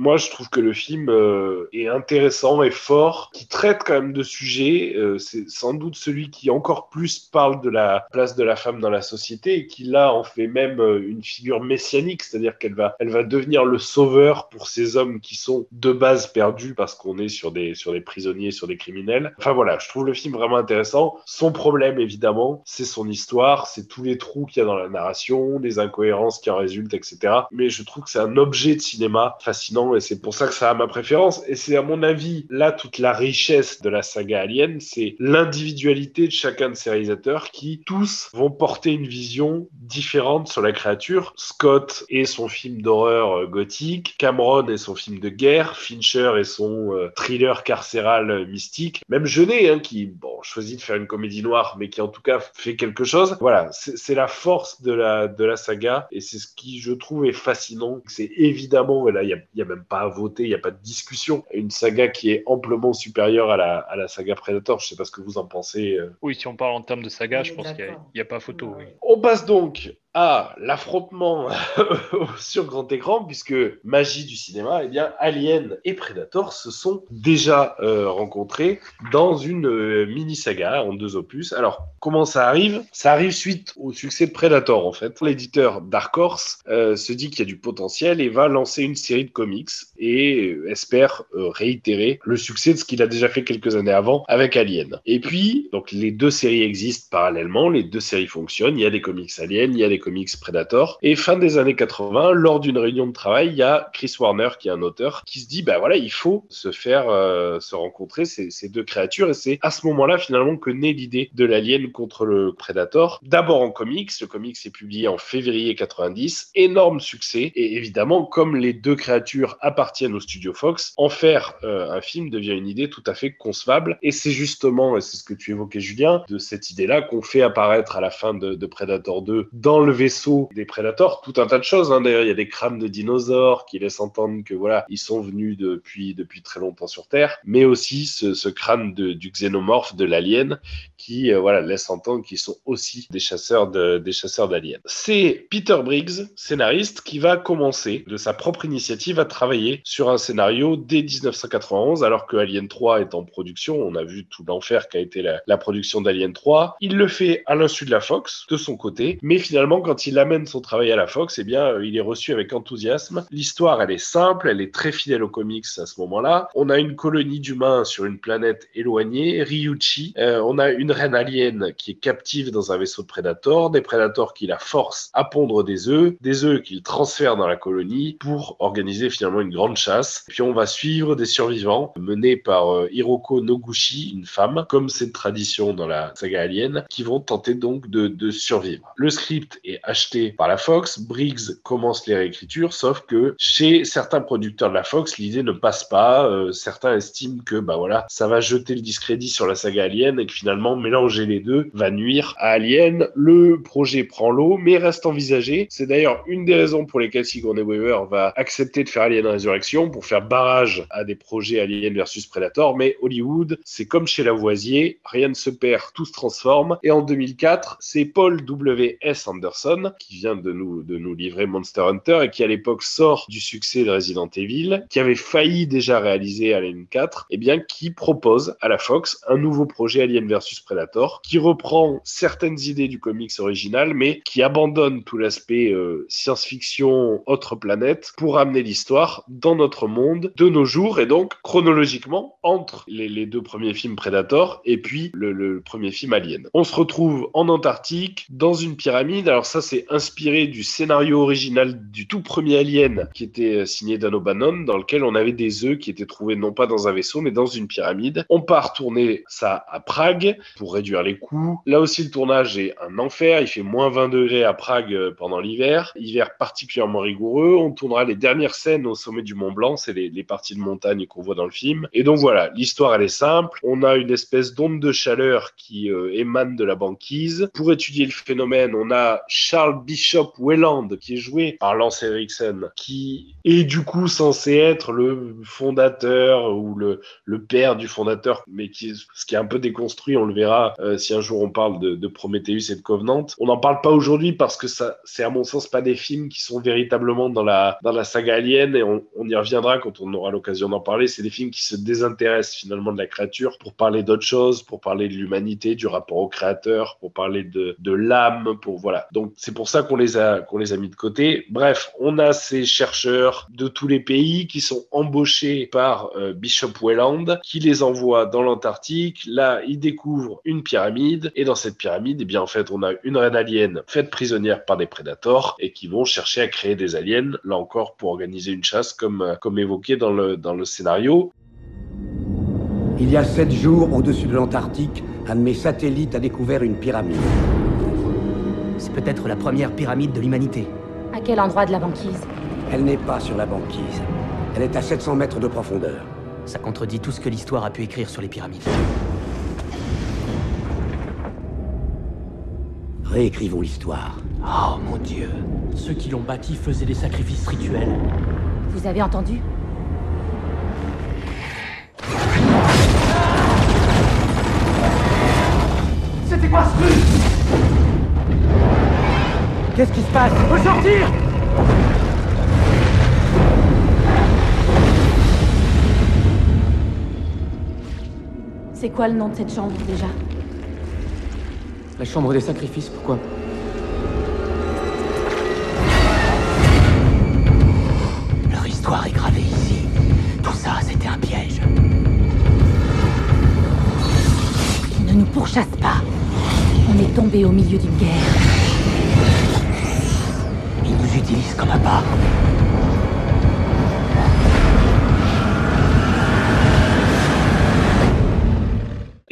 Moi, je trouve que le film euh, est intéressant et fort, traite quand même de sujets. Euh, c'est sans doute celui qui encore plus parle de la place de la femme dans la société et qui là en fait même euh, une figure messianique, c'est-à-dire qu'elle va, elle va devenir le sauveur pour ces hommes qui sont de base perdus parce qu'on est sur des, sur des prisonniers, sur des criminels. Enfin voilà, je trouve le film vraiment intéressant. Son problème, évidemment, c'est son histoire, c'est tous les trous qu'il y a dans la narration, les incohérences qui en résultent, etc. Mais je trouve que c'est un objet de cinéma fascinant et c'est pour ça que ça a ma préférence. Et c'est à mon avis là toute la richesse de la saga Alien, c'est l'individualité de chacun de ces réalisateurs qui tous vont porter une vision différente sur la créature. Scott et son film d'horreur euh, gothique, Cameron et son film de guerre, Fincher et son euh, thriller carcéral euh, mystique, même Jeunet hein, qui bon choisit de faire une comédie noire mais qui en tout cas fait quelque chose. Voilà, c'est la force de la de la saga et c'est ce qui je trouve est fascinant. C'est évidemment là il y y a même pas à voter, il y a pas de discussion, une saga qui est amplement supérieure à la à la saga Predator. Je sais pas ce que vous en pensez. euh. Oui, si on parle en termes de saga, je pense qu'il n'y a, pas photo. Oui. On passe donc à l'affrontement sur grand écran, puisque magie du cinéma, eh bien, Alien et Predator se sont déjà euh, rencontrés dans une euh, mini-saga en deux opus. Alors, comment ça arrive? Ça arrive suite au succès de Predator, en fait. L'éditeur Dark Horse euh, se dit qu'il y a du potentiel et va lancer une série de comics et espère réitérer le succès de ce qu'il a déjà fait quelques années avant avec Alien. Et puis, donc, les deux séries existent parallèlement, les deux séries fonctionnent. Il y a des comics Alien, il y a des comics Predator. Et fin des années 80, lors d'une réunion de travail, il y a Chris Warner, qui est un auteur, qui se dit, bah voilà, il faut se faire euh, se rencontrer ces, ces deux créatures. Et c'est à ce moment-là, finalement, que naît l'idée de l'Alien contre le Predator. D'abord en comics, le comics est publié en février 90, énorme succès. Et évidemment, comme les deux créatures appartiennent au studio Fox, en faire euh, un film devient une idée tout à fait concevable. Et c'est justement, et c'est ce que tu évoquais, Julien, de cette idée-là qu'on fait apparaître à la fin de, de Predator 2 dans le vaisseau des Predators tout un tas de choses. Hein. D'ailleurs, il y a des crânes de dinosaures qui laissent entendre que voilà, ils sont venus depuis, depuis très longtemps sur Terre, mais aussi ce, crâne de, du xénomorphe de l'alien qui euh, voilà, laisse entendre qu'ils sont aussi des chasseurs de, des chasseurs d'aliens. C'est Peter Briggs, scénariste, qui va commencer de sa propre initiative à travailler sur un scénario dès 1991, alors que Alien 3 est en production. On a vu tout l'enfer qu'a été la production d'Alien 3. Il le fait à l'insu de la Fox, de son côté, mais finalement, quand il amène son travail à la Fox, eh bien, euh, il est reçu avec enthousiasme. L'histoire, elle est simple, elle est très fidèle aux comics à ce moment-là. On a une colonie d'humains sur une planète éloignée, Ryuchi. Euh, on a une reine alien qui est captive dans un vaisseau de Predator, des Predators qui la forcent à pondre des œufs, des œufs qu'il transfère dans la colonie pour organiser finalement une grande chasse. Puis on va suivre des survivants menés par euh, Hiroko Noguchi, une femme, comme c'est de tradition dans la saga Alien, qui vont tenter donc de, de survivre. Le script acheté par la Fox, Briggs commence les réécritures, sauf que chez certains producteurs de la Fox, l'idée ne passe pas. Euh, certains estiment que bah voilà, ça va jeter le discrédit sur la saga Alien et que finalement mélanger les deux va nuire à Alien. Le projet prend l'eau, mais reste envisagé. C'est d'ailleurs une des raisons pour lesquelles Sigourney Weaver va accepter de faire Alien Resurrection pour faire barrage à des projets Alien versus Predator. Mais Hollywood, c'est comme chez Lavoisier, rien ne se perd, tout se transforme. Et en 2004, c'est Paul W.S. Anderson qui vient de nous, de nous livrer Monster Hunter et qui à l'époque sort du succès de Resident Evil, qui avait failli déjà réaliser Alien 4, et bien qui propose à la Fox un nouveau projet Alien versus Predator qui reprend certaines idées du comics original, mais qui abandonne tout l'aspect euh, science-fiction, autre planète, pour amener l'histoire dans notre monde de nos jours, et donc chronologiquement entre les, les deux premiers films Predator et puis le, le premier film Alien. On se retrouve en Antarctique, dans une pyramide. Alors ça, c'est inspiré du scénario original du tout premier Alien, qui était euh, signé Dan O'Bannon, dans lequel on avait des œufs qui étaient trouvés non pas dans un vaisseau, mais dans une pyramide. On part tourner ça à Prague pour réduire les coûts. Là aussi, le tournage est un enfer. Il fait moins 20 degrés à Prague euh, pendant l'hiver. Hiver particulièrement rigoureux. On tournera les dernières scènes au sommet du Mont Blanc. C'est les, parties de montagne qu'on voit dans le film. Et donc voilà, l'histoire, elle est simple. On a une espèce d'onde de chaleur qui euh, émane de la banquise. Pour étudier le phénomène, on a Charles Bishop Welland, qui est joué par Lance Henriksen, qui est du coup censé être le fondateur ou le, le père du fondateur, mais qui est, ce qui est un peu déconstruit, on le verra euh, si un jour on parle de, de Prometheus et de Covenant. On n'en parle pas aujourd'hui parce que ça, c'est à mon sens pas des films qui sont véritablement dans la, dans la saga Alien et on, on y reviendra quand on aura l'occasion d'en parler. C'est des films qui se désintéressent finalement de la créature pour parler d'autre chose, pour parler de l'humanité, du rapport au créateur, pour parler de, de l'âme, pour voilà. Donc c'est pour ça qu'on les a qu'on les a mis de côté. Bref, on a ces chercheurs de tous les pays qui sont embauchés par euh, Bishop Welland, qui les envoie dans l'Antarctique. Là, ils découvrent une pyramide et dans cette pyramide, eh bien en fait, on a une reine alien faite prisonnière par des prédateurs et qui vont chercher à créer des aliens, là encore pour organiser une chasse comme euh, comme évoqué dans le dans le scénario. Il y a sept jours, au-dessus de l'Antarctique, un de mes satellites a découvert une pyramide. C'est peut-être la première pyramide de l'humanité. À quel endroit de la banquise Elle n'est pas sur la banquise. Elle est à 700 mètres de profondeur. Ça contredit tout ce que l'histoire a pu écrire sur les pyramides. Réécrivons l'histoire. Oh mon dieu. Ceux qui l'ont bâti faisaient des sacrifices rituels. Vous avez entendu C'était quoi ce truc Qu'est-ce qui se passe Faut sortir C'est quoi le nom de cette chambre déjà La chambre des sacrifices, pourquoi Leur histoire est gravée ici. Tout ça, c'était un piège. Ils ne nous pourchassent pas. On est tombé au milieu d'une guerre. Ils nous utilisent comme un pas.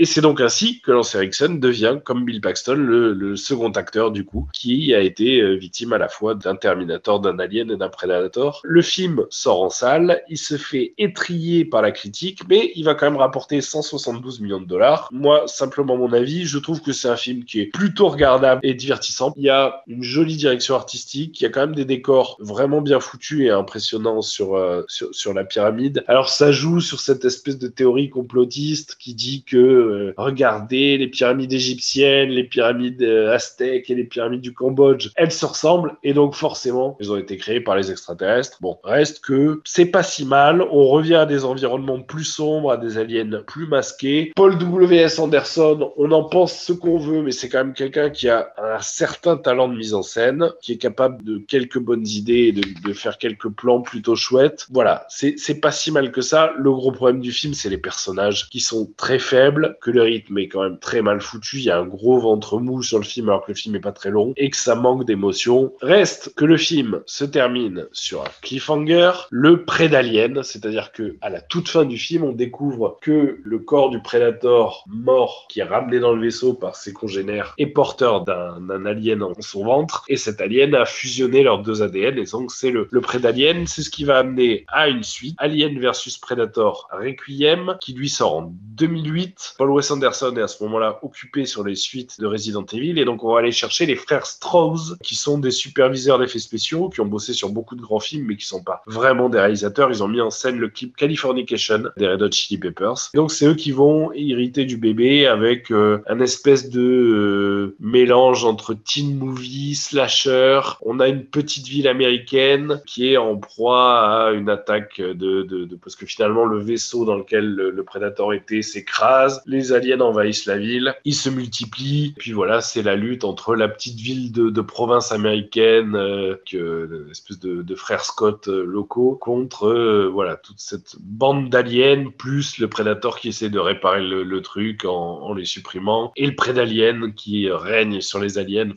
Et c'est donc ainsi que Lance Henriksen devient, comme Bill Paxton, le, le second acteur du coup, qui a été euh, victime à la fois d'un Terminator, d'un Alien et d'un Predator. Le film sort en salle, il se fait étrier par la critique, mais il va quand même rapporter 172 millions de dollars. Moi, simplement mon avis, je trouve que c'est un film qui est plutôt regardable et divertissant. Il y a une jolie direction artistique, il y a quand même des décors vraiment bien foutus et impressionnants sur, euh, sur, sur la pyramide. Alors ça joue sur cette espèce de théorie complotiste qui dit que euh, regardez les pyramides égyptiennes, les pyramides euh, aztèques et les pyramides du Cambodge, elles se ressemblent et donc forcément, elles ont été créées par les extraterrestres. Bon, reste que c'est pas si mal. On revient à des environnements plus sombres, à des aliens plus masqués. Paul W.S. Anderson, on en pense ce qu'on veut, mais c'est quand même quelqu'un qui a un certain talent de mise en scène, qui est capable de quelques bonnes idées et de, faire quelques plans plutôt chouettes. Voilà, c'est pas si mal que ça. Le gros problème du film, c'est les personnages qui sont très faibles, que le rythme est quand même très mal foutu. Il y a un gros ventre mou sur le film alors que le film est pas très long et que ça manque d'émotion. Reste que le film se termine sur un cliffhanger, le prédalien, c'est-à-dire que à la toute fin du film, on découvre que le corps du prédateur mort qui est ramené dans le vaisseau par ses congénères est porteur d'un alien en son ventre et cet alien a fusionné leurs deux ADN et donc c'est le, le prédalien. C'est ce qui va amener à une suite, Alien versus Predator Requiem, qui lui sort en 2008. Paul Wes Anderson est à ce moment-là occupé sur les suites de Resident Evil et donc on va aller chercher les frères Strauss qui sont des superviseurs d'effets spéciaux qui ont bossé sur beaucoup de grands films mais qui sont pas vraiment des réalisateurs. Ils ont mis en scène le clip Californication des Red Hot Chili Peppers. Donc c'est eux qui vont hériter du bébé avec euh, un espèce de euh, mélange entre teen movie, slasher. On a une petite ville américaine qui est en proie à une attaque de, de, de parce que finalement le vaisseau dans lequel le, le prédateur était s'écrase, aliens envahissent la ville, ils se multiplient, puis voilà, c'est la lutte entre la petite ville de, province américaine, euh, que l'espèce de, de frères Scott euh, locaux, contre euh, voilà toute cette bande d'aliens plus le prédateur qui essaie de réparer le, le truc en, en les supprimant, et le prédalien qui règne sur les aliens.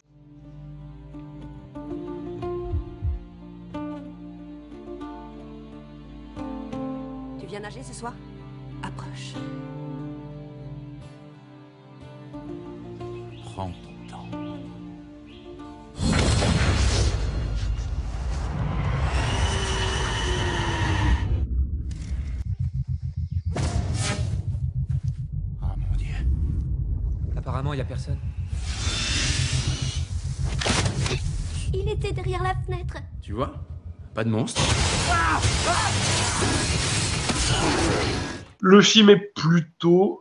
Personne. Il était derrière la fenêtre. Tu vois? Pas de monstre. Le film est plutôt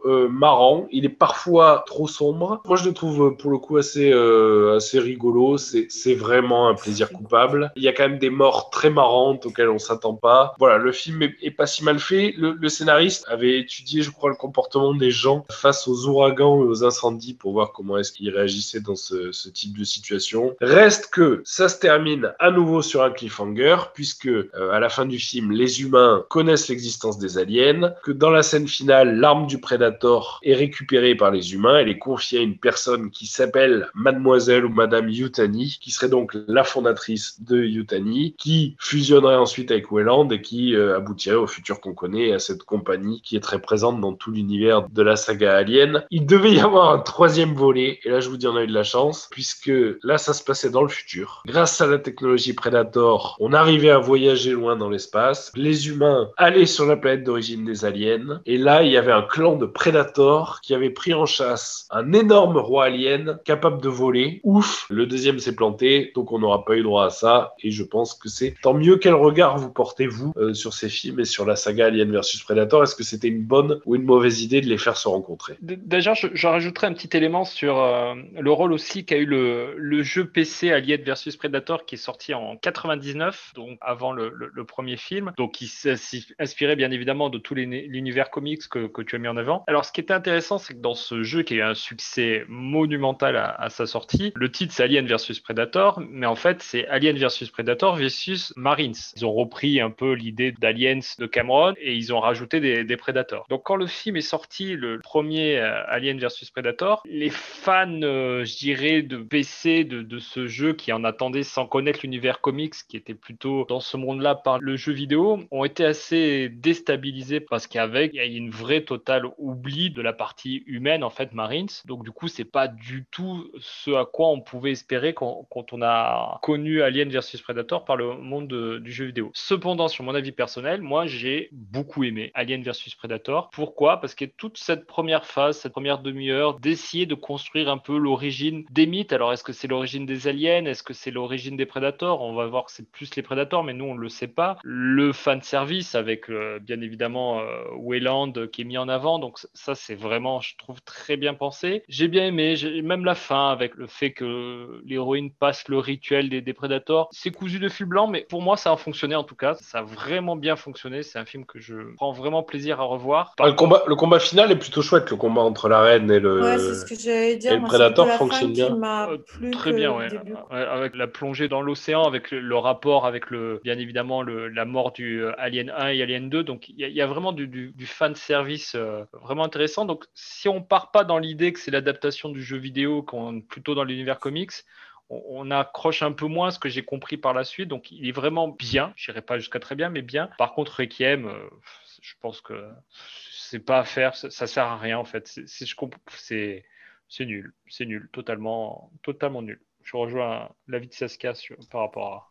euh, marrant. Il est parfois trop sombre. Moi, je le trouve euh, pour le coup assez, euh, assez rigolo. C'est c'est vraiment un plaisir coupable. Il y a quand même des morts très marrantes auxquelles on s'attend pas. Voilà, le film est, est pas si mal fait. Le, le scénariste avait étudié, je crois, le comportement des gens face aux ouragans et aux incendies pour voir comment est-ce qu'ils réagissaient dans ce, ce type de situation. Reste que ça se termine à nouveau sur un cliffhanger puisque euh, à la fin du film, les humains connaissent l'existence des aliens, que dans la scène finale, l'arme du Predator est récupérée par les humains. Elle est confiée à une personne qui s'appelle Mademoiselle ou Madame Yutani, qui serait donc la fondatrice de Yutani, qui fusionnerait ensuite avec Wayland et qui euh, aboutirait au futur qu'on connaît, à cette compagnie qui est très présente dans tout l'univers de la saga Alien. Il devait y avoir un troisième volet, et là je vous dis on a eu de la chance, puisque là ça se passait dans le futur. Grâce à la technologie Predator, on arrivait à voyager loin dans l'espace. Les humains allaient sur la planète d'origine des aliens, et là il y avait un clan de Predator qui avait pris en chasse un énorme roi alien capable de voler. Ouf, le deuxième s'est planté, donc on n'aura pas eu droit à ça, et je pense que c'est tant mieux quel regard vous portez vous euh, sur ces films et sur la saga Alien versus Predator? Est-ce que c'était une bonne ou une mauvaise idée de les faire se rencontrer? D- Déjà, je, je rajouterais un petit élément sur euh, le rôle aussi qu'a eu le, le jeu PC Alien vs Predator qui est sorti en 99, donc avant le, premier film, donc s'est inspiré bien évidemment de les l'univers comics que, que tu as mis Alors, ce qui était intéressant, c'est que dans ce jeu qui a eu un succès monumental à, sa sortie, le titre c'est Alien vs Predator, mais en fait c'est Alien vs Predator versus Marines. Ils ont repris un peu l'idée d'Aliens de Cameron et ils ont rajouté des, des Predators. Donc quand le film est sorti, le premier euh, Alien vs Predator, les fans, euh, je dirais, de PC de, de ce jeu qui en attendaient sans connaître l'univers comics, qui était plutôt dans ce monde-là par le jeu vidéo, ont été assez déstabilisés parce qu'avec, il y a une vraie totale oubli de la partie humaine, en fait, Marines. Donc du coup, c'est pas du tout ce à quoi on pouvait espérer quand, on a connu Alien vs Predator par le monde de- du jeu vidéo. Cependant, sur mon avis personnel, moi, j'ai beaucoup aimé Alien vs Predator. Pourquoi? Parce que toute cette première phase, cette première demi-heure, d'essayer de construire un peu l'origine des mythes. Alors, est-ce que c'est l'origine des aliens? Est-ce que c'est l'origine des Predators On va voir que c'est plus les Predators, mais nous, on le sait pas. Le fan service avec, euh, bien évidemment, euh, Wayland qui est mis en avant. Donc, ça, c'est vraiment, je trouve, très bien pensé. J'ai bien aimé, même la fin avec le fait que l'héroïne passe le rituel des, des Predators. C'est cousu de fil blanc, mais pour moi, ça a fonctionné en tout cas. Ça a vraiment bien fonctionné. C'est un film que je prends vraiment plaisir à revoir. Le, combat, le combat final est plutôt chouette, le combat entre la reine et le, Ouais, c'est ce que j'allais dire. et le Predator la fonctionne bien. m'a Euh, Très bien, le ouais. début. Ouais, Avec la plongée dans l'océan, avec le, le rapport avec le, bien évidemment le, la mort du euh, Alien 1 et Alien 2. Donc il y, a- il y a vraiment du, du, du fan service euh, vraiment intéressant. Donc si on part pas dans l'idée que c'est l'adaptation du jeu vidéo, qu'on plutôt dans l'univers comics, on, accroche un peu moins ce que j'ai compris par la suite. Donc il est vraiment bien. Je n'irai pas jusqu'à très bien, mais bien. Par contre, Requiem, euh, je pense que c'est pas à faire. Ça, ça sert à rien en fait. C'est- je c'est c'est nul, c'est nul, totalement, totalement nul. Je rejoins l'avis de Saskia par rapport à-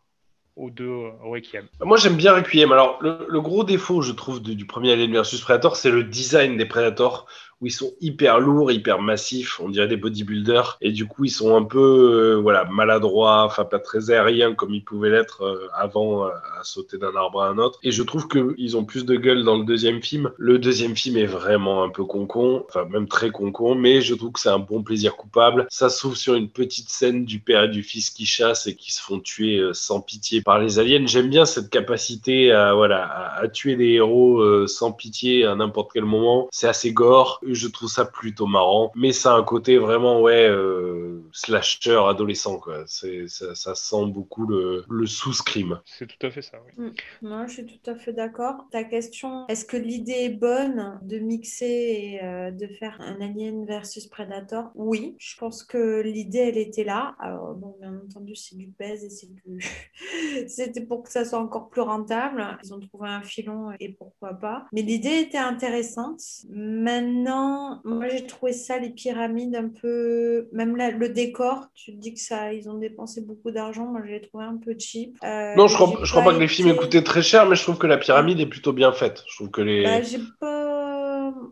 aux deux euh, Requiem. Moi, j'aime bien Requiem. Alors, le, gros défaut, je trouve, du, du premier Alien vs Predator, c'est le design des Predators, où ils sont hyper lourds, hyper massifs, on dirait des bodybuilders, et du coup, ils sont un peu, euh, voilà, maladroits, enfin, pas très aériens comme ils pouvaient l'être euh, avant euh, à sauter d'un arbre à un autre. Et je trouve qu'ils ont plus de gueule dans le deuxième film. Le deuxième film est vraiment un peu concon, enfin, même très concon, mais je trouve que c'est un bon plaisir coupable. Ça s'ouvre sur une petite scène du père et du fils qui chassent et qui se font tuer sans pitié par les aliens. J'aime bien cette capacité à, voilà, à, tuer des héros sans pitié à n'importe quel moment. C'est assez gore. Je trouve ça plutôt marrant. Mais ça a un côté vraiment, ouais, euh, slasher adolescent, quoi. C'est, ça, ça sent beaucoup le, le sous-scream. C'est tout à fait ça, oui. Mm. Moi, je suis tout à fait d'accord. Ta question, est-ce que l'idée est bonne de mixer et euh, de faire un Alien versus Predator? Oui, je pense que l'idée, elle était là. Alors, bon, bien entendu, c'est du pèse et c'est du... C'était pour que ça soit encore plus rentable. Ils ont trouvé un filon et pourquoi pas. Mais l'idée était intéressante. Maintenant, moi, j'ai trouvé ça, les pyramides, un peu... Même là, le décor, tu te dis que ça, ils ont dépensé beaucoup d'argent. Moi, je l'ai trouvé un peu cheap. Euh, Non, je crois, je crois pas que les films aient coûté très cher, mais je trouve que la pyramide est plutôt bien faite. Je trouve que les. Bah, j'ai pas.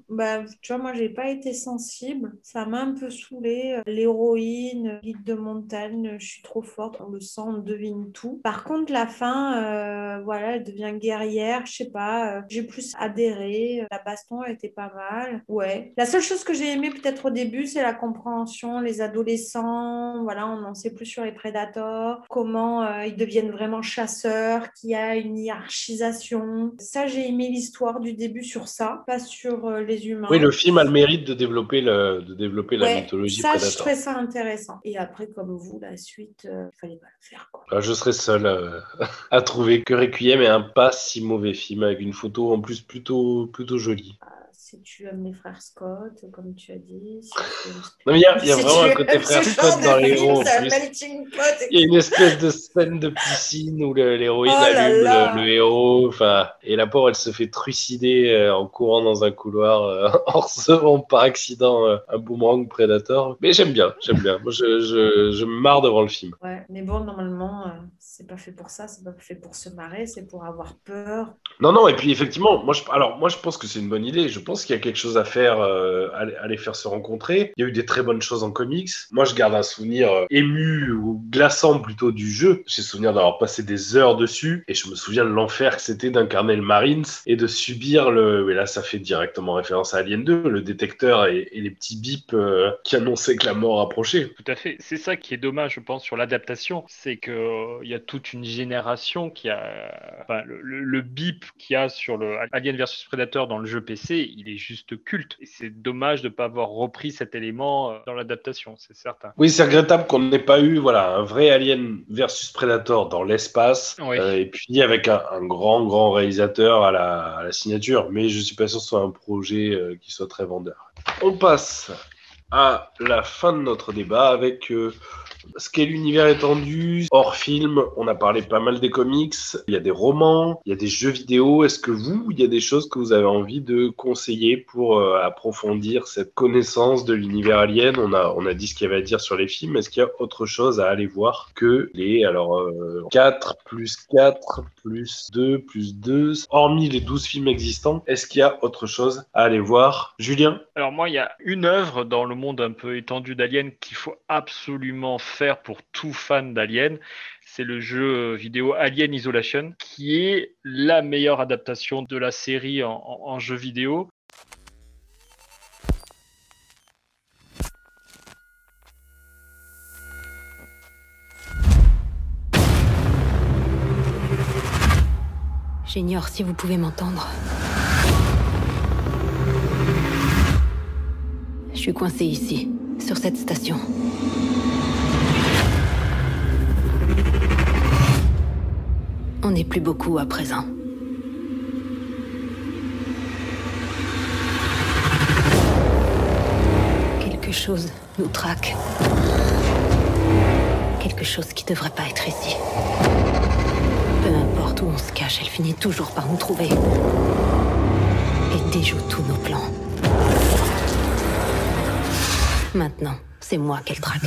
Bah, tu vois, moi, j'ai pas été sensible. Ça m'a un peu saoulée. L'héroïne, guide de montagne, je suis trop forte. On le sent, on devine tout. Par contre, la fin, euh, voilà, elle devient guerrière. Je sais pas. euh, j'ai plus adhéré. La baston, elle était pas mal. Ouais. La seule chose que j'ai aimé peut-être au début, c'est la compréhension. Les adolescents, voilà, on en sait plus sur les prédateurs. Comment euh, ils deviennent vraiment chasseurs, qu'il y a une hiérarchisation. Ça, j'ai aimé l'histoire du début sur ça, pas sur euh, les humains. Oui, le film a le mérite de développer, le, de développer la mythologie ça, je Predator. trouvais ça intéressant. Et après, comme vous, la suite, euh, il fallait pas le faire. Quoi. Alors, je serais seul euh, à trouver que Requiem est un pas si mauvais film avec une photo en plus plutôt, plutôt jolie. Si tu aimes les frères Scott, comme tu as dit. Si tu aimes- Non, mais il y a, il y a Si vraiment un côté aimes frère ce Scott dans les héros. Il y a une espèce de scène de piscine où l'héroïne Oh allume là. Le, le héros, enfin, et la pauvre, elle se fait trucider euh, en courant dans un couloir euh, en recevant par accident euh, un boomerang Predator. Mais j'aime bien, j'aime bien. Moi, je, je, je me marre devant le film. Ouais, mais bon, normalement, c'est pas fait pour ça, c'est pas fait pour se marrer, c'est pour avoir peur. Non, non, et puis effectivement, moi je, alors, moi je pense que c'est une bonne idée. Je pense qu'il y a quelque chose à faire, euh, à, à les faire se rencontrer. Il y a eu des très bonnes choses en comics. Moi je garde un souvenir euh, ému ou glaçant plutôt du jeu. J'ai souvenir d'avoir passé des heures dessus et je me souviens de l'enfer que c'était d'incarner le Marines et de subir le. Et là, ça fait directement référence à Alien 2, le détecteur et, et les petits bips euh, qui annonçaient que la mort approchait. Tout à fait. C'est ça qui est dommage, je pense, sur l'adaptation. C'est que euh, il y a toute une génération qui a. Enfin, le, le- le bip qu'il y a sur le Alien vs Predator dans le jeu PC, il est juste culte. Et c'est dommage de ne pas avoir repris cet élément euh, dans l'adaptation, c'est certain. Oui, c'est regrettable qu'on n'ait pas eu voilà, un vrai Alien versus Predator dans l'espace, Oui. euh, et puis avec un, un grand, grand réalisateur à la, à la signature. Mais je suis pas sûr que ce soit un projet euh, qui soit très vendeur. On passe à la fin de notre débat avec euh, ce qu'est l'univers étendu. Hors film, on a parlé pas mal des comics, il y a des romans, il y a des jeux vidéo. Est-ce que vous, il y a des choses que vous avez envie de conseiller pour euh, approfondir cette connaissance de l'univers alien? On a, on a dit ce qu'il y avait à dire sur les films. Est-ce qu'il y a autre chose à aller voir que les alors euh, 4 plus 4 plus 2 plus 2, hormis les 12 films existants, est-ce qu'il y a autre chose à aller voir? Julien? Alors moi, il y a une œuvre dans le monde un peu étendu d'Alien qu'il faut absolument pour tout fan d'Alien. C'est le jeu vidéo Alien Isolation, qui est la meilleure adaptation de la série en jeu vidéo. J'ignore si vous pouvez m'entendre. Je suis coincé ici, sur cette station. On n'est plus beaucoup à présent. Quelque chose nous traque. Quelque chose qui devrait pas être ici. Peu importe où on se cache, elle finit toujours par nous trouver. Et déjoue tous nos plans. Maintenant, c'est moi qu'elle traque.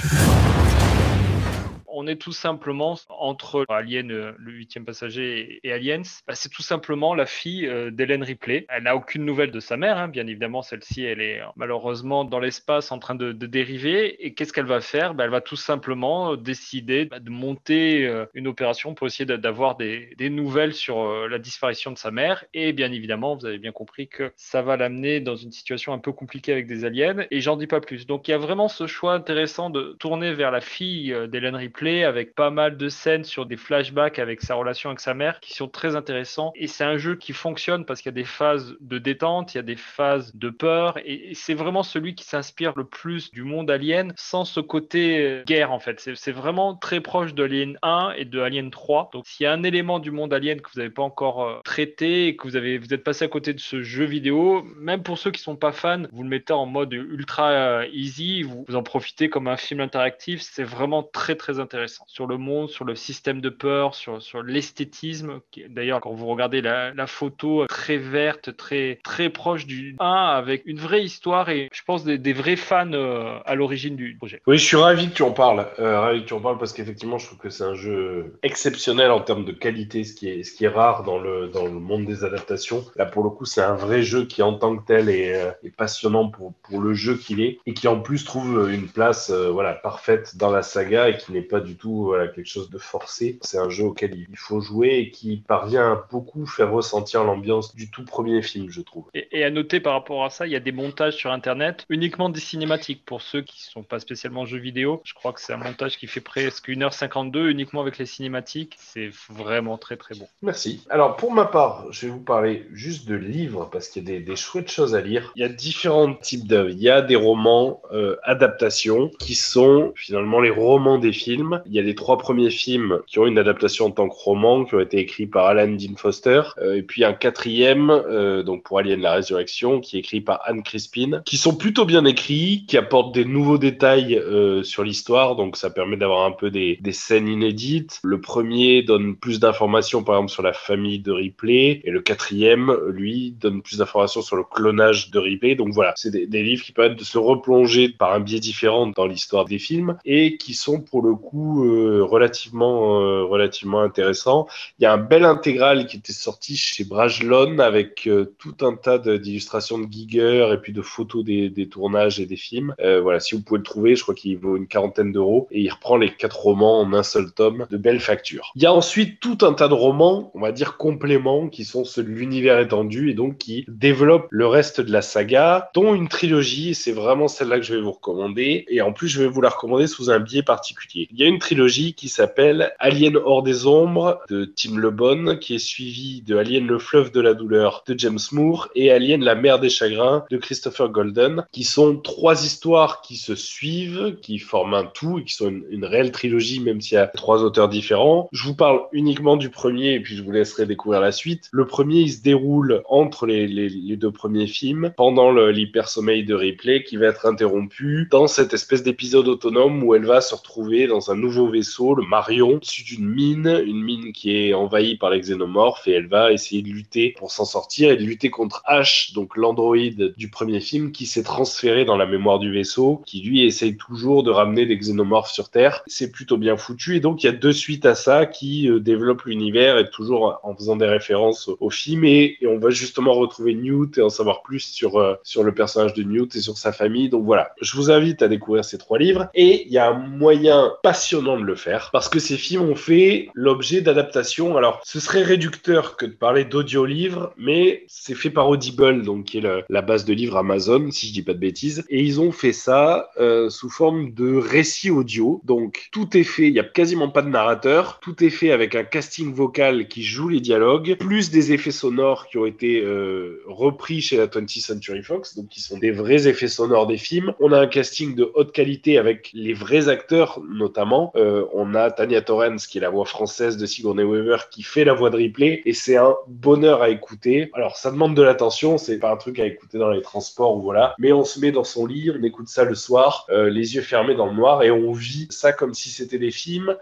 On est tout simplement entre Alien, euh, le huitième passager, et Aliens. Bah, c'est tout simplement la fille euh, d'Hélène Ripley. Elle n'a aucune nouvelle de sa mère, hein, bien évidemment. Celle-ci, elle est euh, malheureusement dans l'espace en train de, dériver. Et qu'est-ce qu'elle va faire? Bah, Elle va tout simplement décider bah, de monter une opération pour essayer d'a- d'avoir des, des nouvelles sur la disparition de sa mère. Et bien évidemment, vous avez bien compris que ça va l'amener dans une situation un peu compliquée avec des aliens. Et j'en dis pas plus. Donc il y a vraiment ce choix intéressant de tourner vers la fille d'Hélène Ripley avec pas mal de scènes sur des flashbacks avec sa relation avec sa mère qui sont très intéressants. Et c'est un jeu qui fonctionne parce qu'il y a des phases de détente, il y a des phases de peur. Et, c'est vraiment celui qui s'inspire le plus du monde alien sans ce côté euh, guerre en fait. C'est vraiment très proche de Alien 1 et de Alien 3. Donc s'il y a un élément du monde alien que vous n'avez pas encore euh, traité et que vous, avez, vous êtes passé à côté de ce jeu vidéo, même pour ceux qui sont pas fans, vous le mettez en mode ultra euh, easy, vous, vous en profitez comme un film interactif. C'est vraiment très très intéressant. Sur le monde, sur le système de peur, sur, sur l'esthétisme. D'ailleurs, quand vous regardez la, photo très verte, très, très proche du 1, avec une vraie histoire et je pense des, vrais fans euh, à l'origine du projet. Oui, je suis ravi que tu en parles. Euh, ravi que tu en parles parce qu'effectivement, je trouve que c'est un jeu exceptionnel en termes de qualité, ce qui est, ce qui est rare dans le, dans le monde des adaptations. Là, pour le coup, c'est un vrai jeu qui, en tant que tel, est, euh, passionnant pour, pour le jeu qu'il est et qui, en plus, trouve une place euh, voilà, parfaite dans la saga et qui n'est pas du tout voilà, quelque chose de forcé. C'est un jeu auquel il faut jouer et qui parvient à beaucoup faire ressentir l'ambiance du tout premier film, je trouve. Et, et à noter par rapport à ça, il y a des montages sur internet, uniquement des cinématiques pour ceux qui sont pas spécialement jeux vidéo. Je crois que c'est un montage qui fait presque 1h52 uniquement avec les cinématiques. C'est vraiment très très bon. Merci. Alors pour ma part, je vais vous parler juste de livres parce qu'il y a des, des chouettes choses à lire. Il y a différents types d'œuvres. Il y a des romans euh, adaptations qui sont finalement les romans des films. Il y a les trois premiers films qui ont une adaptation en tant que roman qui ont été écrits par Alan Dean Foster. Euh, et puis un quatrième, euh, donc pour Alien la Résurrection, qui est écrit par Anne Crispin, qui sont plutôt bien écrits, qui apportent des nouveaux détails euh, sur l'histoire. Donc ça permet d'avoir un peu des, scènes inédites. Le premier donne plus d'informations par exemple sur la famille de Ripley et le quatrième, lui, donne plus d'informations sur le clonage de Ripley. Donc voilà, c'est des, des livres qui permettent de se replonger par un biais différent dans l'histoire des films et qui sont pour le coup euh, relativement euh, relativement intéressants. Il y a un bel intégral qui était sorti chez Brajlon avec euh, tout un tas d'illustrations de Giger et puis de photos des, des tournages et des films. Voilà, si vous pouvez le trouver, je crois qu'il vaut une quarantaine d'euros et il reprend les quatre romans en un seul tome de belle facture. Il y a ensuite tout un tas de romans, on va dire compléments, qui sont ceux de l'univers étendu et donc qui développent le reste de la saga, dont une trilogie, c'est vraiment celle-là que je vais vous recommander. Et en plus, je vais vous la recommander sous un biais particulier. Il y a une trilogie qui s'appelle Alien hors des ombres de Tim LeBon, qui est suivie de Alien le fleuve de la douleur de James Moore et Alien la mer des chagrins de Christopher Golden, qui sont trois histoires qui se suivent, qui forment un tout et qui sont une, réelle trilogie, même s'il y a trois auteurs différents. Je vous parle uniquement du premier et puis je vous laisserai découvrir la suite. Le premier, il se déroule entre les, deux premiers films, pendant l'hypersommeil de Ripley, qui va être interrompu dans cette espèce d'épisode autonome où elle va se retrouver dans un nouveau vaisseau, le Marion, dessus d'une mine, une mine qui est envahie par les xénomorphes et elle va essayer de lutter pour s'en sortir et de lutter contre H, donc l'androïde du premier film qui s'est transféré dans la mémoire du vaisseau, qui lui essaye toujours de ramener des xénomorphes sur Terre. C'est plutôt bien foutu et donc il y a deux suites à ça qui euh, développent l'univers et toujours en faisant des références au, film et, et on va justement retrouver Newt et en savoir plus sur, euh, sur le personnage de Newt et sur sa famille. Donc voilà, je vous invite à découvrir ces trois livres et il y a un moyen de le faire parce que ces films ont fait l'objet d'adaptations. Alors ce serait réducteur que de parler d'audio-livres, mais c'est fait par Audible, donc qui est la base de livres Amazon, si je dis pas de bêtises. Et ils ont fait ça euh, sous forme de récit audio. Donc tout est fait, il y a quasiment pas de narrateur, tout est fait avec un casting vocal qui joue les dialogues, plus des effets sonores qui ont été euh, repris chez la 20th Century Fox, donc qui sont des vrais effets sonores des films. On a un casting de haute qualité avec les vrais acteurs, notamment. Euh, on a Tania Torrens, qui est la voix française de Sigourney Weaver, qui fait la voix de Ripley, et c'est un bonheur à écouter. Alors, ça demande de l'attention, c'est pas un truc à écouter dans les transports ou voilà, mais on se met dans son lit, on écoute ça le soir, euh, les yeux fermés dans le noir, et on vit ça comme si c'était des films.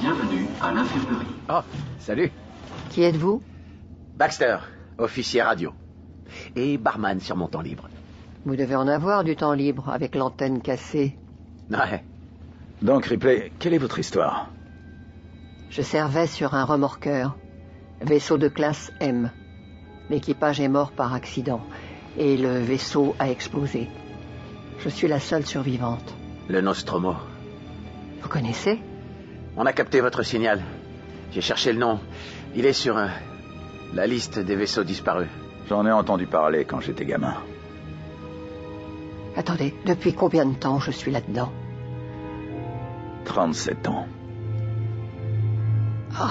Bienvenue à l'infirmerie. Oh, salut. Qui êtes-vous? Baxter, officier radio. Et barman sur mon temps libre. Vous devez en avoir du temps libre avec l'antenne cassée. Ouais. Donc, Ripley, quelle est votre histoire? Je servais sur un remorqueur, vaisseau de classe M. L'équipage est mort par accident et le vaisseau a explosé. Je suis la seule survivante. Le Nostromo. Vous connaissez? On a capté votre signal. J'ai cherché le nom. Il est sur euh, la liste des vaisseaux disparus. J'en ai entendu parler quand j'étais gamin. Attendez, depuis combien de temps je suis là-dedans? 37 ans. Oh.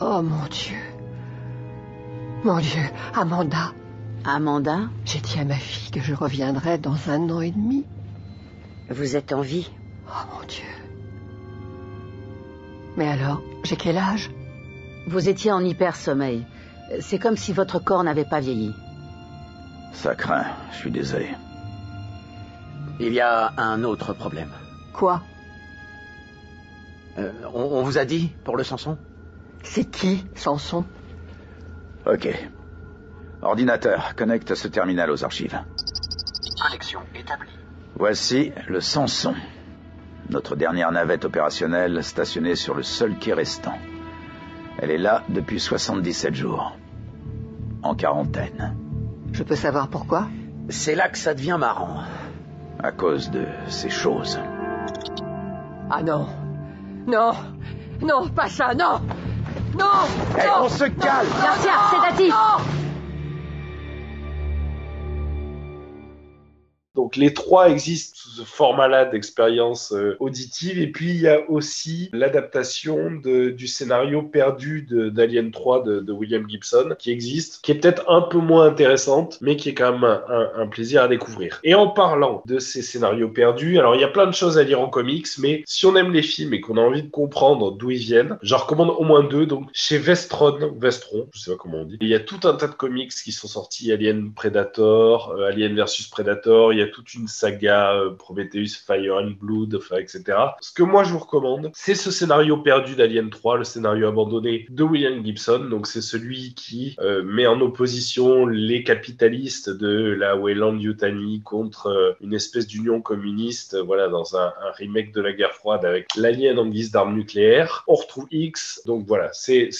Oh mon Dieu. Mon Dieu, Amanda. Amanda? J'ai dit à ma fille que je reviendrais dans un an et demi. Vous êtes en vie? Oh mon Dieu. Mais alors, j'ai quel âge? Vous étiez en hyper-sommeil. C'est comme si votre corps n'avait pas vieilli. Ça craint, je suis désolé. Il y a un autre problème. Quoi Euh, on, on vous a dit pour le Samson? C'est qui, Samson? Ok. Ordinateur, connecte ce terminal aux archives. Connexion établie. Voici le Samson. Notre dernière navette opérationnelle stationnée sur le seul quai restant. Elle est là depuis 77 jours. En quarantaine. Je peux savoir pourquoi? C'est là que ça devient marrant. À cause de ces choses. Ah non. Non. Non, pas ça, non. Non. Eh, non, on se calme. non, sédatif. Donc les trois existent sous ce format-là d'expérience euh, auditive. Et puis il y a aussi l'adaptation du scénario perdu d'Alien 3 de, de William Gibson qui existe, qui est peut-être un peu moins intéressante, mais qui est quand même un, plaisir à découvrir. Et en parlant de ces scénarios perdus, alors il y a plein de choses à lire en comics, mais si on aime les films et qu'on a envie de comprendre d'où ils viennent, je recommande au moins deux. Donc chez Vestron, Vestron, je sais pas comment on dit, il y a tout un tas de comics qui sont sortis, Alien Predator, euh, Alien versus Predator, il y a toute une saga euh, Prometheus, Fire and Blood, etc. Ce que moi je vous recommande, c'est ce scénario perdu d'Alien 3, le scénario abandonné de William Gibson. Donc c'est celui qui euh, met en opposition les capitalistes de la Weyland Yutani contre euh, une espèce d'union communiste, voilà, dans un, un remake de la guerre froide avec l'alien en guise d'arme nucléaire. On retrouve X, donc voilà, c'est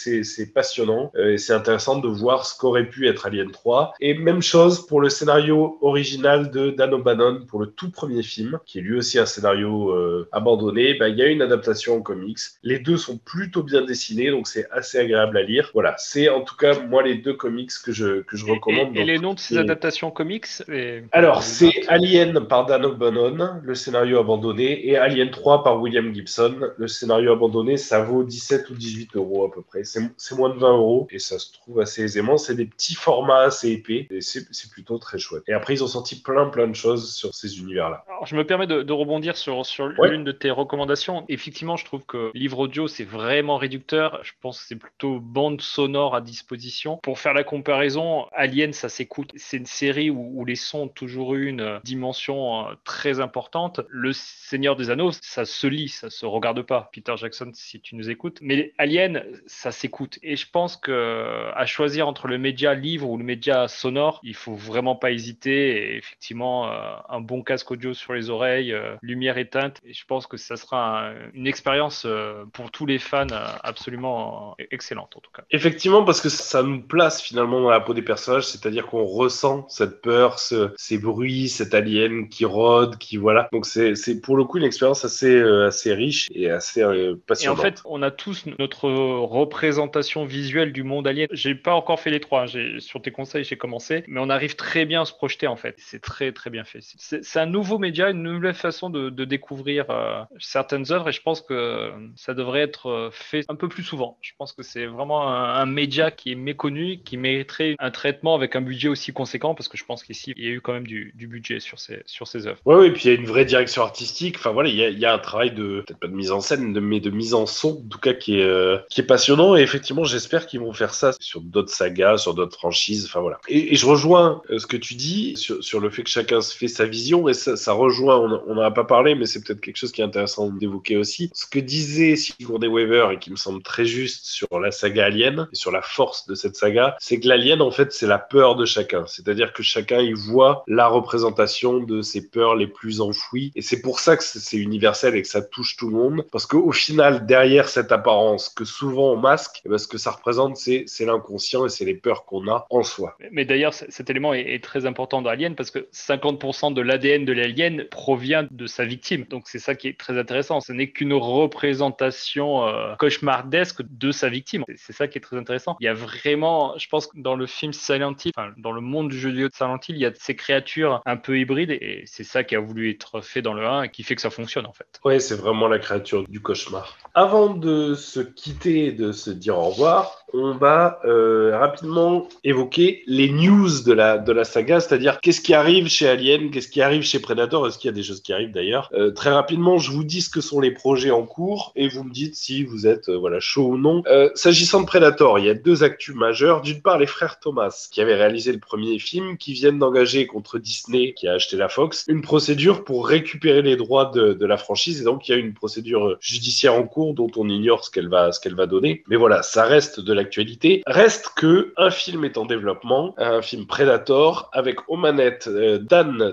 passionnant euh, et c'est intéressant de voir ce qu'aurait pu être Alien 3. Et même chose pour le scénario original de Dan O'Bannon pour le tout premier film, qui est lui aussi un scénario euh, abandonné. Ben, il y a une adaptation en comics. Les deux sont plutôt bien dessinés, donc c'est assez agréable à lire. Voilà, c'est en tout cas moi les deux comics que je que je recommande. Et, et les noms de ce ces est- adaptations comics et- alors, c'est Alien par Dan O'Bannon, le scénario abandonné, et Alien 3 par William Gibson. Le scénario abandonné, ça vaut 17 ou 18 euros à peu près. C'est moins de 20 euros et ça se trouve assez aisément. C'est des petits formats assez épais et c'est c'est plutôt très chouette. Et après, ils ont sorti plein plein de choses sur ces univers-là. Je me permets de, de rebondir sur, sur Ouais. l'une de tes recommandations. Effectivement, je trouve que livre audio, c'est vraiment réducteur. Je pense que c'est plutôt bande sonore à disposition. Pour faire la comparaison, Alien, ça s'écoute. C'est une série où, où les sons ont toujours eu une dimension euh, très importante. Le Seigneur des Anneaux, ça se lit, ça se regarde pas. Peter Jackson, si tu nous écoutes. Mais Alien, ça s'écoute. Et je pense que à choisir entre le média livre ou le média sonore, il faut vraiment pas hésiter. Et effectivement, euh, un bon casque audio sur les oreilles, euh, lumière éteinte. Et je pense que ça sera un- une expérience euh, pour tous les fans absolument excellente en tout cas. Effectivement, parce que ça nous place finalement dans la peau des personnages, c'est-à-dire qu'on ressent cette peur, ce- ces bruits, cet alien qui rôde, qui voilà. Donc c'est pour le coup une expérience assez euh, assez riche et assez euh, Et en passionnante. fait, on a tous notre représentation visuelle du monde alien. J'ai pas encore fait les trois. hein. Sur tes conseils, j'ai commencé, mais on arrive très bien à se projeter en fait. C'est très très bien fait. C'est un nouveau média, une nouvelle façon de, découvrir euh, certaines œuvres, et je pense que ça devrait être euh, fait un peu plus souvent. Je pense que c'est vraiment un, média qui est méconnu, qui mériterait un traitement avec un budget aussi conséquent, parce que je pense qu'ici il y a eu quand même du, budget sur ces œuvres. Ouais, ouais, puis il y a une vraie direction artistique. Enfin voilà, il y a, un travail de peut-être pas de mise en scène, mais de mise en son, en tout cas qui est euh, qui est passionnant. Et effectivement, j'espère qu'ils vont faire ça sur d'autres sagas, sur d'autres franchises. Enfin voilà. Et, je rejoins ce que tu dis sur, sur le fait que chacun fait sa vision. Et ça, rejoint. On n'en a pas parlé, mais c'est peut-être quelque chose qui est intéressant d'évoquer aussi. Ce que disait Sigourney Weaver et qui me semble très juste sur la saga Alien et sur la force de cette saga, c'est que l'alien en fait c'est la peur de chacun. C'est-à-dire que chacun y voit la représentation de ses peurs les plus enfouies. Et c'est pour ça que c'est universel et que ça touche tout le monde. Parce qu'au final, derrière cette apparence que souvent on masque, eh ben, ce que ça représente, c'est l'inconscient et c'est les peurs qu'on a en soi. Mais d'ailleurs, cet élément est, est très important dans Alien parce que 50% de l'ADN de l'alien provient de sa victime. Donc c'est ça qui est très intéressant. Ce n'est qu'une représentation euh, cauchemardesque de sa victime. C'est- ça qui est très intéressant. Il y a vraiment, je pense que dans le film Silent Hill, dans le monde du jeu vidéo de Silent Hill, il y a ces créatures un peu hybrides et c'est ça qui a voulu être fait dans le 1 et qui fait que ça fonctionne en fait. Ouais, c'est vraiment la créature du cauchemar. Avant de se quitter et de se dire au revoir, on va euh, rapidement évoquer les news de la, de la saga, c'est-à-dire qu'est-ce qui arrive chez Alien, qu'est-ce qui arrive chez Predator, est-ce qu'il y a des choses qui arrivent d'ailleurs? Euh, très rapidement, je vous dis ce que sont les projets en cours et vous me dites si vous êtes euh, voilà chaud ou non. Euh, S'agissant de Predator, il y a deux actus majeures. D'une part, les frères Thomas, qui avaient réalisé le premier film, qui viennent d'engager contre Disney, qui a acheté la Fox, une procédure pour récupérer les droits de, de la franchise. Et donc, il y a une procédure judiciaire en cours dont on ignore ce qu'elle va, ce qu'elle va donner. Mais voilà, ça reste de l'actualité. Reste que un film est en développement, un film Predator, avec aux manettes euh,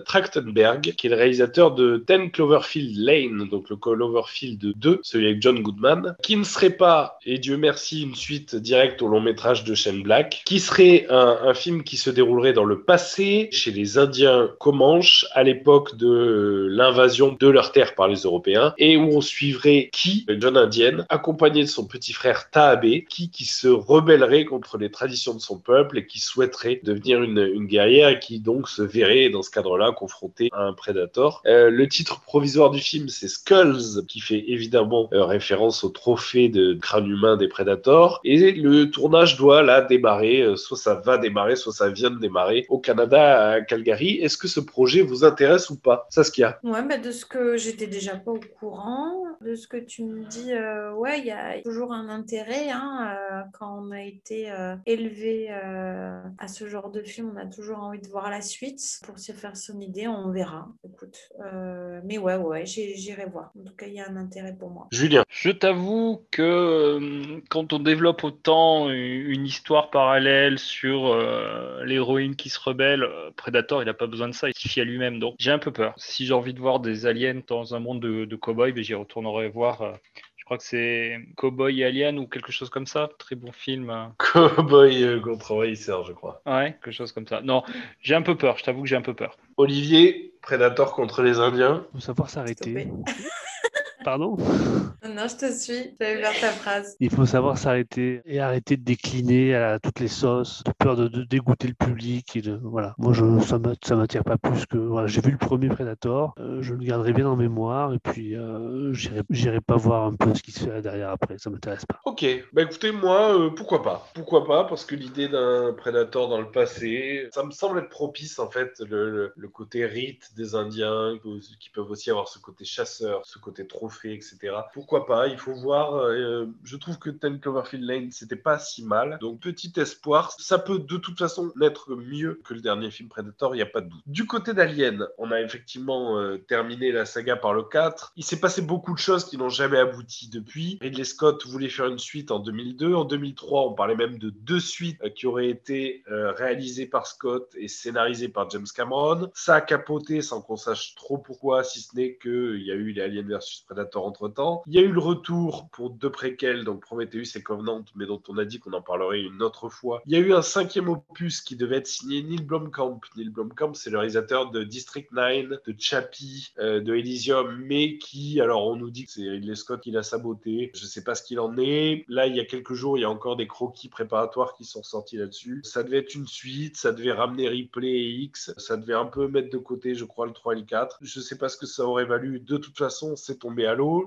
Trachtenberg, qui est le réalisateur de Ten Cloverfield Lane, donc le Cloverfield 2, celui avec John Goodman, qui ne serait pas, et Dieu merci, une suite directe au long métrage de Shane Black, qui serait un, film qui se déroulerait dans le passé, chez les Indiens Comanches, à l'époque de l'invasion de leur terre par les Européens, et où on suivrait une jeune indienne, accompagnée de son petit frère Taabe, Ki qui se rebellerait contre les traditions de son peuple et qui souhaiterait devenir une, une guerrière et qui donc se verrait dans ce cadre-là confrontée à un prédateur. Euh, le titre provisoire du film, c'est Skulls, qui fait évidemment euh, référence au trophée de crâne humain des prédateurs. Et le tournage doit là démarrer, euh, soit ça va démarrer, soit ça vient de démarrer au Canada, à Calgary. Est-ce que ce projet vous intéresse ou pas? Ça, ce qu'il a. Ouais, bah de ce que j'étais déjà pas au courant, de ce que tu me dis, ouais, il y a toujours un intérêt hein, quand on a été élevé à ce genre de film, on a toujours envie de voir la suite pour se faire son idée, on verra. Écoute, Euh, mais ouais, ouais, j'ai- j'irai voir. En tout cas, il y a un intérêt pour moi. Julien. Je t'avoue que euh, quand on développe autant une histoire parallèle sur euh, l'héroïne qui se rebelle, Predator, il n'a pas besoin de ça, il suffit à lui-même. Donc j'ai un peu peur. Si j'ai envie de voir des aliens dans un monde de, de cow-boys, ben, j'y retournerai voir. Euh, je crois que c'est Cowboy et Alien ou quelque chose comme ça. Très bon film. euh. Cowboy euh, contre envahisseur, je crois. Ouais, quelque chose comme ça. Non, j'ai un peu peur. Je t'avoue que j'ai un peu peur. Olivier, Predator contre les Indiens. faut savoir s'arrêter. Pardon Non, je te suis. J'avais vers ta phrase. Il faut savoir s'arrêter et arrêter de décliner à toutes les sauces, de peur de, de dégoûter le public. Et de, voilà. Moi, je, ça ça m'attire pas plus que. Voilà, J'ai vu le premier Predator, euh, je le garderai bien en mémoire et puis euh, j'irai pas voir un peu ce qui se fait derrière après. Ça m'intéresse pas. Ok, bah écoutez, moi, euh, pourquoi pas? Pourquoi pas? Parce que l'idée d'un Predator dans le passé, ça me semble être propice en fait, le, le- le côté rite des Indiens, qui- peuvent aussi avoir ce côté chasseur, ce côté etc. Pourquoi pas Il faut voir. euh, je trouve que Ten Cloverfield Lane, c'était pas si mal. Donc petit espoir, ça peut de toute façon n'être mieux que le dernier film Predator, il n'y a pas de doute. Du côté d'Alien, on a effectivement euh, terminé la saga par le 4. Il s'est passé beaucoup de choses qui n'ont jamais abouti depuis. Ridley Scott voulait faire une suite en 2002. En 2003, on parlait même de deux suites euh, qui auraient été réalisées par Scott et scénarisées par James Cameron. Ça a capoté sans qu'on sache trop pourquoi, si ce n'est qu'il y a eu les Alien vs Predator entre temps. Il y a eu le retour pour deux préquels, donc Prometheus et Covenant, mais dont on a dit qu'on en parlerait une autre fois. Il y a eu un cinquième opus qui devait être signé Neil Blomkamp. Neil Blomkamp, c'est le réalisateur de District 9, de Chappie, euh, de Elysium, mais qui, alors on nous dit que c'est Ridley Scott qui l'a saboté. Je sais pas ce qu'il en est. Là, il y a quelques jours, il y a encore des croquis préparatoires qui sont sortis là-dessus. Ça devait être une suite, ça devait ramener Ripley et X, ça devait un peu mettre de côté, je crois, le 3 et le 4. Je sais pas ce que ça aurait valu. De toute façon, c'est tombé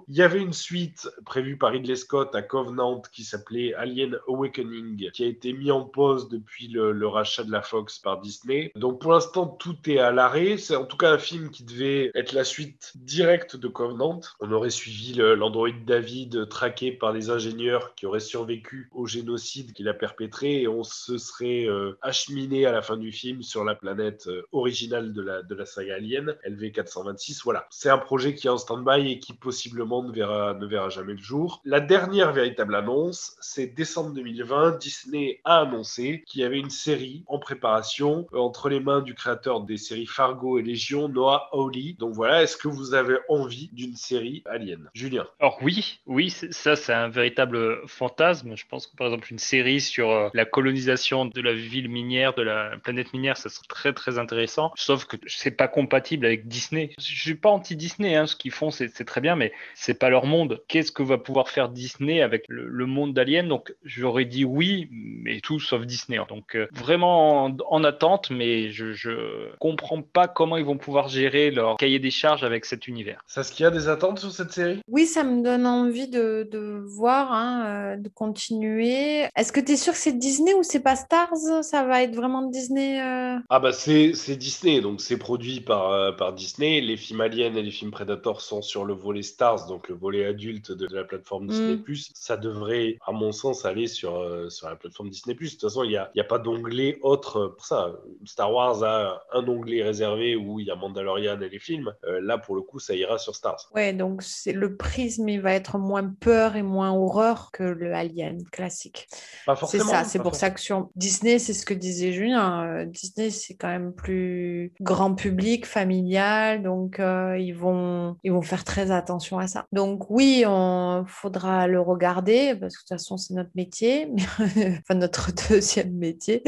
Il y avait une suite prévue par Ridley Scott à Covenant qui s'appelait Alien Awakening, qui a été mis en pause depuis le, rachat de la Fox par Disney. Donc pour l'instant, tout est à l'arrêt. C'est en tout cas un film qui devait être la suite directe de Covenant. On aurait suivi l'androïde David traqué par des ingénieurs qui auraient survécu au génocide qu'il a perpétré et on se serait euh, acheminé à la fin du film sur la planète euh, originale de la, de la saga Alien, LV426. Voilà, c'est un projet qui est en stand-by et qui possiblement ne verra, ne verra jamais le jour. La dernière véritable annonce, c'est décembre 2020. Disney a annoncé qu'il y avait une série en préparation euh, entre les mains du créateur des séries Fargo et Légion, Noah Hawley. Donc voilà, est-ce que vous avez envie d'une série Alien? Julien? Alors oui, oui, ça c'est un véritable fantasme. Je pense que par exemple une série sur euh, la colonisation de la ville minière, de la planète minière, ça serait très très intéressant. Sauf que c'est pas compatible avec Disney. Je suis pas anti-Disney, hein, ce qu'ils font c'est très bien, mais c'est pas leur monde. Qu'est-ce que va pouvoir faire Disney avec le, monde d'Alien? Donc j'aurais dit oui, mais tout sauf Disney. Donc euh, vraiment en, attente, mais je, je comprends pas comment ils vont pouvoir gérer leur cahier des charges avec cet univers. Ça, ce qu'il y a des attentes sur cette série? Oui, ça me donne envie de, de voir, hein, euh, de continuer. Est-ce que tu es sûr que c'est Disney ou c'est pas Stars? Ça va être vraiment Disney euh? Ah bah c'est Disney, donc c'est produit par, par Disney. Les films Alien et les films Predator sont sur le volet Stars, donc le volet adulte de, la plateforme Disney+. Mm. Ça devrait, à mon sens, aller sur, sur la plateforme Disney+. De toute façon, il n'y a, y a pas d'onglet autre pour ça. Star Wars a un onglet réservé où il y a Mandalorian et les films. Euh, là, pour le coup, ça ira sur Stars. Ouais, donc c'est le prisme, il va être moins peur et moins horreur que le Alien classique. Pas C'est forcément. ça, c'est pour ça que sur Disney, c'est ce que disait Julien. euh, Disney, c'est quand même plus grand public, familial, donc euh, ils vont ils vont faire très attention à ça. Donc oui, on faudra le regarder parce que de toute façon c'est notre métier, enfin notre deuxième métier.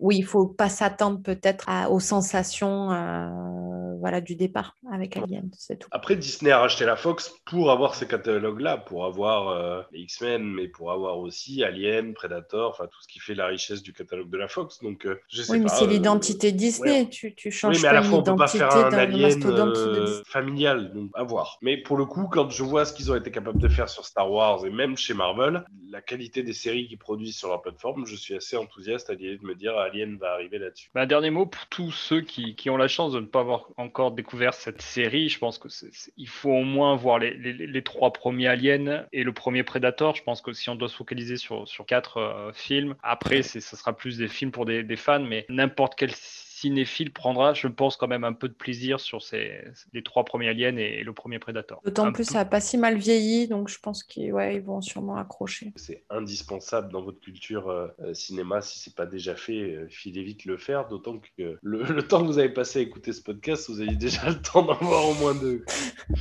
Oui, il faut pas s'attendre peut-être aux sensations euh, voilà du départ avec Alien, c'est tout. Après, Disney a racheté la Fox pour avoir ces catalogues-là, pour avoir euh, les X-Men, mais pour avoir aussi Alien, Predator, enfin tout ce qui fait la richesse du catalogue de la Fox. Donc, euh, je sais Oui, mais c'est l'identité Disney. ouais. Tu, tu changes Oui, mais à la fois, on peut pas faire un alien familial, donc à voir. Mais pour le coup, quand je vois ce qu'ils ont été capables de faire sur Star Wars et même chez Marvel, la qualité des séries qu'ils produisent sur leur plateforme, je suis assez enthousiaste à l'idée de me dire Alien va arriver là-dessus. Bah, un dernier mot pour tous ceux qui, qui ont la chance de ne pas avoir encore découvert cette série. Je pense que il faut au moins voir les, les- les trois premiers Aliens et le premier Predator. Je pense que si on doit se focaliser sur, sur quatre euh, films, après, ce sera plus des films pour des, des fans, mais n'importe quel cinéphile prendra, je pense, quand même un peu de plaisir sur ces, les trois premiers Aliens et, et le premier Predator. D'autant plus, peu- ça n'a pas si mal vieilli, donc je pense qu'ils ouais, ils vont sûrement accrocher. C'est indispensable dans votre culture euh, euh, cinéma. Si c'est pas déjà fait, euh, filez vite le faire. D'autant que le, le temps que vous avez passé à écouter ce podcast, vous avez déjà le temps d'en voir au moins deux.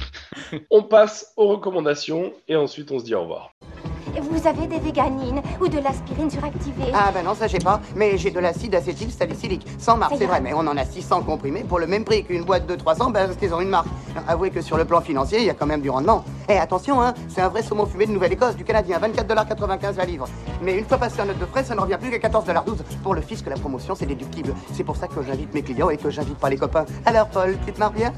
on passe aux recommandations et ensuite on se dit au revoir. Vous avez des véganines ou de l'aspirine suractivée Ah ben non, ça j'ai pas, mais j'ai de l'acide acétylsalicylique, sans marque, c'est vrai, mais on en a 600 comprimés pour le même prix qu'une boîte de 300, ben parce qu'ils ont une marque. Avouez que sur le plan financier, il y a quand même du rendement. Eh attention, hein, c'est un vrai saumon fumé de Nouvelle-Écosse, du Canadien, 24,95$ la livre. Mais une fois passé en note de frais, ça ne revient plus qu'à 14,12$. Pour le fisc, la promotion, c'est déductible. C'est pour ça que j'invite mes clients et que j'invite pas les copains. Alors Paul, tu te marres bien?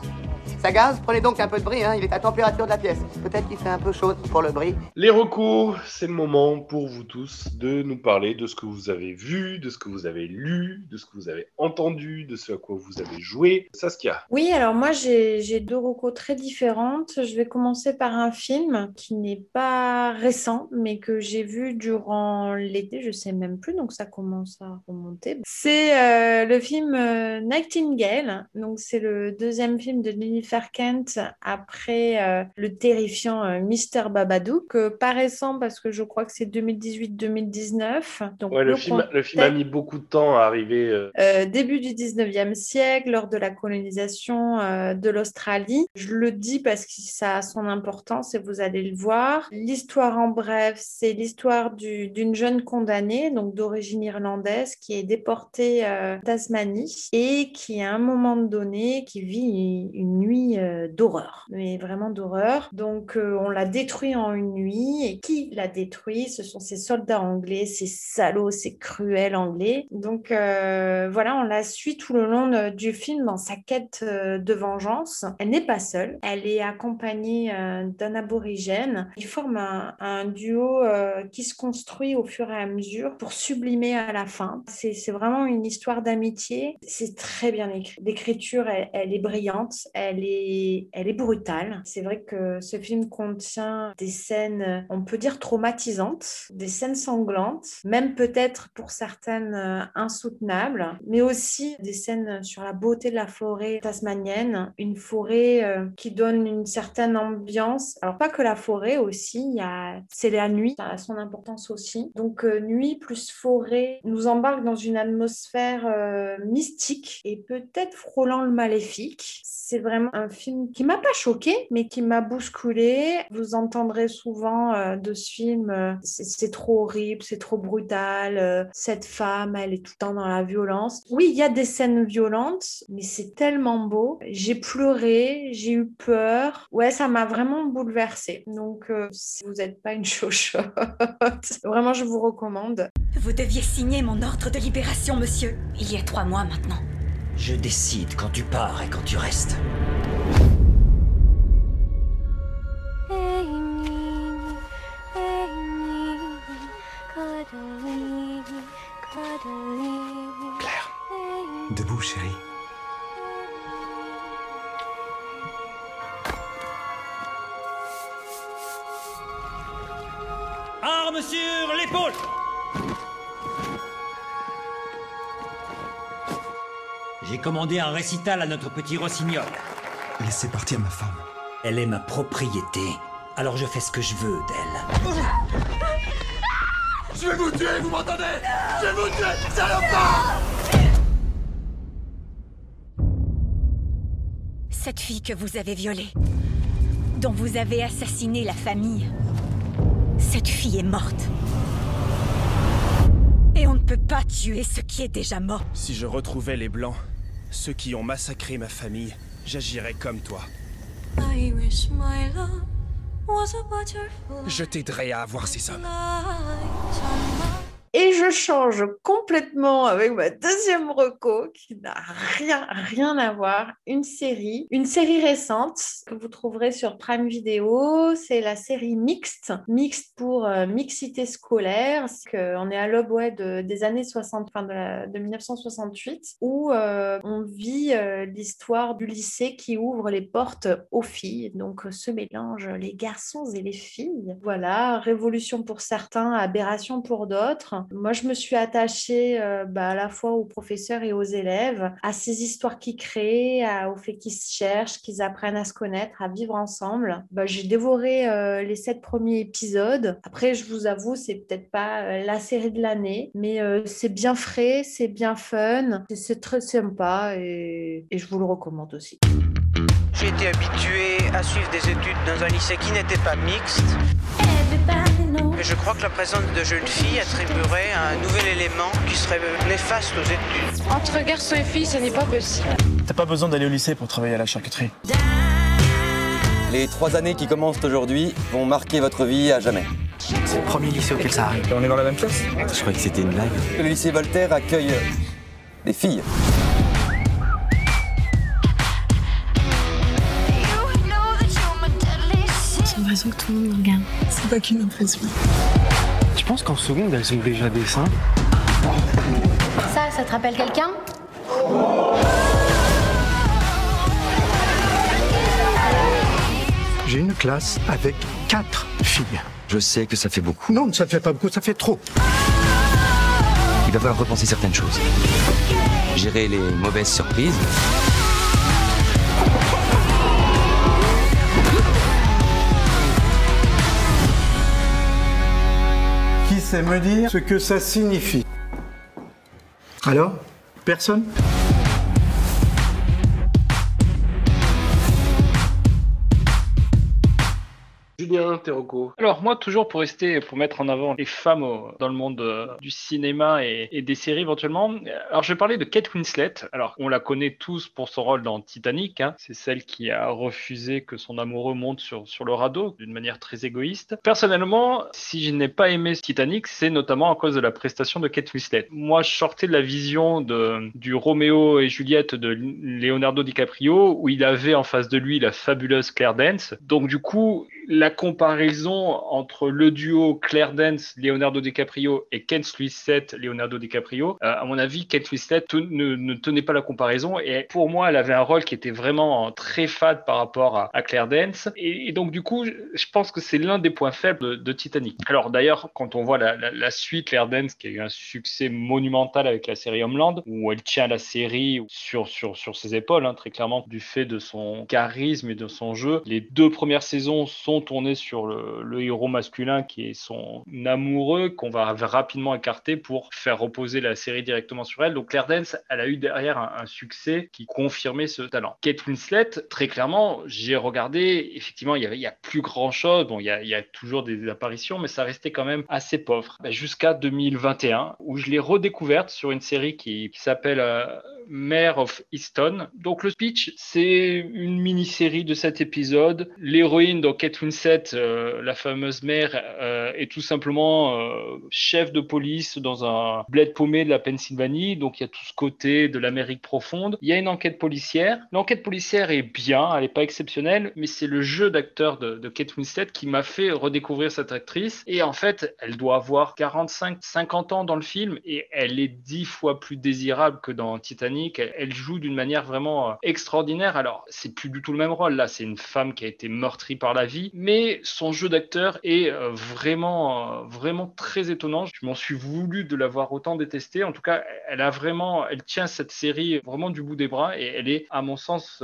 Ça gaz Prenez donc un peu de bris, hein, il est à température de la pièce. Peut-être qu'il fait un peu chaud pour le bris. Les recours, c'est le moment pour vous tous de nous parler de ce que vous avez vu, de ce que vous avez lu, de ce que vous avez entendu, de ce à quoi vous avez joué. Saskia. Oui, alors moi j'ai deux recos très différentes. Je vais commencer par un film qui n'est pas récent, mais que j'ai vu durant l'été, je sais même plus, donc ça commence à remonter. C'est euh, le film euh, Nightingale, donc c'est le deuxième film de Jennifer Kent après euh, le terrifiant euh, Mr. Babadook, euh, pas récent parce que je crois que c'est 2018-2019. Donc Ouais, le, le film, le film a mis beaucoup de temps à arriver. euh, euh, début du 19e siècle, lors de la colonisation de l'Australie. Je le dis parce que ça a son importance et vous allez le voir. L'histoire en bref, c'est l'histoire du- d'une jeune condamnée, donc d'origine irlandaise, qui est déportée en Tasmanie et qui, à un moment donné, qui vit une euh, d'horreur, mais vraiment d'horreur. Donc, euh, on l'a détruit en une nuit et qui l'a détruit? Ce sont ces soldats anglais, ces salauds, ces cruels anglais. Donc, euh, voilà, on la suit tout le long du film dans sa quête de vengeance. Elle n'est pas seule, elle est accompagnée d'un aborigène. Ils forment un, duo qui se construit au fur et à mesure pour sublimer à la fin. C'est vraiment une histoire d'amitié. C'est très bien écrit. L'écriture, elle, est brillante, elle est brutale. C'est vrai que ce film contient des scènes, on peut dire traumatisantes, des scènes sanglantes, même peut-être pour certaines euh, insoutenables, mais aussi des scènes sur la beauté de la forêt tasmanienne, une forêt euh, qui donne une certaine ambiance. Alors pas que la forêt aussi, il y a c'est la nuit, ça a son importance aussi. Donc euh, nuit plus forêt nous embarque dans une atmosphère mystique et peut-être frôlant le maléfique. C'est vraiment un film qui m'a pas choqué, mais qui m'a bousculé. Vous entendrez souvent euh, de ce film, euh, c'est trop horrible, c'est trop brutal, euh, cette femme, elle est tout le temps dans la violence. Oui, il y a des scènes violentes, mais c'est tellement beau. J'ai pleuré, j'ai eu peur. Ouais, ça m'a vraiment bouleversée. Donc, si vous n'êtes pas une chochotte, vraiment, je vous recommande. Vous deviez signer mon ordre de libération, monsieur. Il y a trois mois maintenant. Je décide quand tu pars et quand tu restes. Claire, debout, chérie. Armes sur l'épaule J'ai commandé un récital à notre petit rossignol. Laissez partir ma femme. Elle est ma propriété, alors je fais ce que je veux d'elle. Je vais vous tuer, vous m'entendez? Je vais vous tuer, salopard Cette fille que vous avez violée, dont vous avez assassiné la famille, cette fille est morte. Et on ne peut pas tuer ce qui est déjà mort. Si je retrouvais les Blancs, ceux qui ont massacré ma famille, j'agirais comme toi. Je t'aiderai à avoir ces hommes. Et je change complètement avec ma deuxième reco qui n'a rien, rien à voir. Une série, une série récente que vous trouverez sur Prime Video. C'est la série Mixte. Mixte pour euh, mixité scolaire. On est à l'aube des années 60, enfin de, la- de 1968, où euh, on vit euh, l'histoire du lycée qui ouvre les portes aux filles. Donc se mélangent les garçons et les filles. Voilà, révolution pour certains, aberration pour d'autres. Moi, je me suis attachée euh, bah, à la fois aux professeurs et aux élèves, à ces histoires qu'ils créent, à- au fait qu'ils se cherchent, qu'ils apprennent à se connaître, à vivre ensemble. Bah, J'ai dévoré euh, les sept premiers épisodes. Après, je vous avoue, c'est peut-être pas euh, la série de l'année, mais euh, c'est bien frais, c'est bien fun, c'est- très sympa et, et je vous le recommande aussi. J'ai été habitué à suivre des études dans un lycée qui n'était pas mixte. Mais je crois que la présence de jeunes filles attribuerait un nouvel élément qui serait néfaste aux études. Entre garçons et filles, ce n'est pas possible. T'as pas besoin d'aller au lycée pour travailler à la charcuterie. Les trois années qui commencent aujourd'hui vont marquer votre vie à jamais. C'est le premier lycée auquel ça arrive. On est dans la même classe? Je croyais que c'était une blague. Le lycée Voltaire accueille des filles. J'ai l'impression que tout le monde me regarde. C'est pas qu'une impression. Tu penses qu'en seconde, elles ont déjà des seins Ça, ça te rappelle quelqu'un? J'ai une classe avec quatre filles. Je sais que ça fait beaucoup. Non, ça fait pas beaucoup, ça fait trop. Il va falloir repenser certaines choses. Gérer les mauvaises surprises. Sait me dire ce que ça signifie. Alors Personne? Alors moi toujours pour rester, pour mettre en avant les femmes au- dans le monde euh, du cinéma et, et des séries éventuellement. Alors je vais parler de Kate Winslet. Alors on la connaît tous pour son rôle dans Titanic. hein. C'est celle qui a refusé que son amoureux monte sur, sur le radeau d'une manière très égoïste. Personnellement, si je n'ai pas aimé Titanic, c'est notamment à cause de la prestation de Kate Winslet. Moi je sortais de la vision de, du Roméo et Juliette de Leonardo DiCaprio où il avait en face de lui la fabuleuse Claire Dance. Donc du coup la comparaison entre le duo Claire Dance, Leonardo DiCaprio et Kate Winslet, Leonardo DiCaprio, euh, à mon avis, Winslet te- ne, ne tenait pas la comparaison et pour moi, elle avait un rôle qui était vraiment très fade par rapport à, Claire Dance et, donc du coup, je, pense que c'est l'un des points faibles de, Titanic. Alors d'ailleurs, quand on voit la, la- la suite Claire Dance qui a eu un succès monumental avec la série Homeland, où elle tient la série sur, sur, sur ses épaules, hein, très clairement, du fait de son charisme et de son jeu, les deux premières saisons sont sont sur le, héros masculin qui est son amoureux qu'on va rapidement écarter pour faire reposer la série directement sur elle. Donc Claire Dance, elle a eu derrière un, succès qui confirmait ce talent. Kate Winslet, très clairement, j'ai regardé, effectivement, il y, avait, il y a plus grand chose. Bon, il y a, toujours des apparitions, mais ça restait quand même assez pauvre. Ben, Jusqu'à 2021, où je l'ai redécouverte sur une série qui, qui s'appelle euh, Mare of Easton. Donc le speech, c'est une mini-série de cet épisode. L'héroïne, donc Kate Winslet, euh, la fameuse mère, euh, est tout simplement euh, chef de police dans un bled paumé de la Pennsylvanie. Donc il y a tout ce côté de l'Amérique profonde. Il y a une enquête policière. L'enquête policière est bien, elle n'est pas exceptionnelle, mais c'est le jeu d'acteur de, de Kate qui m'a fait redécouvrir cette actrice. Et en fait, elle doit avoir 45, 50 ans dans le film et elle est dix fois plus désirable que dans Titanic. Elle, joue d'une manière vraiment euh, extraordinaire. Alors, c'est plus du tout le même rôle. Là, c'est une femme qui a été meurtrie par la vie, mais son jeu d'acteur est euh, vraiment, euh, vraiment très étonnant. Je m'en suis voulu de l'avoir autant détesté. En tout cas, elle a vraiment, elle tient cette série vraiment du bout des bras et elle est, à mon sens,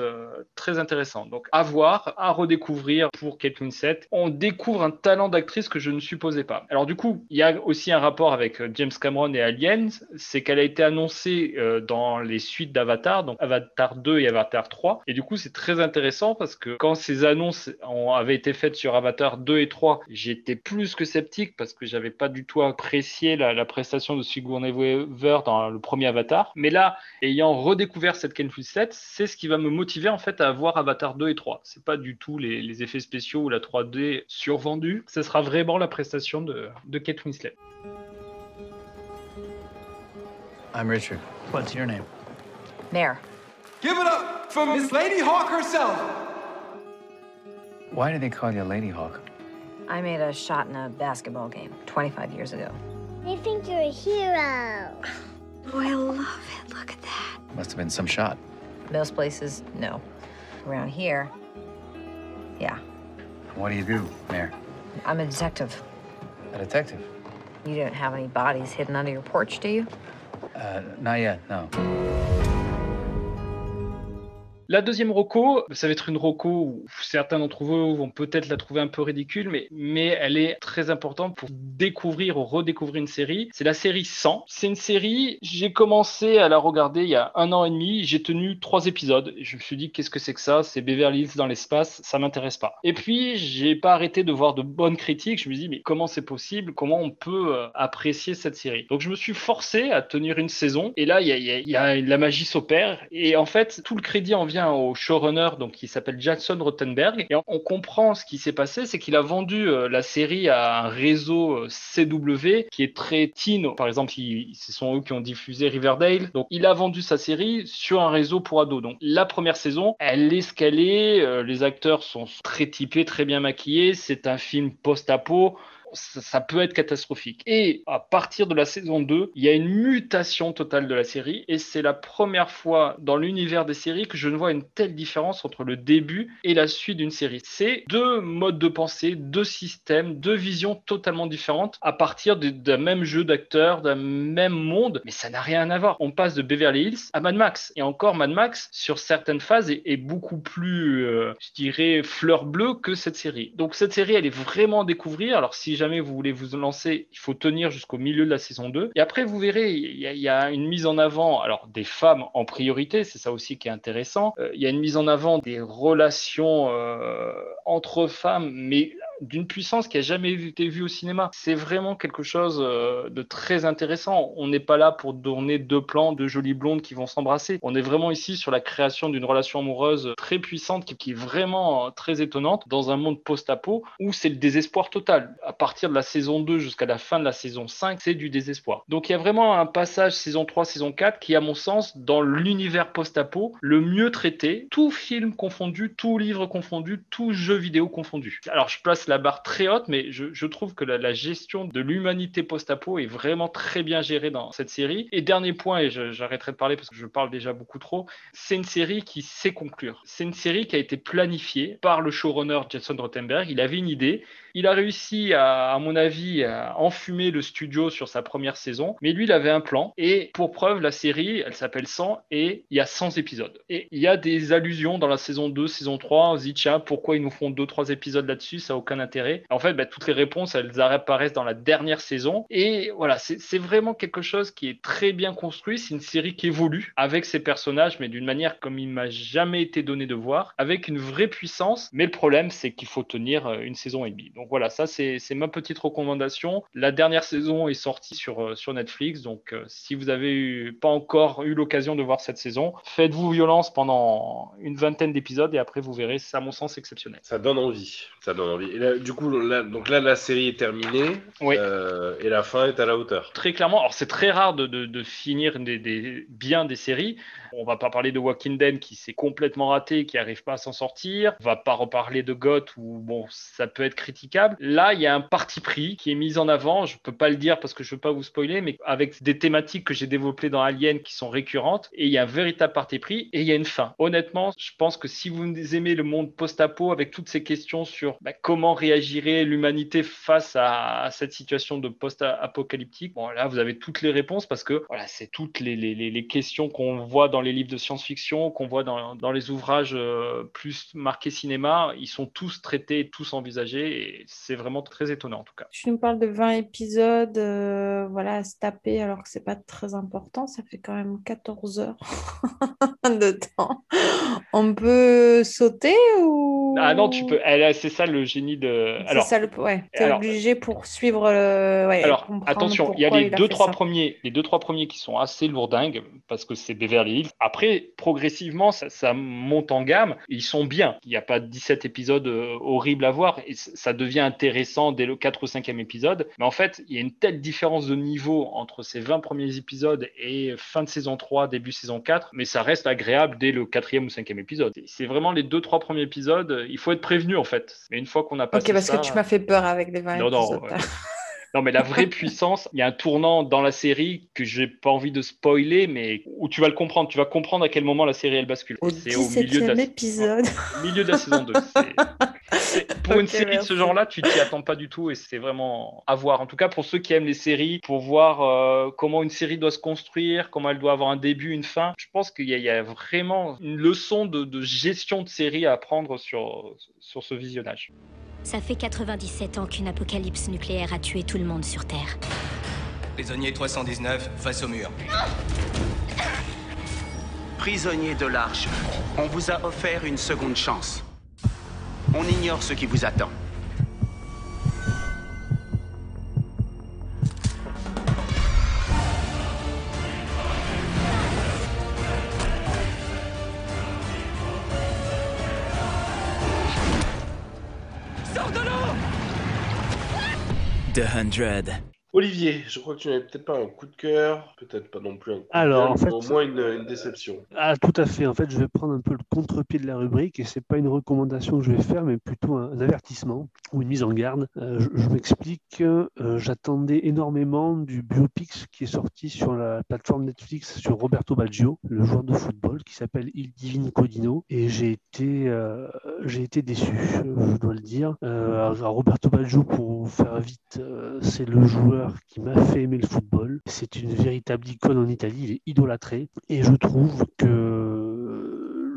très intéressante. Donc, à voir, à redécouvrir pour Kate Winslet. On découvre un talent d'actrice que je ne supposais pas. Alors, du coup, il y a aussi un rapport avec James Cameron et Aliens, c'est qu'elle a été annoncée dans les suites d'Avatar, donc Avatar 2 et Avatar 3. Et du coup, c'est très intéressant parce que quand ces annonces avaient été faites sur Avatar 2 et 3, j'étais plus que sceptique parce que j'avais pas du tout apprécié la, prestation de Sigourney Weaver dans le premier Avatar. Mais là, ayant redécouvert cette Kate Winslet, c'est ce qui va me motiver en fait à voir Avatar 2 et 3. C'est pas du tout les, les effets spéciaux ou la 3D survendue. Ce sera vraiment la prestation de, de Kate Winslet. I'm Richard. What's your name? Mare. Give it up for Miss Lady Hawk herself! Why do they call you Lady Hawk? I made a shot in a basketball game 25 years ago. They think you're a hero. Oh, I love it. Look at that. Must have been some shot. Most places, no. Around here, yeah. What do you do, Mayor? I'm a detective. A detective? You don't have any bodies hidden under your porch, do you? Uh, not yet, no. La deuxième roco, ça va être une roco où certains d'entre vous vont peut-être la trouver un peu ridicule, mais, mais elle est très importante pour découvrir ou redécouvrir une série. C'est la série 100. C'est une série, j'ai commencé à la regarder il y a un an et demi, j'ai tenu trois épisodes. Je me suis dit, qu'est-ce que c'est que ça? C'est Beverly Hills dans l'espace, ça m'intéresse pas. Et puis, j'ai pas arrêté de voir de bonnes critiques. Je me suis dit, mais comment c'est possible? Comment on peut euh, apprécier cette série? Donc, je me suis forcé à tenir une saison. Et là, il y a, y a- y a- la magie s'opère. Et en fait, tout le crédit en vient au showrunner, donc qui s'appelle Jackson Rottenberg. Et on, comprend ce qui s'est passé, c'est qu'il a vendu euh, la série à un réseau euh, CW qui est très teen. Par exemple, ce sont eux qui ont diffusé Riverdale. Donc, il a vendu sa série sur un réseau pour ados. Donc, la première saison, elle est est. Euh, les acteurs sont très typés, très bien maquillés. C'est un film post-apo ça, peut être catastrophique. Et à partir de la saison 2, il y a une mutation totale de la série et c'est la première fois dans l'univers des séries que je ne vois une telle différence entre le début et la suite d'une série. C'est deux modes de pensée, deux systèmes, deux visions totalement différentes à partir d'un même jeu d'acteurs, d'un même monde, mais ça n'a rien à voir. On passe de Beverly Hills à Mad Max et encore Mad Max sur certaines phases est, est beaucoup plus, euh, je dirais, fleur bleue que cette série. Donc cette série, elle est vraiment à découvrir. Alors si jamais vous voulez vous lancer, il faut tenir jusqu'au milieu de la saison 2. Et après, vous verrez, il y, a- une mise en avant, alors des femmes en priorité, c'est ça aussi qui est intéressant. Euh, il y a une mise en avant des relations euh, entre femmes, mais d'une puissance qui a jamais été vue au cinéma. C'est vraiment quelque chose euh, de très intéressant. On n'est pas là pour donner deux plans de jolies blondes qui vont s'embrasser. On est vraiment ici sur la création d'une relation amoureuse très puissante qui, qui est vraiment euh, très étonnante dans un monde post-apo où c'est le désespoir total. À partir de la saison 2 jusqu'à la fin de la saison 5, c'est du désespoir. Donc il y a vraiment un passage saison 3, saison 4 qui, à mon sens, dans l'univers post-apo, le mieux traité, tout film confondu, tout livre confondu, tout jeu vidéo confondu. Alors je place la barre très haute, mais je, trouve que la, gestion de l'humanité post-apo est vraiment très bien gérée dans cette série. Et dernier point, et j'arrêterai de parler parce que je parle déjà beaucoup trop, c'est une série qui sait conclure. C'est une série qui a été planifiée par le showrunner Jason Rottenberg. Il avait une idée Il a réussi, à, à mon avis, à enfumer le studio sur sa première saison, mais lui, il avait un plan. Et pour preuve, la série, elle s'appelle 100 et il y a 100 épisodes. Et il y a des allusions dans la saison 2, saison 3. On se dit, tiens, pourquoi ils nous font 2-3 épisodes là-dessus? Ça n'a aucun intérêt. En fait, bah, toutes les réponses, elles apparaissent dans la dernière saison. Et voilà, c'est vraiment quelque chose qui est très bien construit. C'est une série qui évolue avec ses personnages, mais d'une manière comme il m'a jamais été donné de voir, avec une vraie puissance. Mais le problème, c'est qu'il faut tenir euh, une saison et demie. Donc voilà, ça, c'est ma petite recommandation. La dernière saison est sortie sur, euh, Netflix. Donc euh, si vous avez eu, pas encore eu l'occasion de voir cette saison, faites-vous violence pendant une vingtaine d'épisodes et après vous verrez, c'est à mon sens exceptionnel. Ça donne envie. Ça donne envie. Et là, du coup, là, donc là, la série est terminée. Oui. euh, et la fin est à la hauteur. Très clairement, alors c'est très rare de, de- de finir des, des- bien des séries. On va pas parler de Walking Dead qui s'est complètement raté, qui arrive pas à s'en sortir. On va pas reparler de Goth où bon, ça peut être critiquable. Là, il y a un parti pris qui est mis en avant. Je peux pas le dire parce que je veux pas vous spoiler, mais avec des thématiques que j'ai développées dans Alien qui sont récurrentes. Et il y a un véritable parti pris et il y a une fin. Honnêtement, je pense que si vous aimez le monde post-apo avec toutes ces questions sur bah, comment réagirait l'humanité face à, à cette situation de post-apocalyptique, bon là, vous avez toutes les réponses parce que voilà, c'est toutes les, les- les- questions qu'on voit dans les livres de science-fiction, qu'on voit dans, dans les ouvrages euh, plus marqués cinéma. Ils sont tous traités, tous envisagés et c'est vraiment très étonnant en tout cas. Tu nous parles de 20 épisodes, euh, voilà, à se taper, alors que c'est pas très important, ça fait quand même 14 heures de temps. On peut sauter ou... Ah non, tu peux. elle- C'est ça le génie de. Alors, ça le... Ouais, t'es alors- obligé pour suivre le... Ouais, Alors, attention, il y a les a deux, trois ça. premiers, les deux, trois premiers qui sont assez lourdingues parce que c'est Beverly Hills. Après, progressivement, ça, ça monte en gamme. Ils sont bien. Il n'y a pas 17 épisodes euh, horribles à voir et ça devient intéressant dès le 4 ou 5e épisode. Mais en fait, il y a une telle différence de niveau entre ces 20 premiers épisodes et fin de saison 3, début saison 4, mais ça reste agréable dès le 4e ou 5e épisode. C'est vraiment les deux, trois premiers épisodes. Il faut être prévenu en fait. Mais une fois qu'on a passé Ok, parce ça, que tu m'as fait peur avec les 20 non, non. Non, mais la vraie puissance, il y a un tournant dans la série que j'ai pas envie de spoiler, mais où tu vas le comprendre. Tu vas comprendre à quel moment la série elle bascule. Au C'est au milieu de la, 17e épisode. au milieu de la saison 2. Pour une série de ce genre-là, tu t'y attends pas du tout et c'est vraiment à voir. En tout cas, pour ceux qui aiment les séries, pour voir euh, comment une série doit se construire, comment elle doit avoir un début, une fin, je pense qu'il y, a- il y a vraiment une leçon de, de gestion de série à apprendre sur, sur ce visionnage. Ça fait 97 ans qu'une apocalypse nucléaire a tué tout le monde sur Terre. Prisonnier 319, face au mur. Prisonnier de l'Arche, on vous a offert une seconde chance. On ignore ce qui vous attend. Sors de l'eau The Hundred. Olivier, je crois que tu n'avais peut-être pas un coup de cœur, peut-être pas non plus un coup Alors, de en fait- mais au moins une, une déception. Ah, tout à fait. En fait, je vais prendre un peu le contre-pied de la rubrique et c'est pas une recommandation que je vais faire, mais plutôt un, avertissement ou une mise en garde. Euh, je je m'explique. euh, J'attendais énormément du biopic qui est sorti sur la plateforme Netflix sur Roberto Baggio, le joueur de football, qui s'appelle Il Divine Codino, et j'ai été, euh, j'ai été déçu, je dois le dire. Alors, Roberto Baggio, pour faire vite, c'est le joueur qui m'a fait aimer le football. C'est une véritable icône en Italie, il est idolâtré. Et je trouve que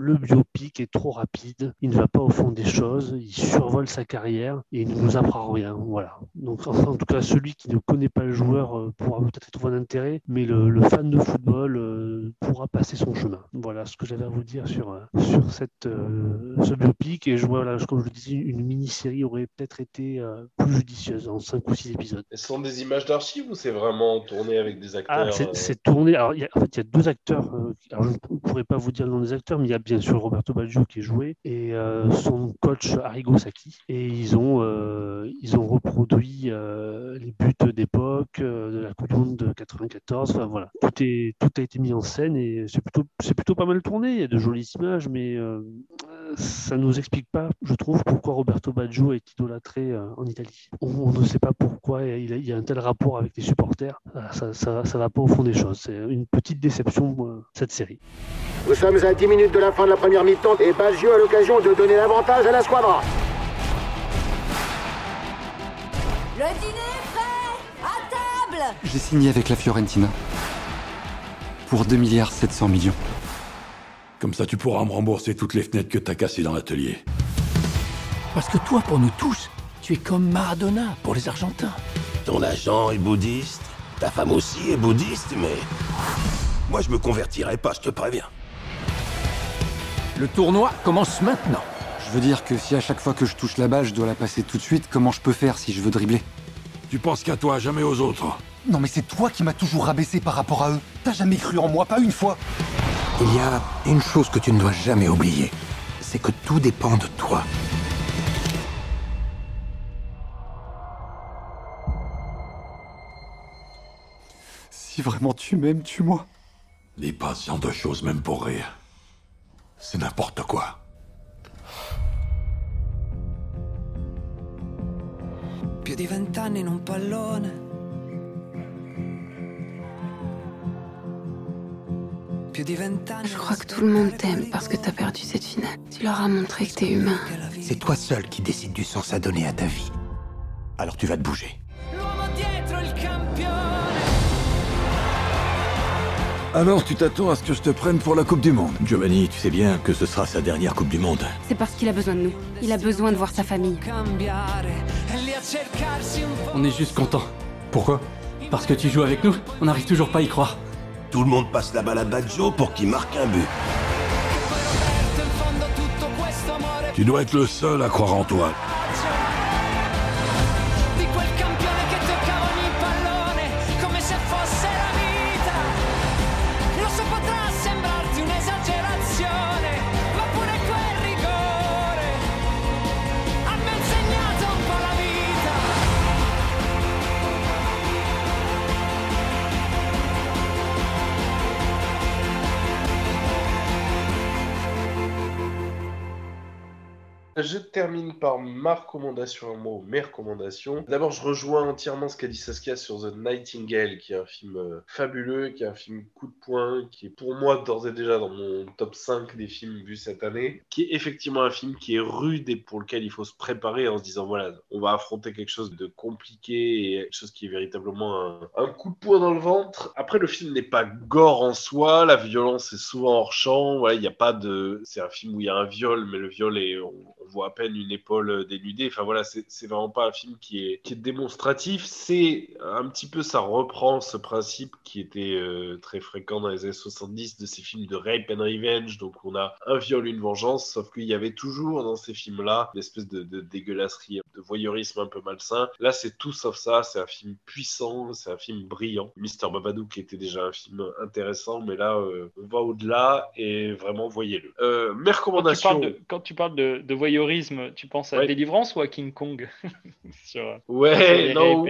le biopic est trop rapide, il ne va pas au fond des choses, il survole sa carrière et il ne nous apprend rien. Voilà. Donc, en tout cas, celui qui ne connaît pas le joueur euh, pourra peut-être trouver un intérêt, mais le, le fan de football euh, pourra passer son chemin. Voilà ce que j'avais à vous dire sur, euh, sur cette, euh, ce biopic. Et je vois, là, comme je le disais, une mini-série aurait peut-être été euh, plus judicieuse en 5 ou 6 épisodes. Ce sont des images d'archives ou c'est vraiment tourné avec des acteurs Ah, c'est euh, c'est tourné. Alors, il y a- en fait, il y a deux acteurs. alors, je ne pourrais pas vous dire le nom des acteurs, mais il y a bien sûr Roberto Baggio qui est joué et euh, son coach Arrigo Sacchi. Et ils ont, euh, ils ont reproduit euh, les buts d'époque de la Coupe du Monde de 94. Enfin voilà, tout, est, tout a été mis en scène et c'est plutôt, c'est plutôt pas mal tourné. Il y a de jolies images, mais ça ne nous explique pas, je trouve, pourquoi Roberto Baggio est idolâtré en Italie. On, ne sait pas pourquoi il, y a un tel rapport avec les supporters. Ah, Ça, ça, va pas au fond des choses. C'est une petite déception, cette série. Nous sommes à 10 minutes de la fin de la première mi-temps et Baggio a l'occasion de donner l'avantage à la squadra. Le dîner est prêt À table J'ai signé avec la Fiorentina. Pour 2 milliards 700 millions. Comme ça, tu pourras me rembourser toutes les fenêtres que t'as cassées dans l'atelier. Parce que toi, pour nous tous, tu es comme Maradona pour les Argentins. Ton agent est bouddhiste, ta femme aussi est bouddhiste, mais... Moi, je me convertirai pas, je te préviens. Le tournoi commence maintenant. Je veux dire que si à chaque fois que je touche la balle, je dois la passer tout de suite, comment je peux faire si je veux dribbler? Tu penses qu'à toi, jamais aux autres. Non mais c'est toi qui m'as toujours rabaissé par rapport à eux. T'as jamais cru en moi, pas une fois. Il y a une chose que tu ne dois jamais oublier. C'est que tout dépend de toi. Si vraiment tu m'aimes, tue-moi. Dis pas ce genre de choses même pour rire. C'est n'importe quoi. Più di vent'anni in un pallone. Più di vent'anni. Je crois que tout le monde t'aime parce que t'as perdu cette finale. Tu leur as montré que t'es humain. C'est toi seul qui décide du sens à donner à ta vie. Alors tu vas te bouger. Alors, tu t'attends à ce que je te prenne pour la Coupe du Monde Giovanni, tu sais bien que ce sera sa dernière Coupe du Monde. C'est parce qu'il a besoin de nous. Il a besoin de voir sa famille. On est juste content. Pourquoi? Parce que tu joues avec nous. On n'arrive toujours pas à y croire. Tout le monde passe la balle à Baggio pour qu'il marque un but. Tu dois être le seul à croire en toi. Je termine par ma recommandation, un mot, mes recommandations. D'abord, je rejoins entièrement ce qu'a dit Saskia sur The Nightingale, qui est un film euh, fabuleux, qui est un film coup de poing, qui est pour moi d'ores et déjà dans mon top 5 des films vus cette année, qui est effectivement un film qui est rude et pour lequel il faut se préparer en se disant voilà, on va affronter quelque chose de compliqué et quelque chose qui est véritablement un, coup de poing dans le ventre. Après, le film n'est pas gore en soi, la violence est souvent hors champ, il n'y a pas de... C'est un film où il y a un viol, mais le viol est... voit à peine une épaule dénudée. Enfin voilà, c'est vraiment pas un film qui est, qui est démonstratif. C'est un petit peu, ça reprend ce principe qui était euh, très fréquent dans les années 70 de ces films de rape and revenge. Donc on a un viol, une vengeance, sauf qu'il y avait toujours dans ces films-là une espèce de, de dégueulasserie, de voyeurisme un peu malsain. Là, c'est tout sauf ça. C'est un film puissant, c'est un film brillant. Mister Babadook était déjà un film intéressant, mais là, euh, on va au-delà et vraiment, voyez-le. Euh, mes Quand tu recommandations. parles de, quand tu parles de, de voyeurisme, tu penses à Ouais. Délivrance ou à King Kong Sur- sur Ouais, non, où-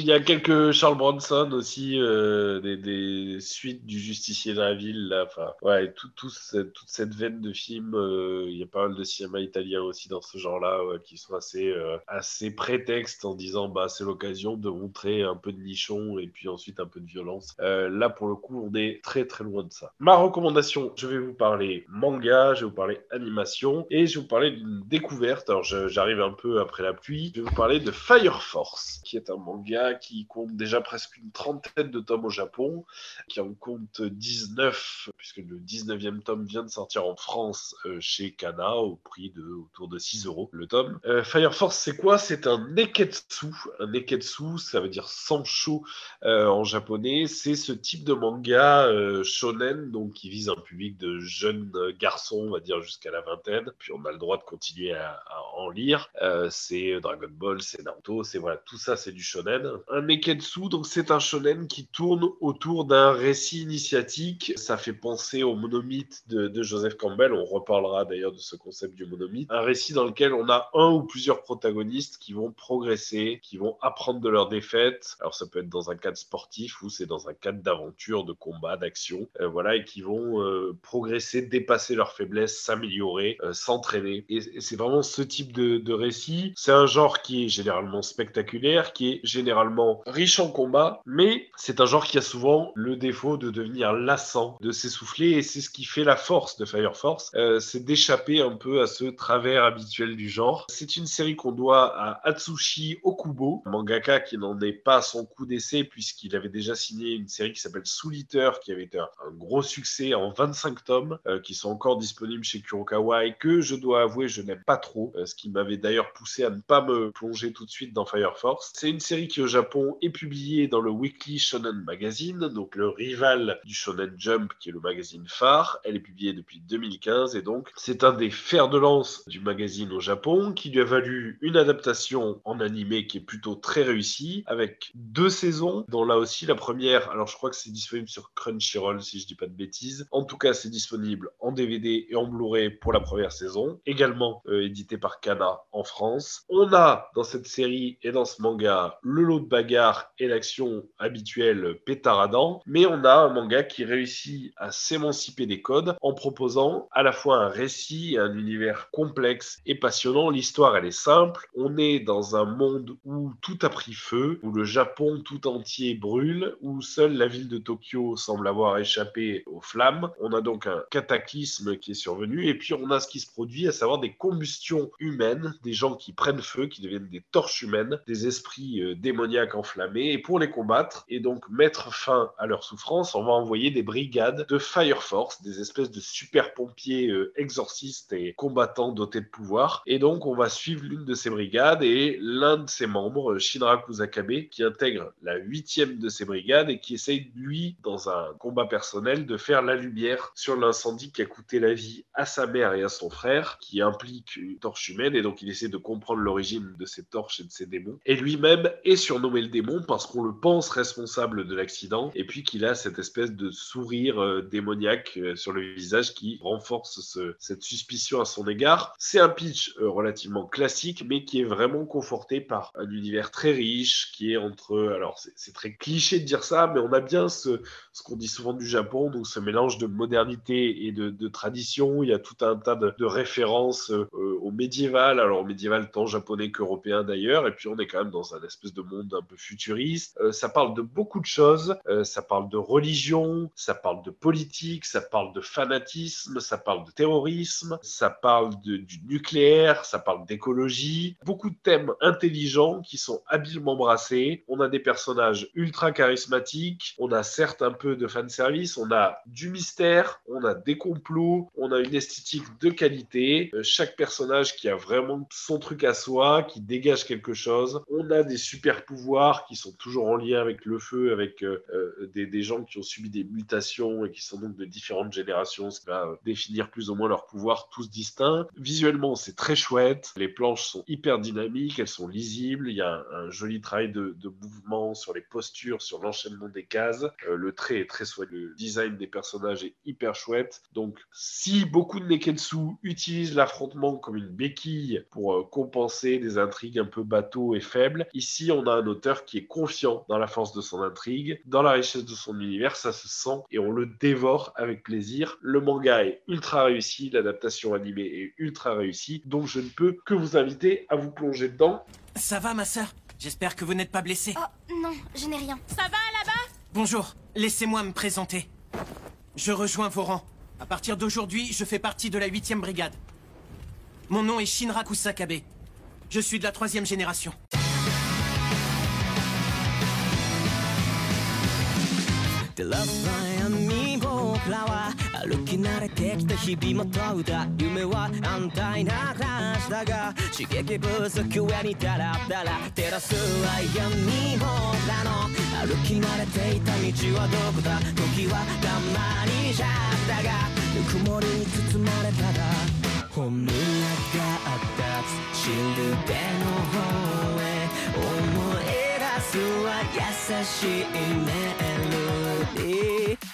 il y a quelques Charles Bronson aussi, euh, des, des suites du Justicier de la ville, là. Enfin, ouais, tout, tout cette- toute cette veine de films, euh, il y a pas mal de cinéma italien aussi dans ce genre-là, ouais, qui sont assez, euh, assez prétextes en disant, bah, c'est l'occasion de montrer un peu de nichon et puis ensuite un peu de violence. Euh, là, pour le coup, on est très très loin de ça. Ma recommandation, je vais vous parler manga, je vais vous parler animation et je vais vous parler d'une découverte. Alors, j'arrive un peu après la pluie. Je vais vous parler de Fire Force, qui est un manga qui compte déjà presque une trentaine de tomes au Japon, qui en compte 19, puisque le 19e tome vient de sortir en France euh, chez Kana au prix de autour de 6 euros le tome. Euh, Fire Force, c'est quoi? C'est un neketsu. Un neketsu, ça veut dire sancho euh, en japonais. C'est ce type de manga shonen, donc qui vise un public de jeunes garçons, on va dire jusqu'à la vingtaine. Puis on a le droit de continuer à, en lire. Euh, c'est Dragon Ball, c'est Naruto, c'est voilà, tout ça c'est du shonen. Un neketsu, donc c'est un shonen qui tourne autour d'un récit initiatique. Ça fait penser au monomythe de, Joseph Campbell. On reparlera d'ailleurs de ce concept du monomythe. Un récit dans lequel on a un ou plusieurs protagonistes qui vont progresser, qui vont apprendre de leurs défaites. Alors ça peut être dans un cadre sportif ou c'est dans un cadre d'aventure, de combat, d'action. Euh, voilà, et qui vont euh, progresser, dépasser leurs faiblesses, s'améliorer, s'entraîner. Et c'est vraiment ce type de, récit. C'est un genre qui est généralement spectaculaire, qui est généralement riche en combat, mais c'est un genre qui a souvent le défaut de devenir lassant, de s'essouffler, et c'est ce qui fait la force de Fire Force, euh, c'est d'échapper un peu à ce travers habituel du genre. C'est une série qu'on doit à Atsushi Okubo, mangaka qui n'en est pas à son coup d'essai puisqu'il avait déjà signé une série qui s'appelle Soul Eater, qui avait été un, un gros succès en 25 tomes, euh, qui sont encore disponibles chez Kurokawa et que je dois avouer je n'aime pas trop, euh, ce qui m'avait d'ailleurs poussé à ne pas me plonger tout de suite dans Fire Force. C'est une série qui au Japon est publiée dans le Weekly Shonen Magazine, donc le rival du Shonen Jump qui est le magazine phare. Elle est publiée depuis 2015 et donc c'est un des fers de lance du magazine au Japon qui lui a valu une adaptation en animé qui est plutôt très réussie avec deux saisons dont là aussi la première, alors je crois que c'est disponible sur Crunchyroll si je dis pas de bêtises. En tout cas, c'est disponible en DVD et en Blu-ray pour la première saison, également euh, édité par Kana en France. On a dans cette série et dans ce manga le lot de bagarre et l'action habituelle pétaradant, mais on a un manga qui réussit à s'émanciper des codes en proposant à la fois un récit et un univers complexe et passionnant. L'histoire, elle est simple. On est dans un monde où tout a pris feu, où le Japon tout entier brûle, où seule la ville de Tokyo semble avoir échappé aux flammes. On a donc un cataclysme qui est survenu et puis on a ce qui se produit, à savoir des combustions humaines, des gens qui prennent feu, qui deviennent des torches humaines, des esprits euh, démoniaques enflammés. Et pour les combattre et donc mettre fin à leur souffrance, on va envoyer des brigades de Fire Force, des espèces de super pompiers euh, exorcistes et combattants dotés de pouvoir. Et donc on va suivre l'une de ces brigades et l'un de ses membres, euh, Shinra Kusakabe, qui intègre la huitième de ces brigades et qui essaye, lui, dans un combat personnel, de faire la lumière sur l'incendie qui a coûté la vie à sa mère et à son frère, qui implique une torche humaine, et donc il essaie de comprendre l'origine de ces torches et de ces démons. Et lui-même est surnommé le démon parce qu'on le pense responsable de l'accident, et puis qu'il a cette espèce de sourire euh, démoniaque euh, sur le visage qui renforce ce- cette suspicion à son égard. C'est un pitch euh, relativement classique, mais qui est vraiment conforté par un univers très riche, qui est entre... Alors c'est très cliché de dire ça, mais on a bien ce, ce qu'on dit souvent du Japon, donc ce mélange de modernité et de, tradition. Il y a tout un tas de références euh, au médiéval, alors au médiéval tant japonais qu'européen d'ailleurs, et puis on est quand même dans un espèce de monde un peu futuriste. Euh, ça parle de beaucoup de choses, Euh, ça parle de religion, ça parle de politique, ça parle de fanatisme, ça parle de terrorisme, ça parle de- du nucléaire, ça parle d'écologie, beaucoup de thèmes intelligents qui sont habilement brassés. On a des personnages ultra charismatiques, on a certes un peu de fanservice, on a du mystère, on a des complots, on a une esthétique de qualité. Euh, personnage qui a vraiment son truc à soi, qui dégage quelque chose. On a des super pouvoirs qui sont toujours en lien avec le feu, avec euh, euh, des, des gens qui ont subi des mutations et qui sont donc de différentes générations, ce qui va définir plus ou moins leurs pouvoirs tous distincts. Visuellement, c'est très chouette. Les planches sont hyper dynamiques, elles sont lisibles. Il y a un, joli travail de, de mouvement sur les postures, sur l'enchaînement des cases. Euh, le trait est très soigné. Le design des personnages est hyper chouette. Donc, si beaucoup de Neketsu utilisent l'affrontement comme une béquille pour euh, compenser des intrigues un peu bateaux et faibles, ici, on a un auteur qui est confiant dans la force de son intrigue, dans la richesse de son univers, ça se sent et on le dévore avec plaisir. Le manga est ultra réussi, l'adaptation animée est ultra réussie, donc je ne peux que vous inviter à vous plonger dedans. Ça va, ma sœur? J'espère que vous n'êtes pas blessée. Oh, non, je n'ai rien. Ça va là-bas? Bonjour, laissez-moi me présenter. Je rejoins vos rangs. À partir d'aujourd'hui, je fais partie de la 8e brigade. Mon nom est Shinra Kusakabe. Je suis de la troisième génération. 照らす闇僕らは歩き慣れてきた日々も問うた夢は安泰な話だが刺激不足上にダラダラ照らすは闇僕らの歩き慣れていた道はどこだ時はたまにじゃったがぬくもりに包まれたら 本村があったシルベの方へ思い出すは優しいメロディー。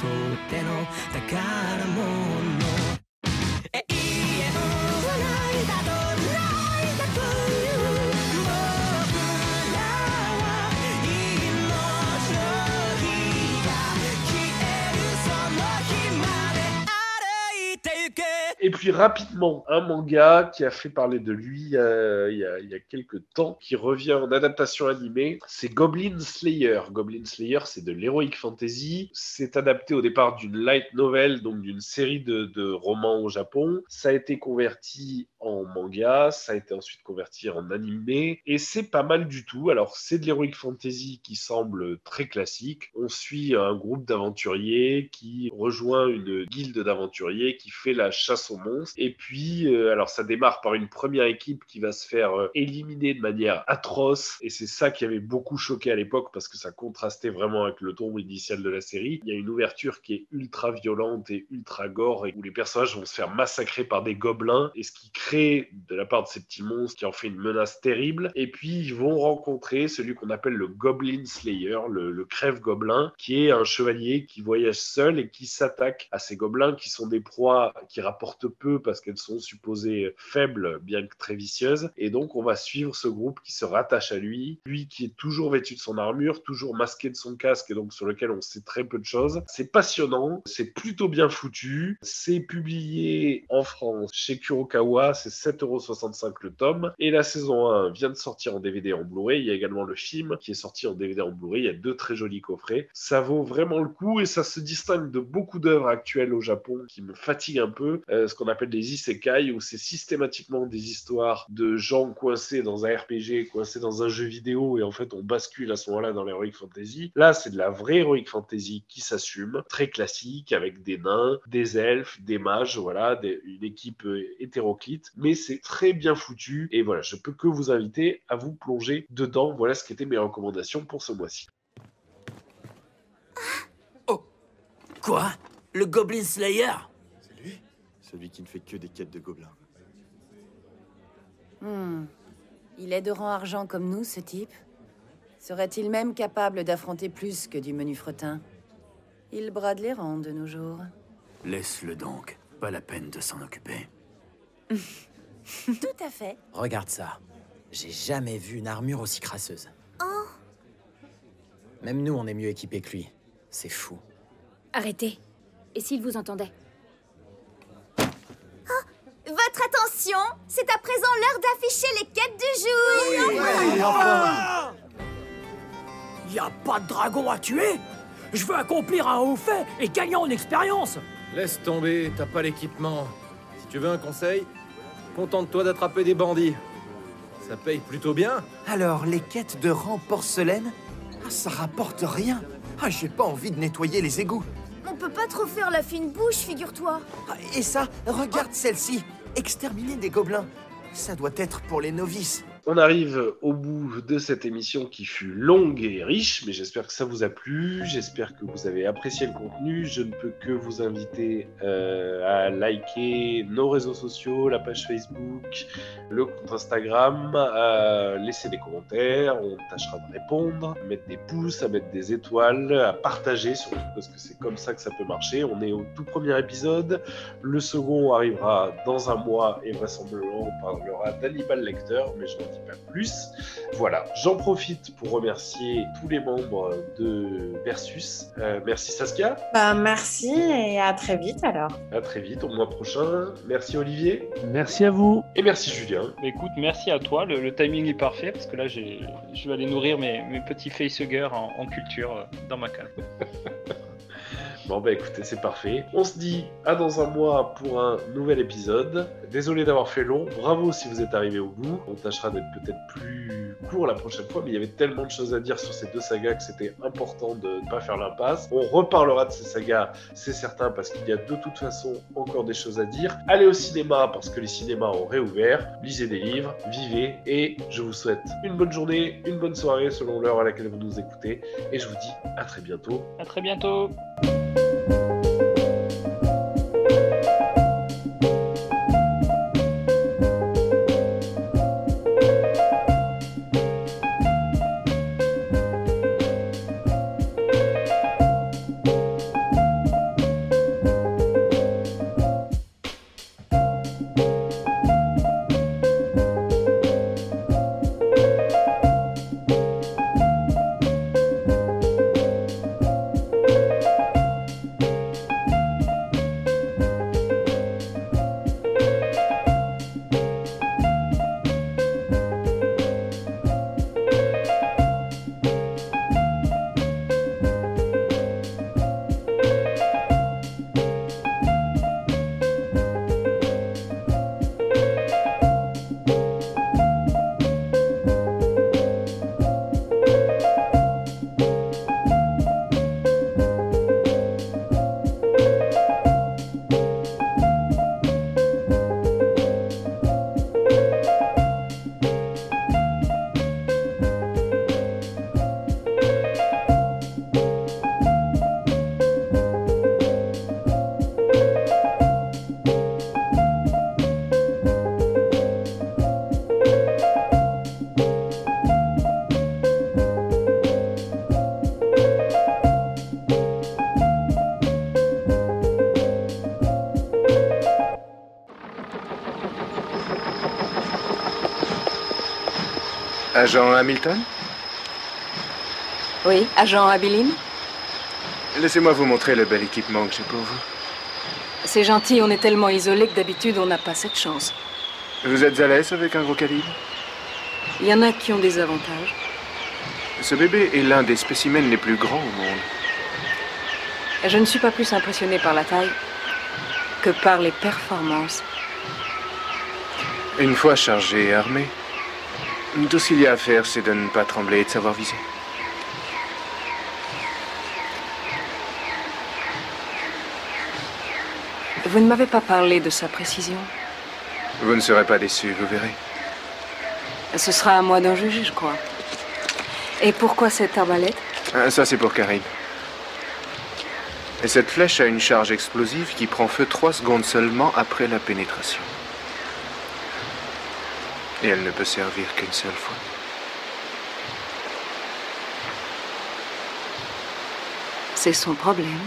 とっての宝物。Et puis rapidement, un manga qui a fait parler de lui euh, il, y a, il quelques temps, qui revient en adaptation animée, c'est Goblin Slayer. Goblin Slayer, c'est de l'heroic fantasy. C'est adapté au départ d'une light novel, donc d'une série de, de romans au Japon. Ça a été converti en manga, ça a été ensuite converti en animé, et c'est pas mal du tout. Alors c'est de l'heroic fantasy qui semble très classique. On suit un groupe d'aventuriers qui rejoint une guilde d'aventuriers qui fait la chasse aux monstres. Et puis, euh, alors ça démarre par une première équipe qui va se faire euh, éliminer de manière atroce, et c'est ça qui avait beaucoup choqué à l'époque parce que ça contrastait vraiment avec le ton initial de la série. Il y a une ouverture qui est ultra violente et ultra gore, et où les personnages vont se faire massacrer par des gobelins, et ce qui crée de la part de ces petits monstres qui en fait une menace terrible. Et puis ils vont rencontrer celui qu'on appelle le Goblin Slayer, le, le crève-gobelin, qui est un chevalier qui voyage seul et qui s'attaque à ces gobelins qui sont des proies qui rapportent peu parce qu'elles sont supposées faibles, bien que très vicieuses. Et donc on va suivre ce groupe qui se rattache à lui, lui qui est toujours vêtu de son armure, toujours masqué de son casque et donc sur lequel on sait très peu de choses. C'est passionnant, c'est plutôt bien foutu, c'est publié en France chez Kurokawa, c'est 7,65€ le tome. Et la saison 1 vient de sortir en DVD en Blu-ray. Il y a également le film qui est sorti en DVD en Blu-ray. Il y a deux très jolis coffrets. Ça vaut vraiment le coup et ça se distingue de beaucoup d'œuvres actuelles au Japon qui me fatiguent un peu. Euh, ce qu'on appelle des isekai où c'est systématiquement des histoires de gens coincés dans un RPG, coincés dans un jeu vidéo et en fait on bascule à ce moment-là dans l'heroic fantasy. Là, c'est de la vraie heroic fantasy qui s'assume, très classique avec des nains, des elfes, des mages, voilà, une équipe euh, mais c'est très bien foutu. Et voilà, je peux que vous inviter à vous plonger dedans. Voilà ce qui étaient mes recommandations pour ce mois-ci. Quoi? Le Goblin Slayer? Celui qui ne fait que des quêtes de gobelins. Hmm. Il est de rang argent comme nous, ce type Serait-il même capable d'affronter plus que du menu fretin? Il brade les rangs de nos jours. Laisse-le donc. Pas la peine de s'en occuper. Tout à fait. Regarde ça. J'ai jamais vu une armure aussi crasseuse. Oh Même nous, on est mieux équipés que lui. C'est fou. Arrêtez. Et s'il vous entendait? Votre attention C'est à présent l'heure d'afficher les quêtes du jour Y a pas de dragon à tuer? Je veux accomplir un haut fait et gagner en expérience Laisse tomber, t'as pas l'équipement. Si tu veux un conseil, contente-toi d'attraper des bandits. Ça paye plutôt bien. Alors, les quêtes de rang porcelaine? Ah, Ça rapporte rien. Ah, j'ai pas envie de nettoyer les égouts. On peut pas trop faire la fine bouche, figure-toi. Ah, Et ça, regarde celle-ci. Exterminer des gobelins. Ça doit être pour les novices. On arrive au bout de cette émission qui fut longue et riche, mais j'espère que ça vous a plu, j'espère que vous avez apprécié le contenu. Je ne peux que vous inviter euh, à liker nos réseaux sociaux, la page Facebook, le compte Instagram, à laisser des commentaires, on tâchera de répondre, à mettre des pouces, à mettre des étoiles, à partager surtout parce que c'est comme ça que ça peut marcher. On est au tout premier épisode, le second arrivera dans un mois et vraisemblablement on parlera d'Hannibal Lecter, mais je dis pas plus. Voilà, j'en profite pour remercier tous les membres de Versus. Euh, merci Saskia, Bah, merci et à très vite alors. à très vite, au mois prochain. Merci Olivier. Merci à vous. Et merci Julien. Écoute, merci à toi. Le, le timing est parfait parce que là, j'ai, je vais aller nourrir mes, mes petits facehuggers en, en culture euh, dans ma cave. Bon bah écoutez, c'est parfait. On se dit à dans un mois pour un nouvel épisode. Désolé d'avoir fait long. Bravo si vous êtes arrivé au bout. On tâchera d'être peut-être plus court la prochaine fois, mais il y avait tellement de choses à dire sur ces deux sagas que c'était important de ne pas faire l'impasse. On reparlera de ces sagas, c'est certain, parce qu'il y a de toute façon encore des choses à dire. Allez au cinéma parce que les cinémas ont réouvert. Lisez des livres, vivez et je vous souhaite une bonne journée, une bonne soirée selon l'heure à laquelle vous nous écoutez. Et je vous dis à très bientôt. À très bientôt. Agent Hamilton Oui, agent Abiline Laissez-moi vous montrer le bel équipement que j'ai pour vous. C'est gentil, on est tellement isolé que d'habitude on n'a pas cette chance. Vous êtes à l'aise avec un gros calibre? Il y en a qui ont des avantages. Ce bébé est l'un des spécimens les plus grands au monde. Je ne suis pas plus impressionné par la taille que par les performances. Une fois chargé et armé, tout ce qu'il y a à faire, c'est de ne pas trembler et de savoir viser. Vous ne m'avez pas parlé de sa précision. Vous ne serez pas déçu, vous verrez. Ce sera à moi d'en juger, je crois. Et pourquoi cette arbalète? Ah, Ça, c'est pour Karine. Et cette flèche a une charge explosive qui prend feu trois secondes seulement après la pénétration. Et elle ne peut servir qu'une seule fois. C'est son problème.